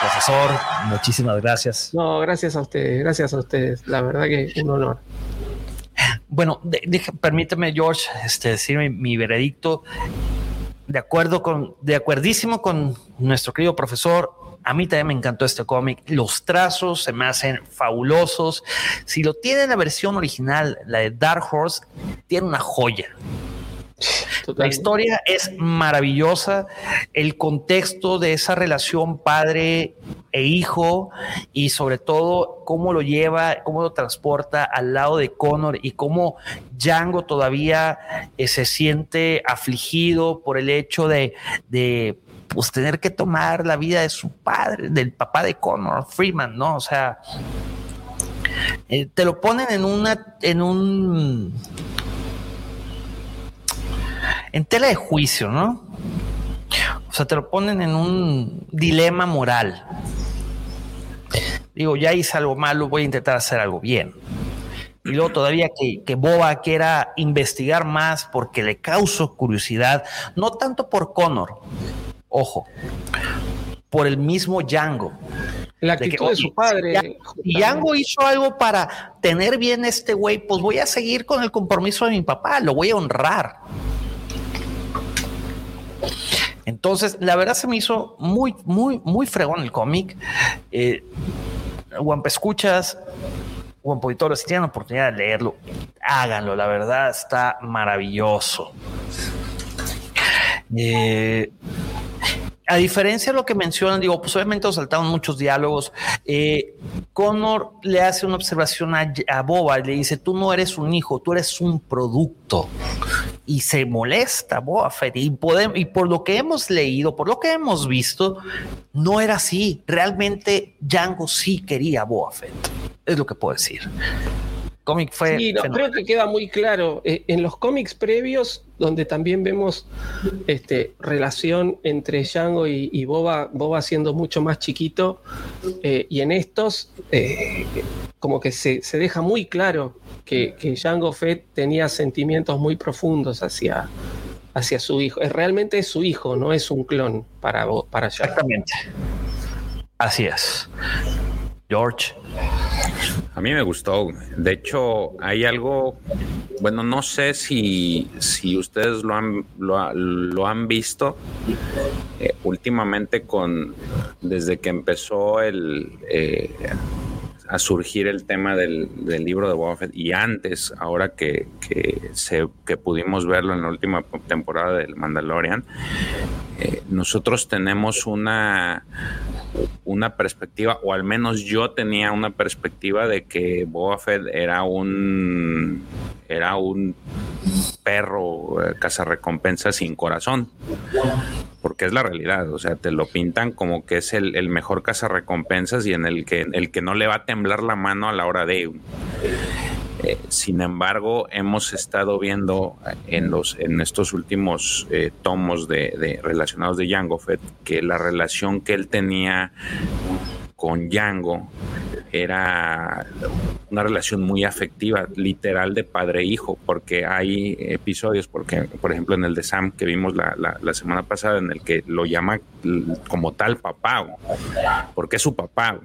Profesor, muchísimas gracias. No, gracias a ustedes, gracias a ustedes. La verdad que un honor. Bueno, permíteme, George, este, decir mi, veredicto. De acuerdo con, de acuerdísimo con nuestro querido profesor, a mí también me encantó este cómic. Los trazos se me hacen fabulosos. Si lo tiene la versión original, la de Dark Horse, tiene una joya. La historia es maravillosa, el contexto de esa relación padre e hijo y sobre todo cómo lo lleva, cómo lo transporta al lado de Connor y cómo Django todavía eh, se siente afligido por el hecho de, pues, tener que tomar la vida de su padre, del papá de Connor, Freeman, ¿no? O sea, eh, te lo ponen en una, en un en tela de juicio, ¿no? O sea, te lo ponen en un dilema moral. Digo, ya hice algo malo, voy a intentar hacer algo bien. Y luego todavía que, que Boba quiera investigar más porque le causó curiosidad, no tanto por Connor, ojo, por el mismo Django. La actitud de, su padre. Y Django hizo algo para tener bien este güey, pues voy a seguir con el compromiso de mi papá, lo voy a honrar. Entonces, la verdad se me hizo muy, muy, muy fregón el cómic. Eh, escuchas, Guampo si tienen la oportunidad de leerlo, háganlo, la verdad está maravilloso. Eh, a diferencia de lo que mencionan, digo, pues obviamente saltaron muchos diálogos. Eh, Connor le hace una observación a, Boba y le dice: Tú no eres un hijo, tú eres un producto. Y se molesta Boba Fett. Y, y por lo que hemos leído, por lo que hemos visto, no era así. Realmente Django sí quería a Boba Fett. Es lo que puedo decir cómic fue. Sí, creo que queda muy claro. Eh, en los cómics previos, donde también vemos este, relación entre Django y, Boba, Boba siendo mucho más chiquito, eh, y en estos, eh, como que se, deja muy claro que, que Django Fett tenía sentimientos muy profundos hacia, hacia su hijo. Es, realmente es su hijo, no es un clon para, para Django. Exactamente. Así es. George. A mí me gustó. De hecho, hay algo, bueno, no sé si, si ustedes lo han, lo, han visto eh, últimamente con, desde que empezó el... Eh, a surgir el tema del, libro de Buffett y antes, ahora que, se, que pudimos verlo en la última temporada del Mandalorian, eh, nosotros tenemos una, una perspectiva, o al menos yo tenía una perspectiva de que Boba era un era un perro eh, cazarrecompensa sin corazón. Porque es la realidad, o sea, te lo pintan como que es el, el mejor cazarrecompensas y en el que, el que no le va a temblar la mano a la hora de eh, sin embargo, hemos estado viendo en los en estos últimos eh, tomos de, relacionados de Jango Fett que la relación que él tenía con Django era una relación muy afectiva, literal de padre e hijo, porque hay episodios, porque, por ejemplo, en el de Sam que vimos la, la, semana pasada, en el que lo llama como tal papá, porque es su papá.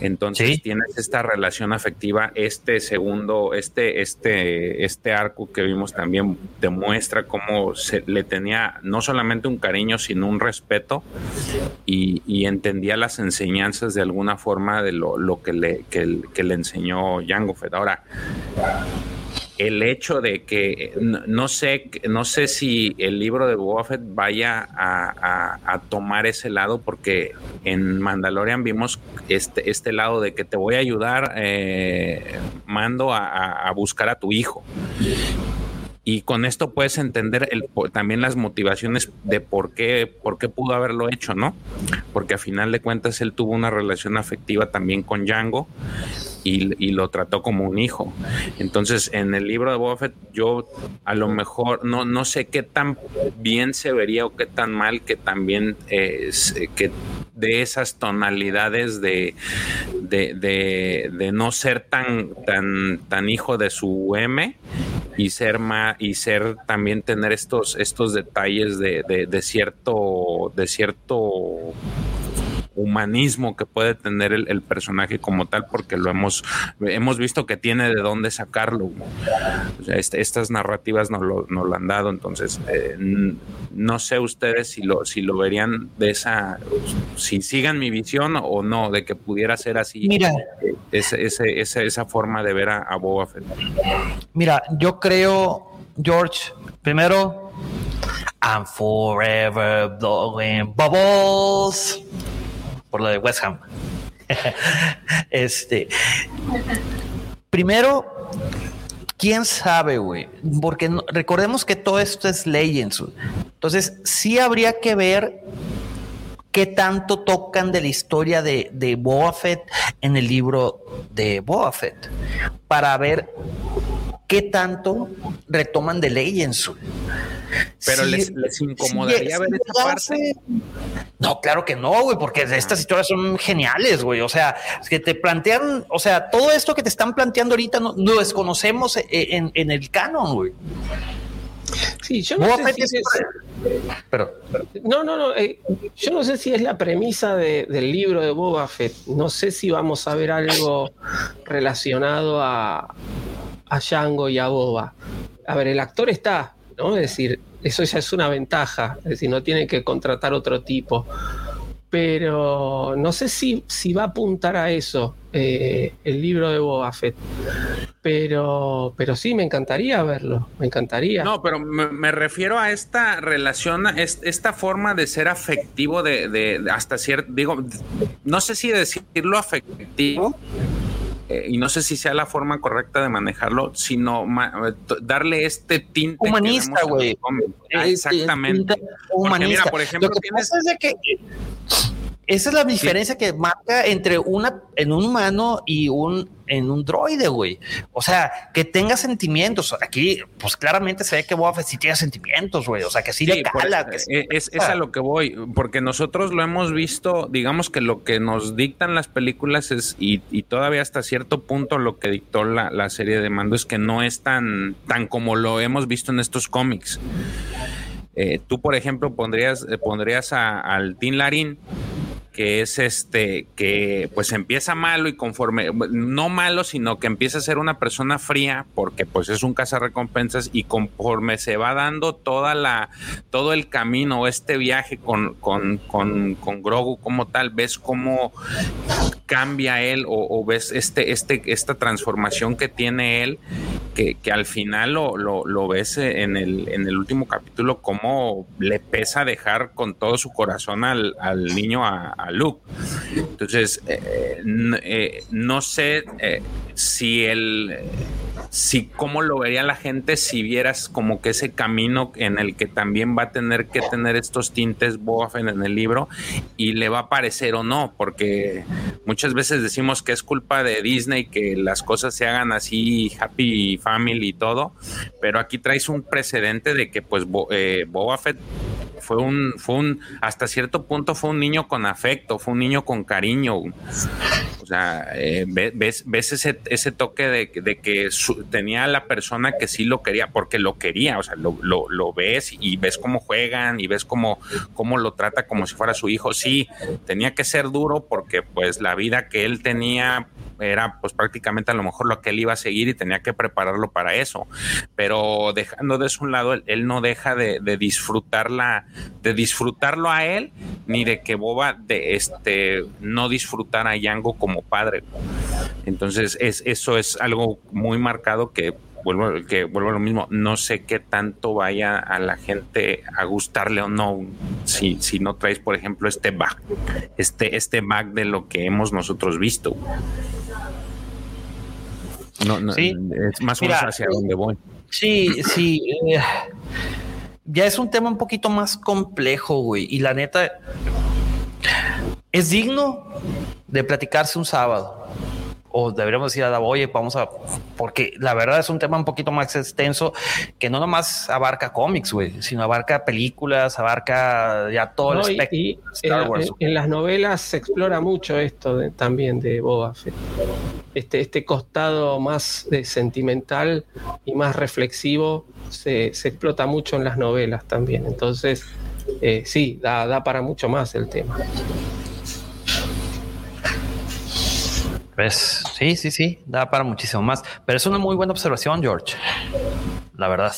Entonces tienes esta relación afectiva, este segundo, este, este, este arco que vimos también demuestra cómo se le tenía no solamente un cariño, sino un respeto y, y entendía las enseñanzas de alguna forma de lo, que, le, que, le enseñó Jango Fett. Ahora, el hecho de que no, sé, no sé si el libro de Boba vaya a, tomar ese lado, porque en Mandalorian vimos este, este lado de que te voy a ayudar, eh, mando a, buscar a tu hijo y con esto puedes entender el, también las motivaciones de por qué, por qué pudo haberlo hecho, ¿no? Porque a final de cuentas él tuvo una relación afectiva también con Django y, lo trató como un hijo. Entonces, en el libro de Buffett, yo a lo mejor no, no sé qué tan bien se vería o qué tan mal que también es, que de esas tonalidades de, de, no ser tan, tan, tan hijo de su M y ser más, y ser también tener estos, estos detalles de, de cierto, de cierto humanismo que puede tener el, personaje como tal, porque lo hemos, hemos visto que tiene de dónde sacarlo. Este, estas narrativas nos lo, lo, han dado, entonces eh, no sé ustedes si lo, si lo verían de esa, si sigan mi visión o no, de que pudiera ser así. Mira, ese, ese, esa forma de ver a, a Boba Fett. Mira, yo creo, George, primero, I'm forever blowing bubbles por lo de West Ham. este, primero, quién sabe, güey, porque recordemos que todo esto es Legends. Entonces, sí habría que ver qué tanto tocan de la historia de, de en el libro de Boba Fett para ver qué tanto retoman de Legends. Pero les, incomodaría ver esa parte. No, claro que no, güey, porque estas historias son geniales, güey. O sea, es que te plantean, o sea, todo esto que te están planteando ahorita no, lo desconocemos e, e, en, el canon, güey. Sí, yo no sé si es... Pero, no, no, no. Eh, yo no sé si es la premisa del libro de Boba Fett. No sé si vamos a ver algo relacionado a, a Django y a Boba. A ver, el actor está, ¿no? Es decir, eso ya es una ventaja, es decir, no tiene que contratar otro tipo. Pero no sé si, si va a apuntar a eso eh, el libro de Boba Fett. Pero, pero sí, me encantaría verlo, me encantaría. No, pero me, refiero a esta relación, esta forma de ser afectivo de, de hasta cierto, digo, no sé si decirlo afectivo, eh, y no sé si sea la forma correcta de manejarlo, sino darle este tinte humanista, güey. Ah, exactamente. Humanista. por ejemplo, Lo que pasa es de que esa es la diferencia que marca entre una en un humano y un en un droide, güey. O sea, que tenga sentimientos. Aquí, pues claramente se ve que Boba Fett sí tiene sentimientos, güey. O sea, que sí, le cala. Eh, es, a lo que voy, porque nosotros lo hemos visto, digamos que lo que nos dictan las películas es, y, todavía hasta cierto punto lo que dictó la, serie de mando es que no es tan, tan como lo hemos visto en estos cómics. Eh, tú, por ejemplo, pondrías, eh, pondrías al Tin Larín que es este, que pues empieza malo y conforme, no malo, sino que empieza a ser una persona fría, porque pues es un cazarrecompensas y conforme se va dando toda la, todo el camino, este viaje con, con, con, con Grogu como tal, ves cómo cambia él o, ves este, este, esta transformación que tiene él, que, que al final lo, lo, lo, ves en el, en el último capítulo, cómo le pesa dejar con todo su corazón al, al niño a a Luke. Entonces, eh, eh, no sé eh, si él, si cómo lo vería la gente si vieras como que ese camino en el que también va a tener que tener estos tintes Boba en el libro y le va a parecer o no, porque muchas veces decimos que es culpa de Disney que las cosas se hagan así, happy family y todo, pero aquí traes un precedente de que pues Boba Fett fue un, fue un, hasta cierto punto fue un niño con afecto, fue un niño con cariño. O sea, eh, ves, ves ese, ese toque de, que tenía la persona que sí lo quería, porque lo quería, o sea, lo, lo, ves y ves cómo juegan y ves cómo, cómo lo trata como si fuera su hijo. Sí, tenía que ser duro porque pues la vida que él tenía era pues prácticamente a lo mejor lo que él iba a seguir y tenía que prepararlo para eso. Pero dejando de eso un lado, él, no deja de, disfrutarla, de disfrutarlo a él, ni de que Boba de este no disfrutar a Yango como padre. Entonces, es, eso es algo muy marcado que vuelvo, que vuelvo a lo mismo, no sé qué tanto vaya a la gente a gustarle o no, si, si no traes, por ejemplo, este back, este, este back de lo que hemos nosotros visto. No, no, es más o menos hacia donde voy. Sí, sí. Eh, ya es un tema un poquito más complejo, güey. Y la neta, es digno de platicarse un sábado o deberíamos decir a la oye, vamos a, porque la verdad es un tema un poquito más extenso que no nomás abarca cómics, güey, sino abarca películas, abarca ya todo el espectro. Y, En, las novelas se explora mucho esto también de Boba Fett. Este, este costado más sentimental y más reflexivo se, explota mucho en las novelas también. Entonces, eh, sí, da, da para mucho más el tema. Pues sí, sí, sí, da para muchísimo más. Pero es una muy buena observación, George. La verdad.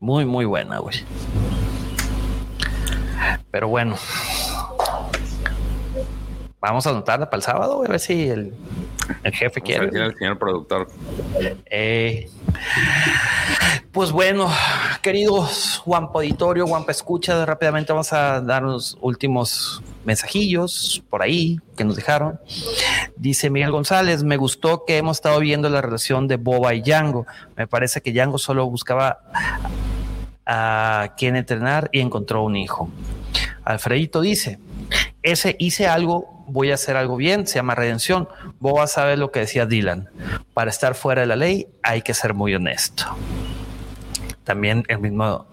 Muy, muy buena, güey. Pero bueno. Vamos a anotarla para el sábado, a ver si el, jefe quiere. el señor productor. Eh, pues bueno, queridos Juanpa Auditorio, Juanpa Escucha, rápidamente vamos a dar los últimos mensajillos por ahí que nos dejaron. Dice Miguel González, me gustó que hemos estado viendo la relación de Boba y Django. Me parece que Django solo buscaba a quien entrenar y encontró un hijo. Alfredito dice, ese hice algo, voy a hacer algo bien, se llama redención. Boba sabe lo que decía Dylan. Para estar fuera de la ley hay que ser muy honesto. También el mismo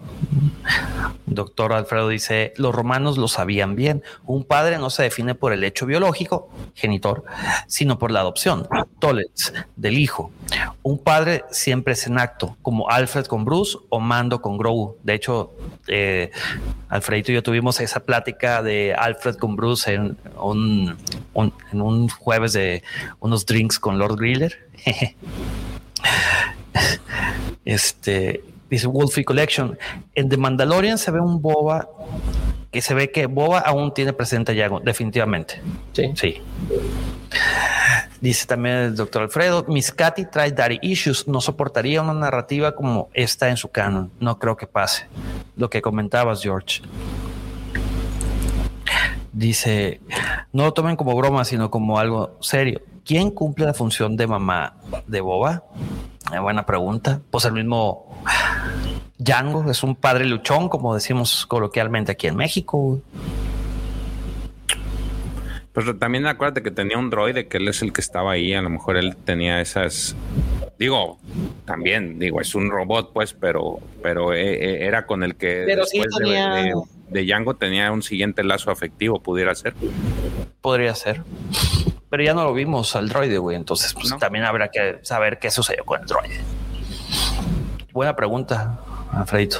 doctor Alfredo dice, los romanos lo sabían bien. Un padre no se define por el hecho biológico, genitor, sino por la adopción, tolets, del hijo. Un padre siempre es en acto, como Alfred con Bruce o Mando con Grogu. De hecho, eh, Alfredito y yo tuvimos esa plática de Alfred con Bruce en un, en un jueves de unos drinks con Lord Griller. este dice Wolfie Collection. En The Mandalorian se ve un Boba que se ve que Boba aún tiene presente a Yago, definitivamente. Sí. Sí. Dice también el doctor Alfredo, Miss Katy trae daddy issues, no soportaría una narrativa como esta en su canon. No creo que pase. Lo que comentabas, George. Dice, no lo tomen como broma, sino como algo serio. ¿Quién cumple la función de mamá de Boba? buena pregunta. Pues el mismo Django es un padre luchón, como decimos coloquialmente aquí en México. Pero también acuérdate que tenía un droide, que él es el que estaba ahí. A lo mejor él tenía esas. Digo, también, digo, es un robot, pues, pero, pero eh, eh, era con el que después de, de, Django tenía un siguiente lazo afectivo, pudiera ser. Podría ser pero ya no lo vimos al droide, güey. Entonces, pues también habrá que saber qué sucedió con el droide. Buena pregunta, Alfredito.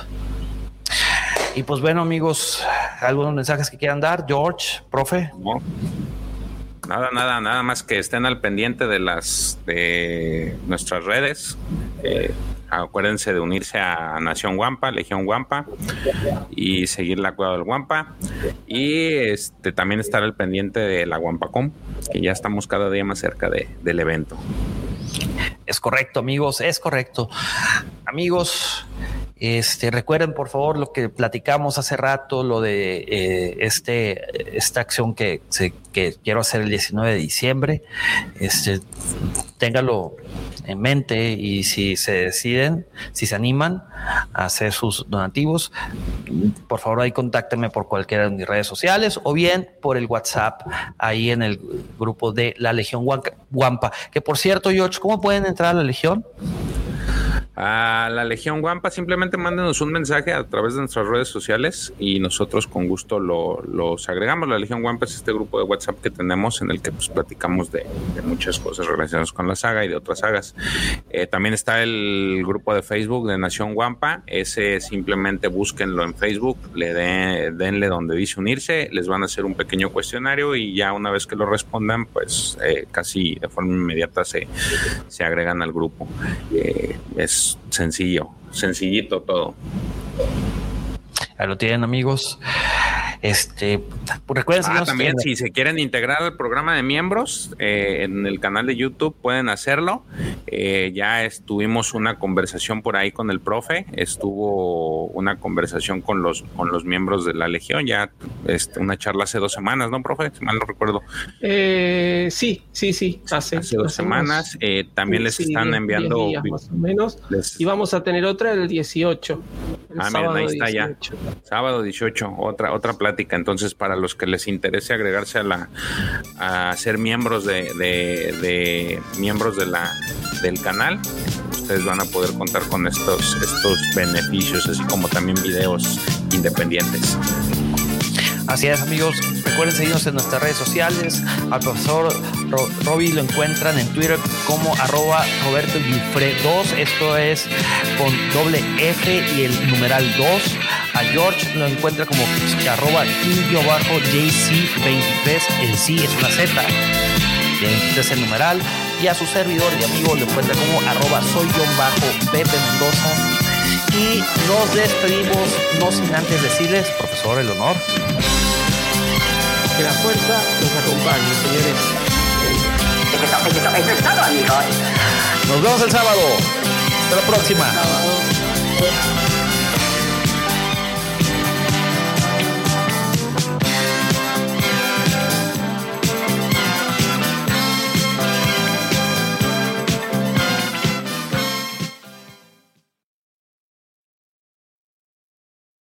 Y pues bueno, amigos, algunos mensajes que quieran dar, George, profe. Nada, nada, nada más que estén al pendiente de las de nuestras redes. Eh, acuérdense de unirse a Nación Guampa, Legión Guampa y seguir la cueva del Guampa. Y este también estar al pendiente de la Guampacom, que ya estamos cada día más cerca de, del evento. Es correcto, amigos, es correcto. Amigos, este, recuerden por favor lo que platicamos hace rato, lo de eh, este, esta acción que, que, quiero hacer el 19 de diciembre. Este, téngalo en mente y si se deciden, si se animan a hacer sus donativos, por favor ahí contáctenme por cualquiera de mis redes sociales o bien por el WhatsApp ahí en el grupo de la Legión Guampa. Que por cierto, George, ¿cómo pueden entrar a la Legión? A la Legión Guampa simplemente mándenos un mensaje a través de nuestras redes sociales y nosotros con gusto lo, los agregamos. La Legión Guampa es este grupo de WhatsApp que tenemos en el que pues, platicamos de, muchas cosas relacionadas con la saga y de otras sagas. Eh, también está el grupo de Facebook de Nación Guampa. Ese simplemente búsquenlo en Facebook, le denle donde dice unirse, les van a hacer un pequeño cuestionario y ya una vez que lo respondan, pues eh, casi de forma inmediata se, se agregan al grupo. Eh, es sencillo, sencillito todo. Ahí lo tienen amigos. Este, pues recuerden ah, también si se quieren integrar al programa de miembros eh, en el canal de YouTube pueden hacerlo. Eh, ya estuvimos una conversación por ahí con el profe, estuvo una conversación con los con los miembros de la Legión, ya este, una charla hace dos semanas, ¿no, profe? Si mal no recuerdo. Eh, sí, sí, sí, hace, dos semanas. también les están enviando más o menos. y vamos a tener otra el 18. ah, miren, ahí está ya. Sábado 18, otra otra plática. Entonces, para los que les interese agregarse a la a ser miembros de, de, miembros de la del canal, ustedes van a poder contar con estos estos beneficios, así como también videos independientes. Así es, amigos. Recuerden seguirnos en nuestras redes sociales. Al profesor Roby lo encuentran en Twitter como arroba Roberto 2. Esto es con doble F y el numeral 2. A George lo encuentra como arroba king-jc23. El sí es una Z. es el numeral. Y a su servidor y amigo lo encuentra como arroba soy-pepe Mendoza. Y nos despedimos, no sin antes decirles, profesor, el honor. Que la fuerza nos acompañe, señores. Nos vemos el sábado. Hasta la próxima.